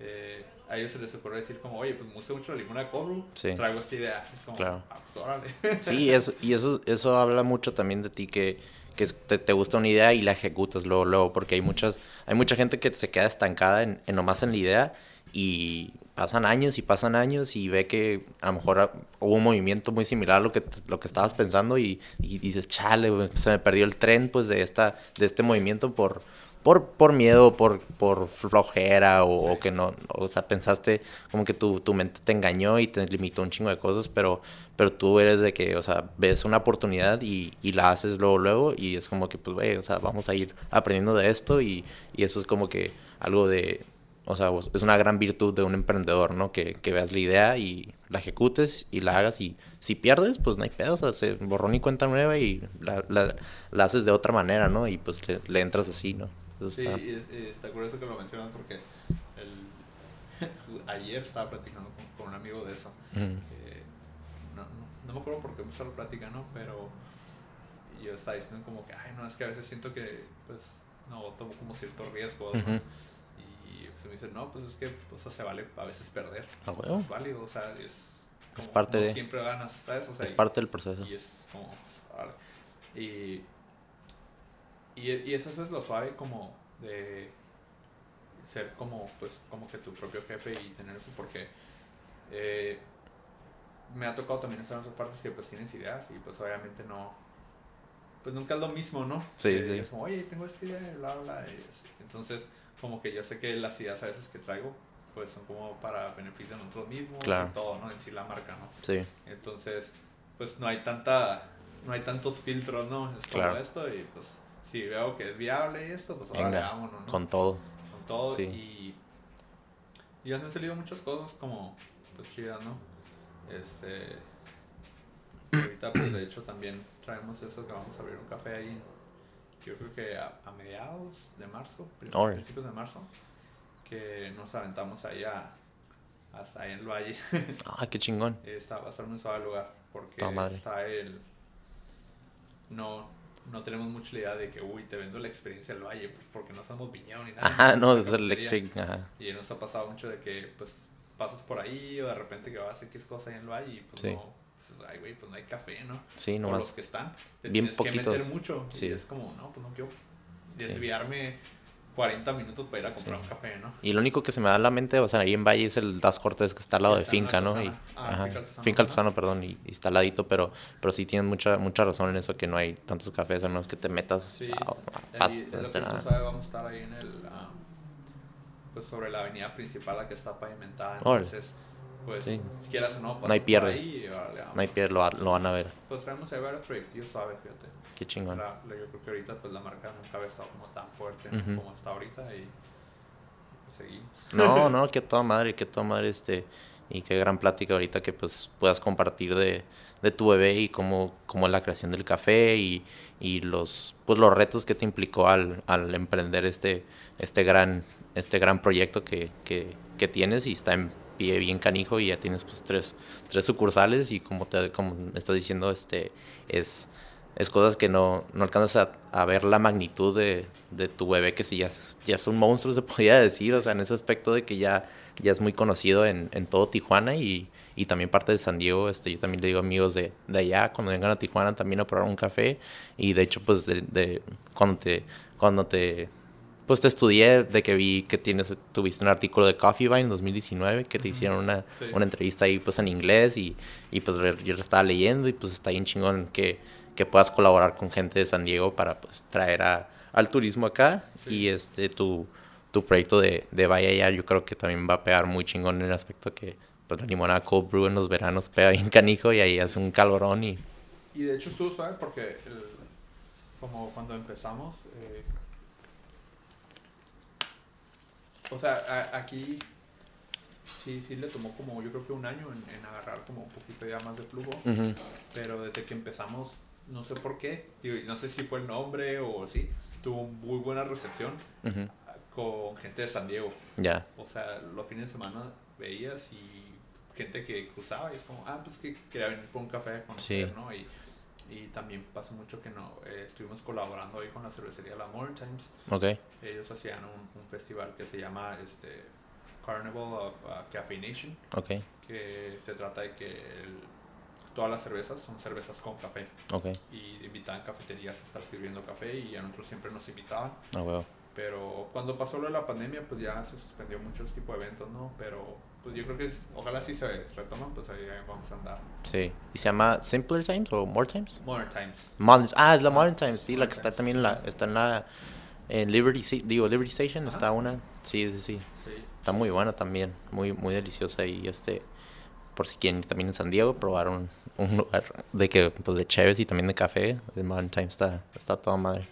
eh, a ellos se les ocurre decir como, oye, pues, me gusta mucho la limona de Cobru, Sí. traigo esta idea. Es como, Claro. ah, pues, órale. Sí, (laughs) eso, y eso, eso habla mucho también de ti que, que te, te gusta una idea y la ejecutas luego, luego, porque hay muchas, hay mucha gente que se queda estancada en, en nomás en la idea y pasan años y pasan años y ve que a lo mejor hubo un movimiento muy similar a lo que, lo que estabas pensando y, y dices, chale, se me perdió el tren pues de, esta, de este movimiento por, por, por miedo, por, por flojera o, que no, o sea, pensaste como que tu, tu mente te engañó y te limitó un chingo de cosas, pero, pero tú eres de que, o sea, ves una oportunidad y, y la haces luego, luego y es como que, pues, güey, o sea, vamos a ir aprendiendo de esto y, y eso es como que algo de, o sea, es una gran virtud de un emprendedor, ¿no? Que, que veas la idea y la ejecutes y la hagas y si pierdes, pues no hay pedo, o sea, se borrón y cuenta nueva y la, la, la haces de otra manera, ¿no? Y pues le, le entras así, ¿no? Entonces, Sí, está- y, y está curioso que lo mencionas porque el, (laughs) ayer estaba platicando con, con un amigo de eso. Ujú. Eh, no, no, no me acuerdo por qué empezó la plática, ¿no? Pero yo estaba diciendo como que, ay, no, es que a veces siento que, pues, no, tomo como ciertos riesgos, ¿no? Me dice, no, pues es que, pues, se vale a veces perder. A O sea, huevo. es válido, o sea, es, como parte de- Siempre ganas, ¿sabes? O sea, es y- parte del proceso. y es como, vale. Y, y, y eso es lo suave como de ser como, pues, como que tu propio jefe y tener eso porque eh, me ha tocado también estar en esas partes que pues tienes ideas y pues obviamente no, pues nunca es lo mismo, ¿no? Sí, Eh, sí. Es como, oye, tengo esta idea, bla, bla, y entonces como que yo sé que las ideas a veces que traigo pues son como para beneficio de nosotros mismos Claro. y todo, ¿no? En sí la marca, ¿no? Sí, Entonces, pues no hay tanta, no hay tantos filtros, ¿no? Es Claro. esto y pues si veo que es viable esto, pues ahora venga, vámonos, ¿no? con todo. Con todo Sí. y, y han salido muchas cosas como, pues chidas, ¿no? Este, (clears throat) ahorita pues de hecho también traemos eso que vamos a abrir un café ahí, yo creo que a, a mediados de marzo, principios de marzo, que nos aventamos ahí a, hasta ahí en el valle. (laughs) Ah, qué chingón. Está, va a ser un suave lugar porque está el... No, no tenemos mucha idea de que, uy, te vendo la experiencia del valle, pues porque no somos viñedo ni nada. (laughs) Ajá, no, es electric. Ajá. Y nos ha pasado mucho de que, pues, pasas por ahí o de repente que vas a X cosa ahí en el valle y pues Sí. no... pues, ay, güey, pues no hay café, ¿no? Sí, O los que están. Te Bien tienes que poquitos. meter mucho. Sí. Y es como, no, pues no quiero desviarme 40 minutos para ir a comprar Sí. un café, ¿no? Y lo único que se me da a la mente, o sea, ahí en Valle es el Das Cortés que está al lado de Está la Finca, ¿no? Y. Ah, ajá, Finca. Altozano, perdón, y, y está al ladito, pero, pero sí tienes mucha, mucha razón en eso, que no hay tantos cafés, a menos que te metas Sí, a, a pastas, es lo que sabe, vamos a estar ahí en el, ah, pues sobre la avenida principal, la que está pavimentada. Entonces, pues, Sí. si quieras o no, No hay pierde. ahí y órale, No hay pierde, lo, lo van a ver. Pues traemos ahí varios proyectos suaves, fíjate. Qué chingón. La- yo creo que ahorita, pues la marca nunca había estado como tan fuerte ¿no? Ujú. como está ahorita y pues, seguimos. No, (laughs) no, que toda madre, que toda madre, este, y qué gran plática ahorita que pues puedas compartir de, de tu bebé y cómo, cómo es la creación del café y, y los, pues los retos que te implicó al, al emprender este, este gran, este gran proyecto que, que, que tienes y está en pie bien canijo y ya tienes pues tres, tres sucursales y como te como estoy diciendo, este es, es cosas que no, no alcanzas a, ver la magnitud de, de, tu bebé, que si ya ya es un monstruo, se (laughs) podría decir, o sea, en ese aspecto de que ya, ya es muy conocido en, en todo Tijuana y, y también parte de San Diego, este, yo también le digo amigos de, de allá, cuando vengan a Tijuana también a probar un café y de hecho pues de cuando te, cuando te pues te estudié de que vi que tienes, tuviste un artículo de Coffee Vine en 2019, que te hicieron una, sí. una entrevista ahí pues en inglés y, y pues yo lo estaba leyendo y pues está bien chingón que, que puedas colaborar con gente de San Diego para pues traer a, al turismo acá sí. y este tu, tu proyecto de, de Vaya Ya yo creo que también va a pegar muy chingón en el aspecto que pues la limonada cold brew en los veranos pega bien canijo y ahí hace un calorón y... Y de hecho estuvo suave porque el, como cuando empezamos... Eh, o sea, a, aquí sí, sí le tomó como yo creo que un año en, en agarrar como un poquito ya más de flujo. Uh -huh. Pero desde que empezamos, no sé por qué, digo, no sé si fue el nombre o sí, tuvo muy buena recepción uh -huh. con gente de San Diego. Ya. Yeah. O sea, los fines de semana veías y gente que cruzaba y es como, ah, pues que quería venir por un café conocer, sí. ¿no? Y, y también pasó mucho que no eh, estuvimos colaborando ahí con la cervecería La Modern Times. Okay. Ellos hacían un, un, festival que se llama este Carnival of uh, Caffeination. Okay. Que se trata de que el, todas las cervezas son cervezas con café. Okay. Y invitaban cafeterías a estar sirviendo café y a nosotros siempre nos invitaban. Oh, wow. Pero cuando pasó lo de la pandemia, pues ya se suspendió mucho este tipo de eventos, ¿no? Pero pues yo creo que es, ojalá sí se retoman, pues ahí vamos a andar. Sí. ¿Y se llama Simpler Times o More Times? Modern Times. Modern, ah, es la Modern Times, sí, Modern la que Times. está también la, está en la en Liberty, digo, Liberty Station Ajá. está una. Sí, sí, sí, sí. Está muy buena también, muy muy deliciosa y este por si quieren también en San Diego probar un, un lugar de que pues de chéves y también de café, el Modern Times está está toda madre.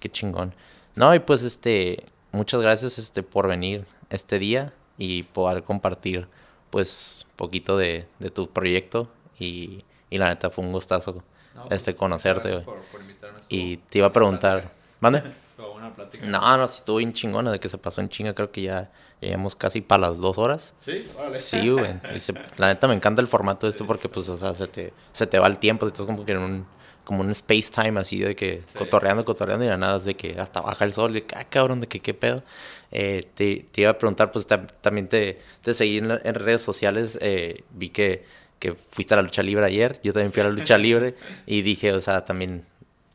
Qué chingón. No, y pues este muchas gracias este por venir este día y poder compartir pues poquito de, de tu proyecto y, y, la neta fue un gustazo no, pues, este conocerte por, por y te iba a preguntar ¿mande? (laughs) No, no, sí estuvo bien chingona de que se pasó en chinga, creo que ya llevamos casi para las dos horas. Sí, vale. Sí, güey. la neta me encanta el formato de esto porque pues, o sea, se te, se te va el tiempo, estás como que en un como un space time así de que sí. cotorreando, cotorreando y nada, es de que hasta baja el sol, y ah, cabrón, de que qué pedo. Eh, te, te, iba a preguntar, pues también te, te seguí en, en redes sociales, eh, vi que, que fuiste a la lucha libre ayer, yo también fui a la lucha (laughs) libre y dije, o sea, también,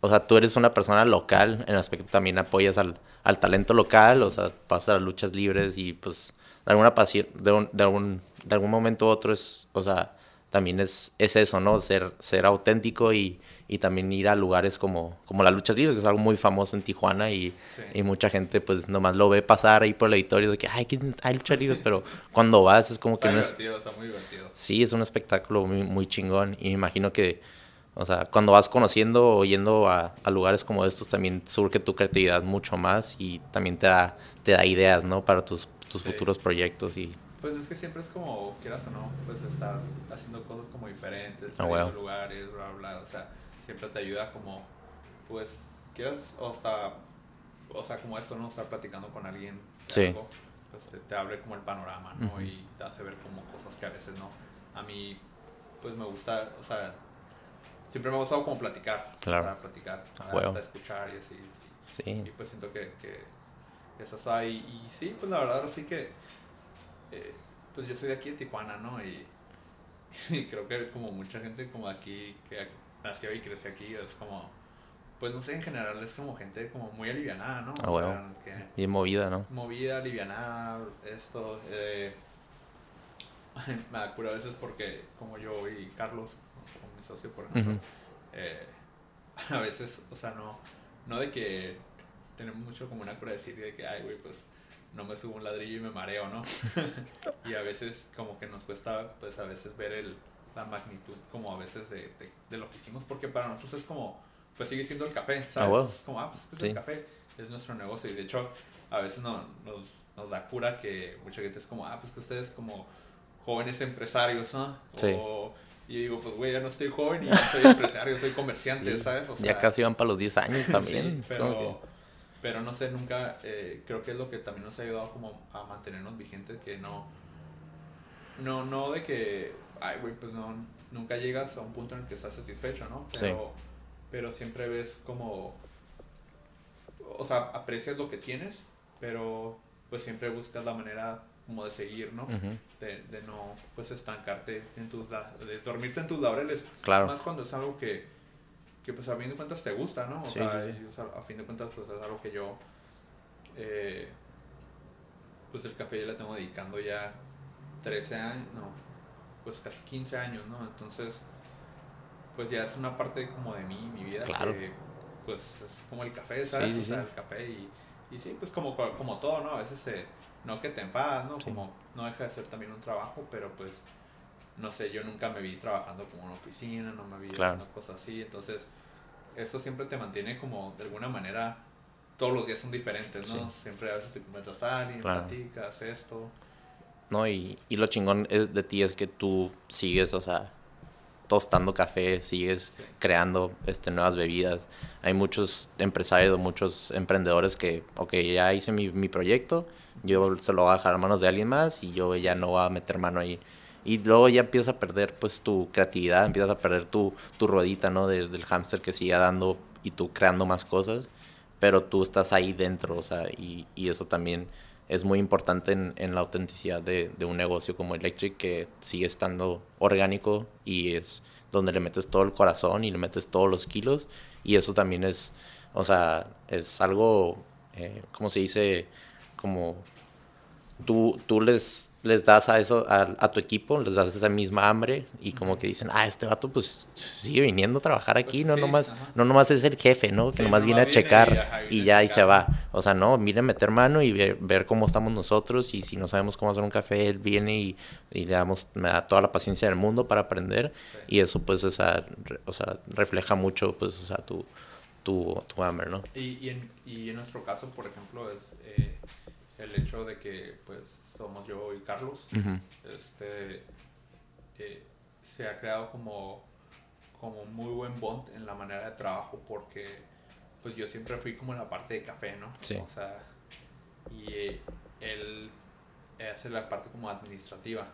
o sea, tú eres una persona local, en el aspecto también apoyas al, al talento local, o sea, pasas a las luchas libres y pues de alguna pasión, de, un, de, algún, de algún momento u otro es, o sea, también es, es eso, ¿no? Ser, ser auténtico y, y también ir a lugares como, como la lucha libre, que es algo muy famoso en Tijuana y, Sí. y mucha gente pues nomás lo ve pasar ahí por el auditorio de que ay, hay lucha libre, pero cuando vas es como que Está no es, está muy divertido. sí, es un espectáculo muy, muy chingón y me imagino que, o sea, cuando vas conociendo o yendo a, a lugares como estos también surge tu creatividad mucho más y también te da, te da ideas, ¿no? Para tus, tus Sí. futuros proyectos y Pues es que siempre es como, quieras o no, pues estar haciendo cosas como diferentes, bueno. de lugares, bla, bla, o sea, siempre te ayuda como, pues, quieras, o hasta, o sea, como esto, ¿no? Estar platicando con alguien Sí. algo, pues te, te abre como el panorama, ¿no? Y te hace ver como cosas que a veces no. A mí, pues me gusta, o sea, siempre me ha gustado como platicar, Claro. sea, platicar, huevo. hasta escuchar y así, sí. sí, Y pues siento que, que eso está ahí. Y sí, pues la verdad, sí que. eh, pues yo soy de aquí de Tijuana, ¿no? Y, (laughs) y creo que como mucha gente como aquí, que nació y creció aquí, es como. Pues no sé, en general es como gente como muy alivianada, ¿no? Ah, O sea, que bien movida, ¿no? movida, alivianada, esto. Eh, (laughs) me da cura a veces porque como yo y Carlos, como mi socio, por ejemplo, eh, (laughs) a veces, o sea, no, no de que tenemos mucho como una cura de decir de que, ay, güey, pues no me subo un ladrillo y me mareo, ¿no? (laughs) y a veces como que nos cuesta, pues a veces ver el, la magnitud como a veces de, de, de lo que hicimos, porque para nosotros es como, pues sigue siendo el café, ¿sabes? Ah. Es como, ah, pues es Sí. el café, es nuestro negocio y de hecho a veces no, nos, nos da cura que mucha gente es como, ah, pues que ustedes como jóvenes empresarios, ¿no? Sí. O, y yo digo, pues güey, ya no estoy joven y no soy empresario, soy comerciante, Sí. ¿sabes? O ya casi van para los 10 años también. sí, pero, pero no sé, nunca, eh, creo que es lo que también nos ha ayudado como a mantenernos vigentes, que no, no, no de que, ay, güey, pues no, nunca llegas a un punto en el que estás satisfecho, ¿no? Pero, pero siempre ves como, o sea, aprecias lo que tienes, pero pues siempre buscas la manera como de seguir, ¿no? de, de, no, pues, estancarte en tus, de dormirte en tus laureles. Claro. Más cuando es algo que, que pues, a fin de cuentas te gusta, ¿no? O, sea, a fin de cuentas, pues, es algo que yo, eh, pues, el café ya le tengo dedicando ya 13 años, no, pues, casi 15 años, ¿no? Entonces, pues, ya es una parte como de mí, mi vida, claro. que, pues, es como el café, ¿sabes? o sea, el café y, y sí, pues, como, como todo, ¿no? A veces se no que te enfadas, ¿no? Como no deja de ser también un trabajo, pero pues, no sé, yo nunca me vi trabajando como en una oficina, no me vi haciendo cosas así, entonces, eso siempre te mantiene como, de alguna manera, todos los días son diferentes, ¿no? Siempre a veces te encuentras a alguien, platicas, esto. No, y, y lo chingón es de ti es que tú sigues, o sea, tostando café, sigues creando este, nuevas bebidas. Hay muchos empresarios, muchos emprendedores que, ok, ya hice mi, mi proyecto, yo se lo voy a dejar a manos de alguien más y yo ya no voy a meter mano ahí. Y luego ya empiezas a perder pues tu creatividad, empiezas a perder tu, tu ruedita, ¿no? del hámster que sigue dando y tú creando más cosas, pero tú estás ahí dentro, o sea, y, y eso también es muy importante en, en la autenticidad de, de, un negocio como Electric que sigue estando orgánico y es donde le metes todo el corazón y le metes todos los kilos y eso también es, o sea, es algo, eh, ¿cómo se dice? Como tú, tú les les das a eso, a, tu equipo, les das esa misma hambre y como que dicen, ah, este vato pues sigue viniendo a trabajar aquí, pues no, nomás, no nomás es el jefe, ¿no? Que nomás viene a checar y, ya ahí se va. O sea, no, viene a meter mano y ver, cómo estamos nosotros y si no sabemos cómo hacer un café, él viene y, le damos, me da toda la paciencia del mundo para aprender y eso pues esa, o sea, refleja mucho pues, o sea, tu, tu, tu hambre, ¿no? Y, y, en, y en nuestro caso, por ejemplo, es eh, el hecho de que pues somos yo y Carlos, este, eh, se ha creado como, como un muy buen bond en la manera de trabajo porque pues yo siempre fui como en la parte de café, ¿no? Sí. O sea, y él hace la parte como administrativa.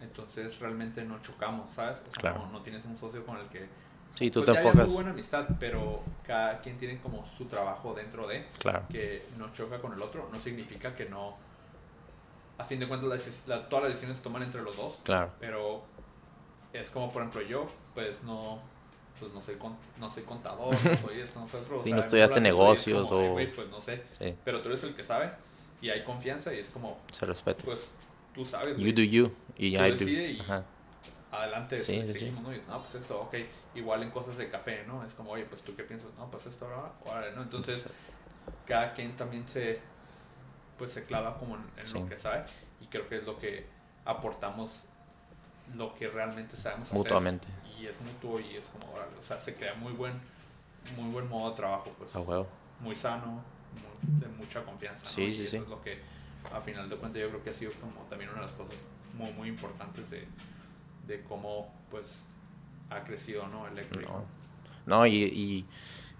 Entonces realmente no chocamos, ¿sabes? O sea, claro. no, tienes un socio con el que... Sí, tú pues, te enfocas. Hay muy buena amistad, pero cada quien tiene como su trabajo dentro de... Claro. Que no choca con el otro. No significa que no a fin de cuentas todas las decisiones se toman entre los dos. Claro. Pero es como, por ejemplo, yo, pues no, pues no soy, no soy contador, no (laughs) soy esto, no soy otro. Sí, no estudiaste negocios o... pues no sé. Pero tú eres el que sabe y hay confianza y es como... Se respeta. Pues tú sabes. You do you y I do. Y adelante. Sí, pues, sí, ¿no? no, pues esto, ok. Igual en cosas de café, ¿no? Es como, oye, pues tú qué piensas, no, pues esto, ahora, ¿no? Entonces, cada quien también se pues se clava como en, lo que sabe y creo que es lo que aportamos lo que realmente sabemos mutuamente. Y es mutuo y es como o sea se crea muy buen muy buen modo de trabajo pues. Muy sano de mucha confianza sí, y sí, eso es lo que a final de cuentas yo creo que ha sido como también una de las cosas muy muy importantes de, de cómo pues ha crecido no eléctrico no, no y y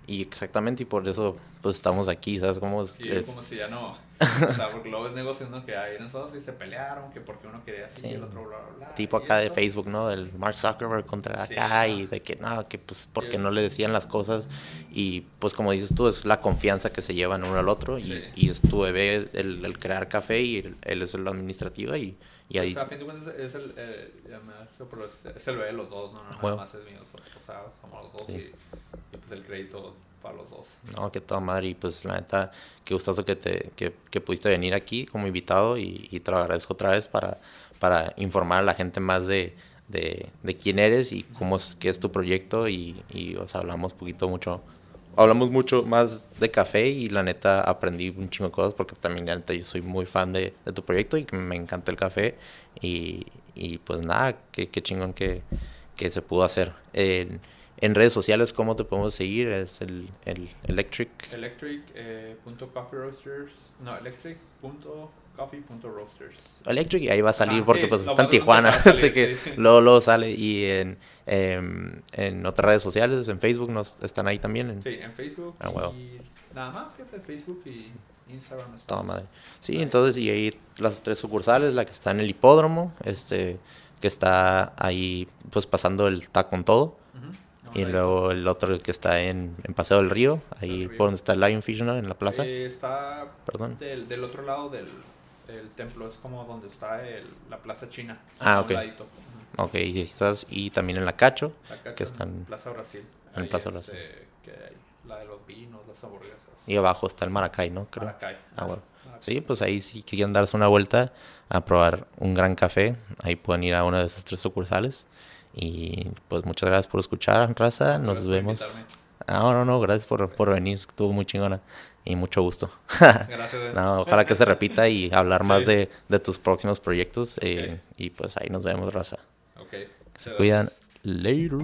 exactamente, y por eso pues estamos aquí, ¿sabes cómo es? Y es como si ya no, (laughs) o sea, porque luego es negocio, ¿no? Que ahí nosotros y se pelearon, que porque uno quería así y el otro bla, bla, bla. Tipo acá de Facebook, ¿no? Del Mark Zuckerberg contra acá y de que no, que pues porque no le decían las cosas y pues como dices tú, es la confianza que se llevan uno al otro y, y es tu bebé el, el, crear café y él, es el administrativo y, y ahí... O sea, a fin de cuentas es el, eh, es el bebé de los dos, ¿no? No, nada más es mío, o sea, somos los dos y pues el crédito para los dos. No, que toda madre. Y pues la neta, qué gustoso que, te, que, que pudiste venir aquí como invitado y, y, te lo agradezco otra vez para, para informar a la gente más de, de, de quién eres y cómo es, qué es tu proyecto. Y, y o sea, hablamos poquito, mucho. Hablamos mucho más de café y la neta aprendí un chingo de cosas porque también la neta yo soy muy fan de, de tu proyecto y que me encanta el café. Y, y pues nada, qué, qué chingón que, que se pudo hacer. en en redes sociales, ¿cómo te podemos seguir? Es el, el Electric. Electric eh. No, electric Electric y ahí va a salir ah, porque pues está en Tijuana. (laughs) Así que luego, luego, sale. Y en, em, en otras redes sociales, en Facebook, nos están ahí también. Sí, en Facebook. Ah, y nada más que en Facebook y Instagram. Toda madre. Sí, entonces, y ahí las tres sucursales, la que está en el hipódromo, este, que está ahí, pues pasando el taco con todo. Y Ahí. luego el otro que está en, en Paseo del Río, ahí Río. por donde está el Lionfish, ¿no? En la plaza. Eh, está Perdón. del, del otro lado del, del templo, es como donde está el, la plaza china. Ah, ok. ladito. Ok, y estás, y también en la Cacho. Que está están- en Plaza Brasil. en Ahí Plaza es, Brasil. que hay la de los vinos, las hamburguesas. Y abajo está el Maracay, ¿no? Creo. Maracay. Ah, Ajá, bueno. Maracay. Sí, pues ahí si quieren darse una vuelta a probar un gran café, ahí pueden ir a una de esas tres sucursales. Y pues muchas gracias por escuchar, raza. Nos Gracias vemos. Ah, no, no, no, gracias por, por venir. Estuvo muy chingona. Y mucho gusto. Gracias. eh. (laughs) No, ojalá que se repita y hablar más de, de tus próximos proyectos. eh, y pues ahí nos vemos, raza. Ok. Se cuidan. Later.